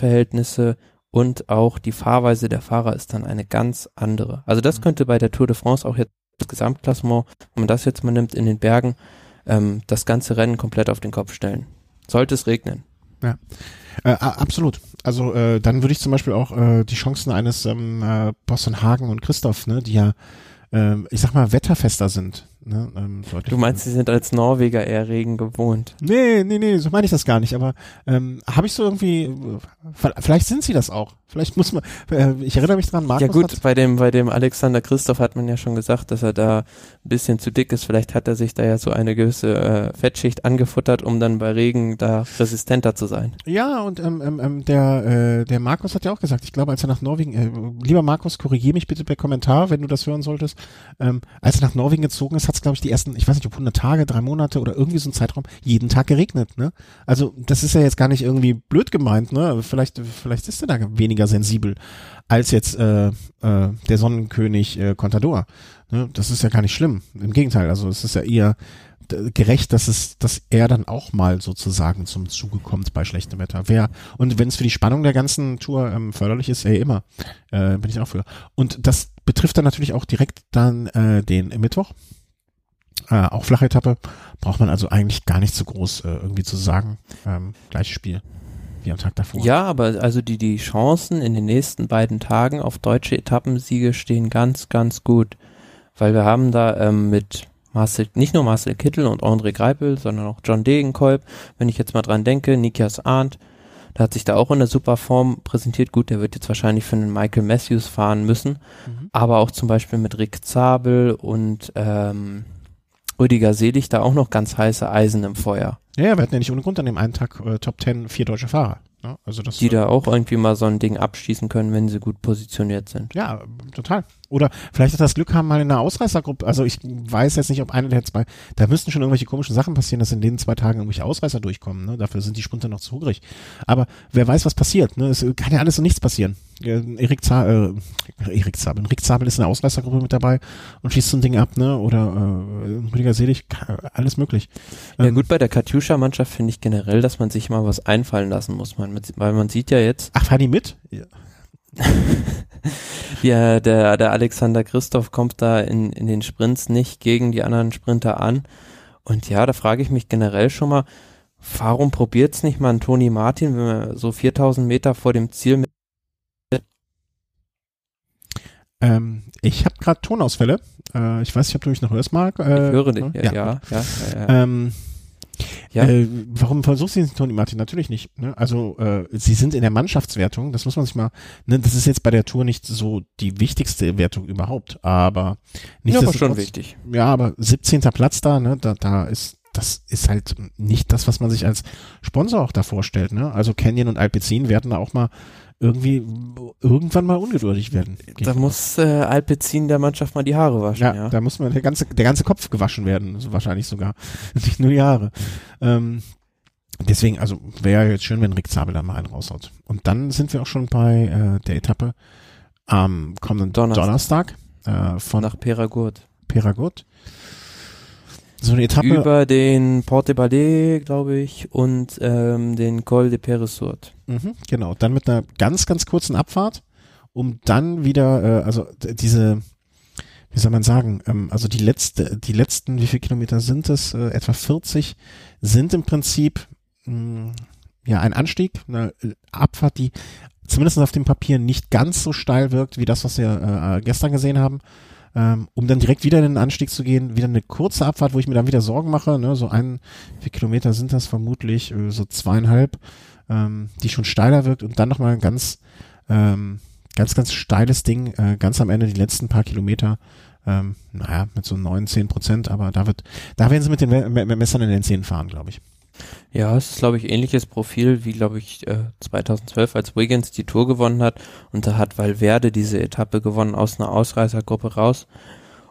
Straßenverhältnisse und auch die Fahrweise der Fahrer ist dann eine ganz andere. Also das Mhm. könnte bei der Tour de France auch jetzt das Gesamtklassement, wenn man das jetzt mal nimmt in den Bergen, ähm, das ganze Rennen komplett auf den Kopf stellen. Sollte es regnen. Äh, a- absolut. Also äh, dann würde ich zum Beispiel auch äh, die Chancen eines ähm, äh, Boston Hagen und Christoph, ne, die ja, ähm, ich sag mal, wetterfester sind. Ne, ähm, Du meinst, sie sind als Norweger eher Regen gewohnt. Nee, nee, nee, so meine ich das gar nicht. Aber ähm, habe ich so irgendwie, vielleicht sind sie das auch. Vielleicht muss man, äh, ich erinnere mich dran, Markus ja gut, bei dem, bei dem Alexander Christoph hat man ja schon gesagt, dass er da ein bisschen zu dick ist. Vielleicht hat er sich da ja so eine gewisse äh, Fettschicht angefuttert, um dann bei Regen da resistenter zu sein. ja, und ähm, ähm, ähm, der, äh, der Markus hat ja auch gesagt, ich glaube, als er nach Norwegen, äh, lieber Markus, korrigier mich bitte per Kommentar, wenn du das hören solltest, ähm, als er nach Norwegen gezogen ist, hat es, glaube ich, die ersten, ich weiß nicht, ob 100 Tage, drei Monate oder irgendwie so ein Zeitraum, jeden Tag geregnet, ne? Also, das ist ja jetzt gar nicht irgendwie blöd gemeint, ne? Vielleicht, vielleicht ist er da weniger sensibel als jetzt äh, äh, der Sonnenkönig äh, Contador. Ne? Das ist ja gar nicht schlimm. Im Gegenteil, also es ist ja eher gerecht, dass es, dass er dann auch mal sozusagen zum Zuge kommt bei schlechtem Wetter. Wer und wenn es für die Spannung der ganzen Tour ähm, förderlich ist, ey immer, äh, bin ich auch für. Und das betrifft dann natürlich auch direkt dann äh, den Mittwoch. Äh, auch flache Etappe braucht man also eigentlich gar nicht so groß äh, irgendwie zu sagen. Ähm, gleiches Spiel wie am Tag davor. Ja, aber also die, die Chancen in den nächsten beiden Tagen auf deutsche Etappensiege stehen ganz, ganz gut. Weil wir haben da ähm, mit Marcel, nicht nur Marcel Kittel und André Greipel, sondern auch John Degenkolb. Wenn ich jetzt mal dran denke, Nikias Arndt, der hat sich da auch in der super Form präsentiert. Gut, der wird jetzt wahrscheinlich für einen Michael Matthews fahren müssen, mhm. aber auch zum Beispiel mit Rick Zabel und ähm, Rüdiger Selig da auch noch ganz heiße Eisen im Feuer. Ja, wir hatten ja nicht ohne Grund an dem einen Tag äh, Top Ten vier deutsche Fahrer. Ne? also das, die da auch irgendwie mal so ein Ding abschießen können, wenn sie gut positioniert sind. Ja, total. Oder vielleicht hat das Glück haben, mal in einer Ausreißergruppe, also ich weiß jetzt nicht, ob einer der zwei, da müssten schon irgendwelche komischen Sachen passieren, dass in den zwei Tagen irgendwelche Ausreißer durchkommen, ne? Dafür sind die Sprinter noch zu hungrig. Aber wer weiß, was passiert, ne? Es kann ja alles und nichts passieren. Erik Zabel, äh, Erik Zabel, Rick Zabel ist in der Ausreißergruppe mit dabei und schießt so ein Ding ab, ne? Oder äh, Rüdiger Selig, alles möglich. Ja ähm, gut, bei der Katjuscha-Mannschaft finde ich generell, dass man sich mal was einfallen lassen muss, man, weil man sieht ja jetzt. Ach, fahren die mit? Ja. ja, der, der Alexander Christoph kommt da in, in den Sprints nicht gegen die anderen Sprinter an. Und ja, da frage ich mich generell schon mal, warum probiert's nicht mal ein Toni Martin, wenn man so 4000 Meter vor dem Ziel mit ähm, ich habe gerade Tonausfälle. Äh, ich weiß nicht, ob du mich noch hörst, Marc. Äh, ich höre dich, ja. ja, ja, ja, ja. Ähm, ja. Äh, warum versuchst du Toni Martin? Natürlich nicht. Ne? Also äh, sie sind in der Mannschaftswertung, das muss man sich mal, ne, das ist jetzt bei der Tour nicht so die wichtigste Wertung überhaupt, aber nicht ja, aber schon wichtig. Ja, aber 17. Platz da, ne, da, da ist das ist halt nicht das, was man sich als Sponsor auch da vorstellt. Ne? Also Canyon und Alpecin werden da auch mal irgendwie irgendwann mal ungeduldig werden. Da muss äh, Alpecin der Mannschaft mal die Haare waschen. Ja, ja, da muss man der ganze der ganze Kopf gewaschen werden, so wahrscheinlich sogar, nicht nur die Haare. Ähm, deswegen, also wäre jetzt schön, wenn Rick Zabel da mal einen raushaut. Und dann sind wir auch schon bei äh, der Etappe am kommenden Donnerstag, Donnerstag äh, von nach Peragut. Peragut so eine Etappe. Über den Porte Ballet, glaube ich, und ähm, den Col de Peresurt. Mhm, genau, dann mit einer ganz, ganz kurzen Abfahrt, um dann wieder, äh, also diese, wie soll man sagen, ähm, also die letzte, die letzten, wie viele Kilometer sind es? Äh, etwa 40 sind im Prinzip mh, mm, ja ein Anstieg, eine Abfahrt, die zumindest auf dem Papier nicht ganz so steil wirkt wie das, was wir äh, gestern gesehen haben ähm, um dann direkt wieder in den Anstieg zu gehen, wieder eine kurze Abfahrt, wo ich mir dann wieder Sorgen mache, ne, so ein, wie Kilometer sind das vermutlich, äh, so zweieinhalb, ähm, die schon steiler wirkt und dann nochmal ein ganz, ähm, ganz, ganz steiles Ding, äh, ganz am Ende die letzten paar Kilometer, ähm, naja, mit so neun, zehn Prozent, aber da wird, da werden sie mit den Messern in den Zähnen fahren, glaube ich. Ja, es ist, glaube ich, ähnliches Profil wie, glaube ich, äh, 2012, als Wiggins die Tour gewonnen hat. Und da hat Valverde diese Etappe gewonnen aus einer Ausreißergruppe raus.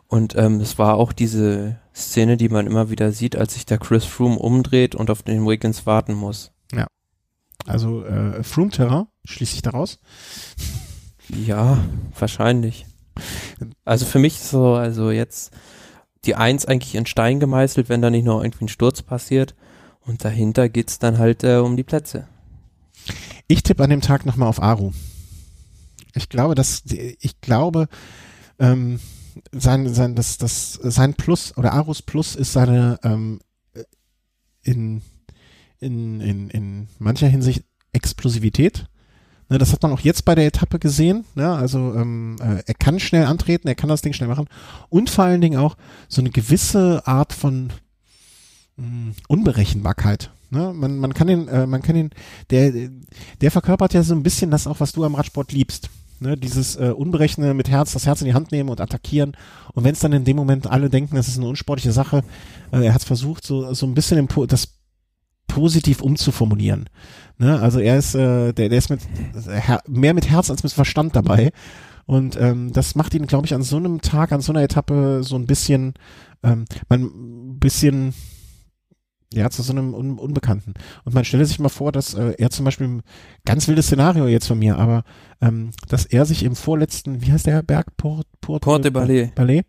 Und ähm, es war auch diese Szene, die man immer wieder sieht, als sich der Chris Froome umdreht und auf den Wiggins warten muss. Ja. Also äh, Froome-Terrain, schließe ich daraus? Ja, wahrscheinlich. Also für mich so, also jetzt die Eins eigentlich in Stein gemeißelt, wenn da nicht noch irgendwie ein Sturz passiert. Und dahinter geht's dann halt äh, um die Plätze. Ich tippe an dem Tag nochmal auf Aru. Ich glaube, dass ich glaube, ähm, sein, sein, das, das, sein Plus oder Arus Plus ist seine ähm, in, in, in, in mancher Hinsicht Explosivität. Ne, das hat man auch jetzt bei der Etappe gesehen. Ne? Also ähm, äh, er kann schnell antreten, er kann das Ding schnell machen und vor allen Dingen auch so eine gewisse Art von Unberechenbarkeit. Ne? Man, man kann den, äh, man kann den, der, der verkörpert ja so ein bisschen das auch, was du am Radsport liebst. Ne, dieses äh, Unberechne mit Herz, das Herz in die Hand nehmen und attackieren. Und wenn es dann in dem Moment alle denken, das ist eine unsportliche Sache, äh, er hat versucht, so, so ein bisschen das positiv umzuformulieren. Ne? Also er ist, äh, der, der ist mit mehr mit Herz als mit Verstand dabei. Und ähm, das macht ihn, glaube ich, an so einem Tag, an so einer Etappe so ein bisschen, ähm, man ein bisschen ja, zu so einem Un Unbekannten. Und man stelle sich mal vor, dass äh, er zum Beispiel, ganz wildes Szenario jetzt von mir, aber ähm, dass er sich im vorletzten, wie heißt der Berg? Port, Port, Port de Ballet. Ballet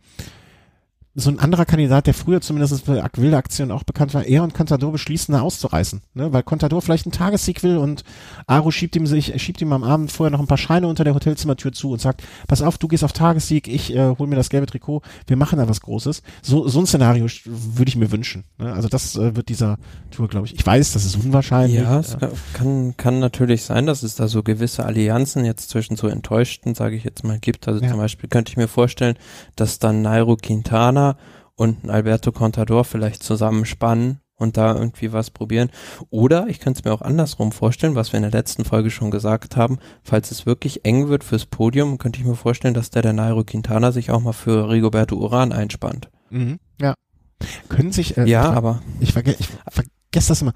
so ein anderer Kandidat, der früher zumindest für wilde Aktionen auch bekannt war, er und Contador beschließen, da auszureißen. Ne? Weil Contador vielleicht einen Tagessieg will und Aro schiebt ihm sich, schiebt ihm am Abend vorher noch ein paar Scheine unter der Hotelzimmertür zu und sagt, pass auf, du gehst auf Tagessieg, ich äh, hol mir das gelbe Trikot, wir machen da was Großes. So, so ein Szenario würde ich mir wünschen. Ne? Also das äh, wird dieser Tour, glaube ich. Ich weiß, das ist unwahrscheinlich. Ja, es ja. kann, kann natürlich sein, dass es da so gewisse Allianzen jetzt zwischen so Enttäuschten, sage ich jetzt mal, gibt. Also ja. zum Beispiel könnte ich mir vorstellen, dass dann Nairo Quintana und ein Alberto Contador vielleicht zusammenspannen und da irgendwie was probieren. Oder ich könnte es mir auch andersrum vorstellen, was wir in der letzten Folge schon gesagt haben, falls es wirklich eng wird fürs Podium, könnte ich mir vorstellen, dass der der Nairo Quintana sich auch mal für Rigoberto Uran einspannt. Mhm. Ja. Können sich, äh, ja, ich, aber ich, verge ich vergesse das immer,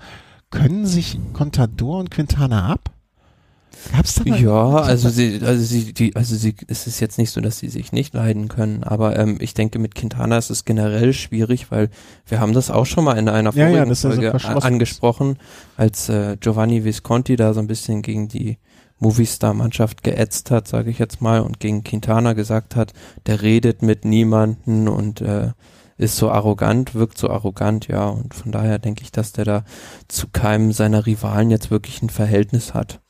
können sich Contador und Quintana ab? Gab's da mal ja, also sie, also sie, die, also sie, es ist jetzt nicht so, dass sie sich nicht leiden können, aber ähm, ich denke, mit Quintana ist es generell schwierig, weil wir haben das auch schon mal in einer vorigen ja, ja, Folge so angesprochen, als äh, Giovanni Visconti da so ein bisschen gegen die Movistar-Mannschaft geätzt hat, sage ich jetzt mal, und gegen Quintana gesagt hat, der redet mit niemanden und äh, ist so arrogant, wirkt so arrogant, ja, und von daher denke ich, dass der da zu keinem seiner Rivalen jetzt wirklich ein Verhältnis hat.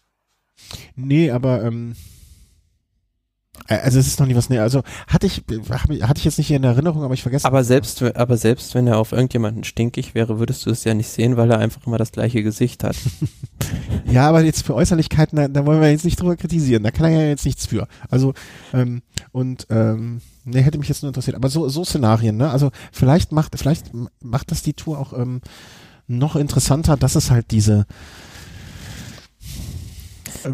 Nee, aber ähm, äh, also es ist noch nie was näher. Also hatte ich hatte ich jetzt nicht in Erinnerung, aber ich vergesse. Aber selbst aber selbst wenn er auf irgendjemanden stinkig wäre, würdest du es ja nicht sehen, weil er einfach immer das gleiche Gesicht hat. ja, aber jetzt für Äußerlichkeiten, da, da, wollen wir jetzt nicht drüber kritisieren. Da kann er ja jetzt nichts für. Also ähm, und ähm, ne, hätte mich jetzt nur interessiert. Aber so so Szenarien, ne? Also vielleicht macht vielleicht macht das die Tour auch ähm, noch interessanter, dass es halt diese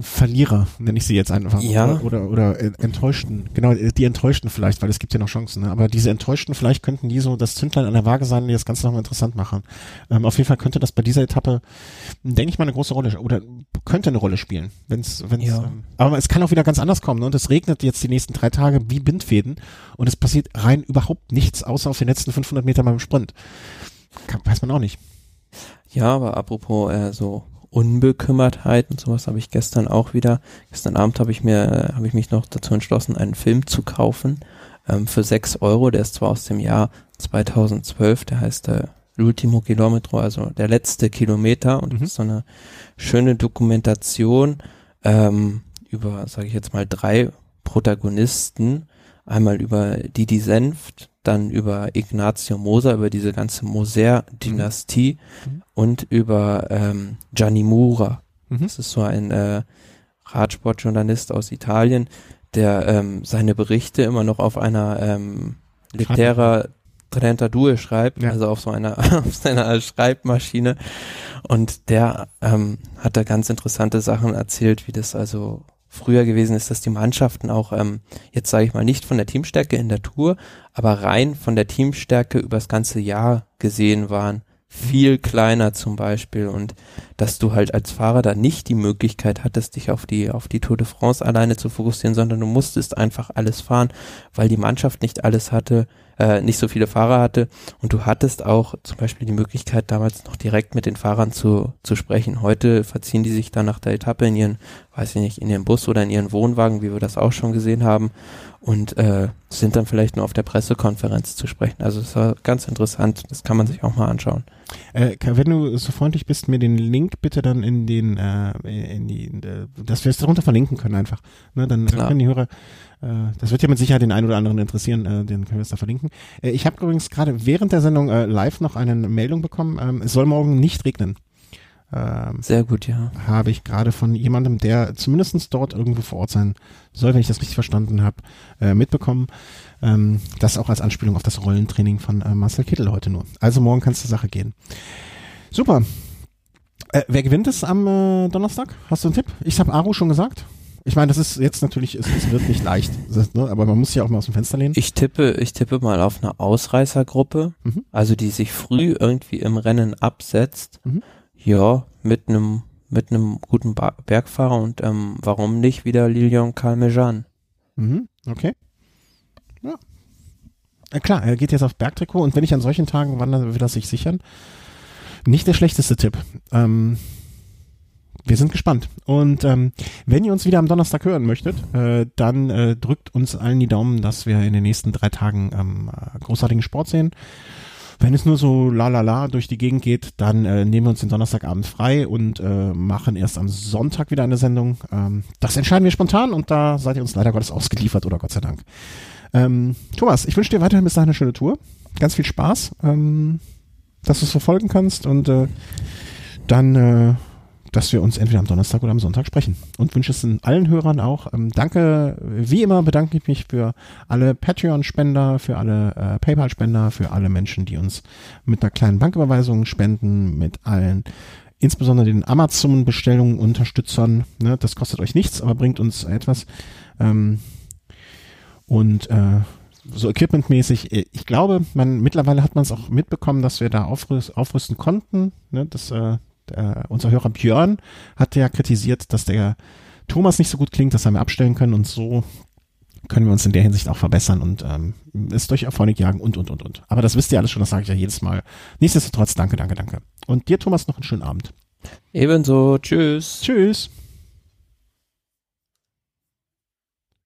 Verlierer, nenne ich sie jetzt einfach. Ja. Oder, oder, oder Enttäuschten. Genau, die Enttäuschten vielleicht, weil es gibt ja noch Chancen. Ne? Aber diese Enttäuschten, vielleicht könnten die so das Zündlein an der Waage sein, die das Ganze nochmal interessant machen. Ähm, auf jeden Fall könnte das bei dieser Etappe, denke ich mal, eine große Rolle oder könnte eine Rolle spielen. Wenn's, wenn's, ja. ähm, aber es kann auch wieder ganz anders kommen. Ne? Und es regnet jetzt die nächsten drei Tage wie Bindfäden und es passiert rein überhaupt nichts, außer auf den letzten 500 Meter beim Sprint. Kann, weiß man auch nicht. Ja, aber apropos äh, so Unbekümmertheit und sowas habe ich gestern auch wieder. Gestern Abend habe ich mir, habe ich mich noch dazu entschlossen, einen Film zu kaufen ähm, für sechs Euro. Der ist zwar aus dem Jahr 2012, der heißt äh, L'ultimo Kilometro, also der letzte Kilometer und mhm. das ist so eine schöne Dokumentation ähm, über, sage ich jetzt mal, drei Protagonisten. Einmal über Didi Senft, dann über Ignazio Moser, über diese ganze Moser-Dynastie mhm. Und über ähm, Gianni Mura. Mhm. Das ist so ein äh, Radsportjournalist aus Italien, der ähm, seine Berichte immer noch auf einer ähm, Litera Trentadue schreibt, ja. also auf so einer auf seiner Schreibmaschine. Und der ähm, hat da ganz interessante Sachen erzählt, wie das also früher gewesen ist, dass die Mannschaften auch, ähm, jetzt sage ich mal, nicht von der Teamstärke in der Tour, aber rein von der Teamstärke übers ganze Jahr gesehen waren. Viel kleiner zum Beispiel und dass du halt als Fahrer da nicht die Möglichkeit hattest, dich auf die, auf die Tour de France alleine zu fokussieren, sondern du musstest einfach alles fahren, weil die Mannschaft nicht alles hatte, äh, nicht so viele Fahrer hatte und du hattest auch zum Beispiel die Möglichkeit damals noch direkt mit den Fahrern zu, zu sprechen. Heute verziehen die sich dann nach der Etappe in ihren, weiß ich nicht, in ihren Bus oder in ihren Wohnwagen, wie wir das auch schon gesehen haben und äh, sind dann vielleicht nur auf der Pressekonferenz zu sprechen. Also es war ganz interessant, das kann man sich auch mal anschauen. Äh, wenn du so freundlich bist, mir den Link bitte dann in den, äh, in die, in der, dass wir es darunter verlinken können einfach. Ne, dann Klar. können die Hörer äh, das wird ja mit Sicherheit den einen oder anderen interessieren, äh, den können wir es da verlinken. Äh, ich habe übrigens gerade während der Sendung live noch eine Meldung bekommen, ähm, es soll morgen nicht regnen. Ähm, Sehr gut, ja. Habe ich gerade von jemandem, der zumindestens dort irgendwo vor Ort sein soll, wenn ich das richtig verstanden habe, mitbekommen. Ähm, das auch als Anspielung auf das Rollentraining von Marcel Kittel heute nur. Also morgen kann es zur Sache gehen. Super. Äh, wer gewinnt es am äh, Donnerstag? Hast du einen Tipp? Ich habe Aru schon gesagt. Ich meine, das ist jetzt natürlich, es, es wird nicht leicht, das, ne, aber man muss sich auch mal aus dem Fenster lehnen. Ich tippe, ich tippe mal auf eine Ausreißergruppe, mhm. also die sich früh irgendwie im Rennen absetzt. Mhm. Ja, mit einem mit einem guten ba Bergfahrer und ähm, warum nicht wieder Lilian Calmejean. Mhm, okay. Ja. ja. Klar, er geht jetzt auf Bergtrikot und wenn ich an solchen Tagen wandere, will er sich sichern. Nicht der schlechteste Tipp. Ähm, wir sind gespannt. Und ähm, wenn ihr uns wieder am Donnerstag hören möchtet, äh, dann äh, drückt uns allen die Daumen, dass wir in den nächsten drei Tagen ähm, äh, großartigen Sport sehen. Wenn es nur so la la la durch die Gegend geht, dann äh, nehmen wir uns den Donnerstagabend frei und äh, machen erst am Sonntag wieder eine Sendung. Ähm, das entscheiden wir spontan und da seid ihr uns leider Gottes ausgeliefert oder Gott sei Dank. Ähm, Thomas, ich wünsche dir weiterhin bis dahin eine schöne Tour. Ganz viel Spaß, ähm, dass du es verfolgen kannst und äh, dann äh, dass wir uns entweder am Donnerstag oder am Sonntag sprechen. Und wünsche es allen Hörern auch. Ähm, danke, wie immer bedanke ich mich für alle Patreon-Spender, für alle äh, PayPal-Spender, für alle Menschen, die uns mit einer kleinen Banküberweisung spenden, mit allen insbesondere den Amazon-Bestellungen, Unterstützern. Ne, das kostet euch nichts, aber bringt uns etwas. Ähm, und äh, so equipmentmäßig, äh, ich glaube, man mittlerweile hat man es auch mitbekommen, dass wir da aufrüsten, aufrüsten konnten. Ne, das, äh, der, unser Hörer Björn hat ja kritisiert, dass der Thomas nicht so gut klingt, das haben wir abstellen können und so können wir uns in der Hinsicht auch verbessern und ähm, es durch Erfolg jagen und und und und. Aber das wisst ihr alles schon, das sage ich ja jedes Mal. Nichtsdestotrotz, danke, danke, danke. Und dir, Thomas, noch einen schönen Abend. Ebenso. Tschüss. Tschüss.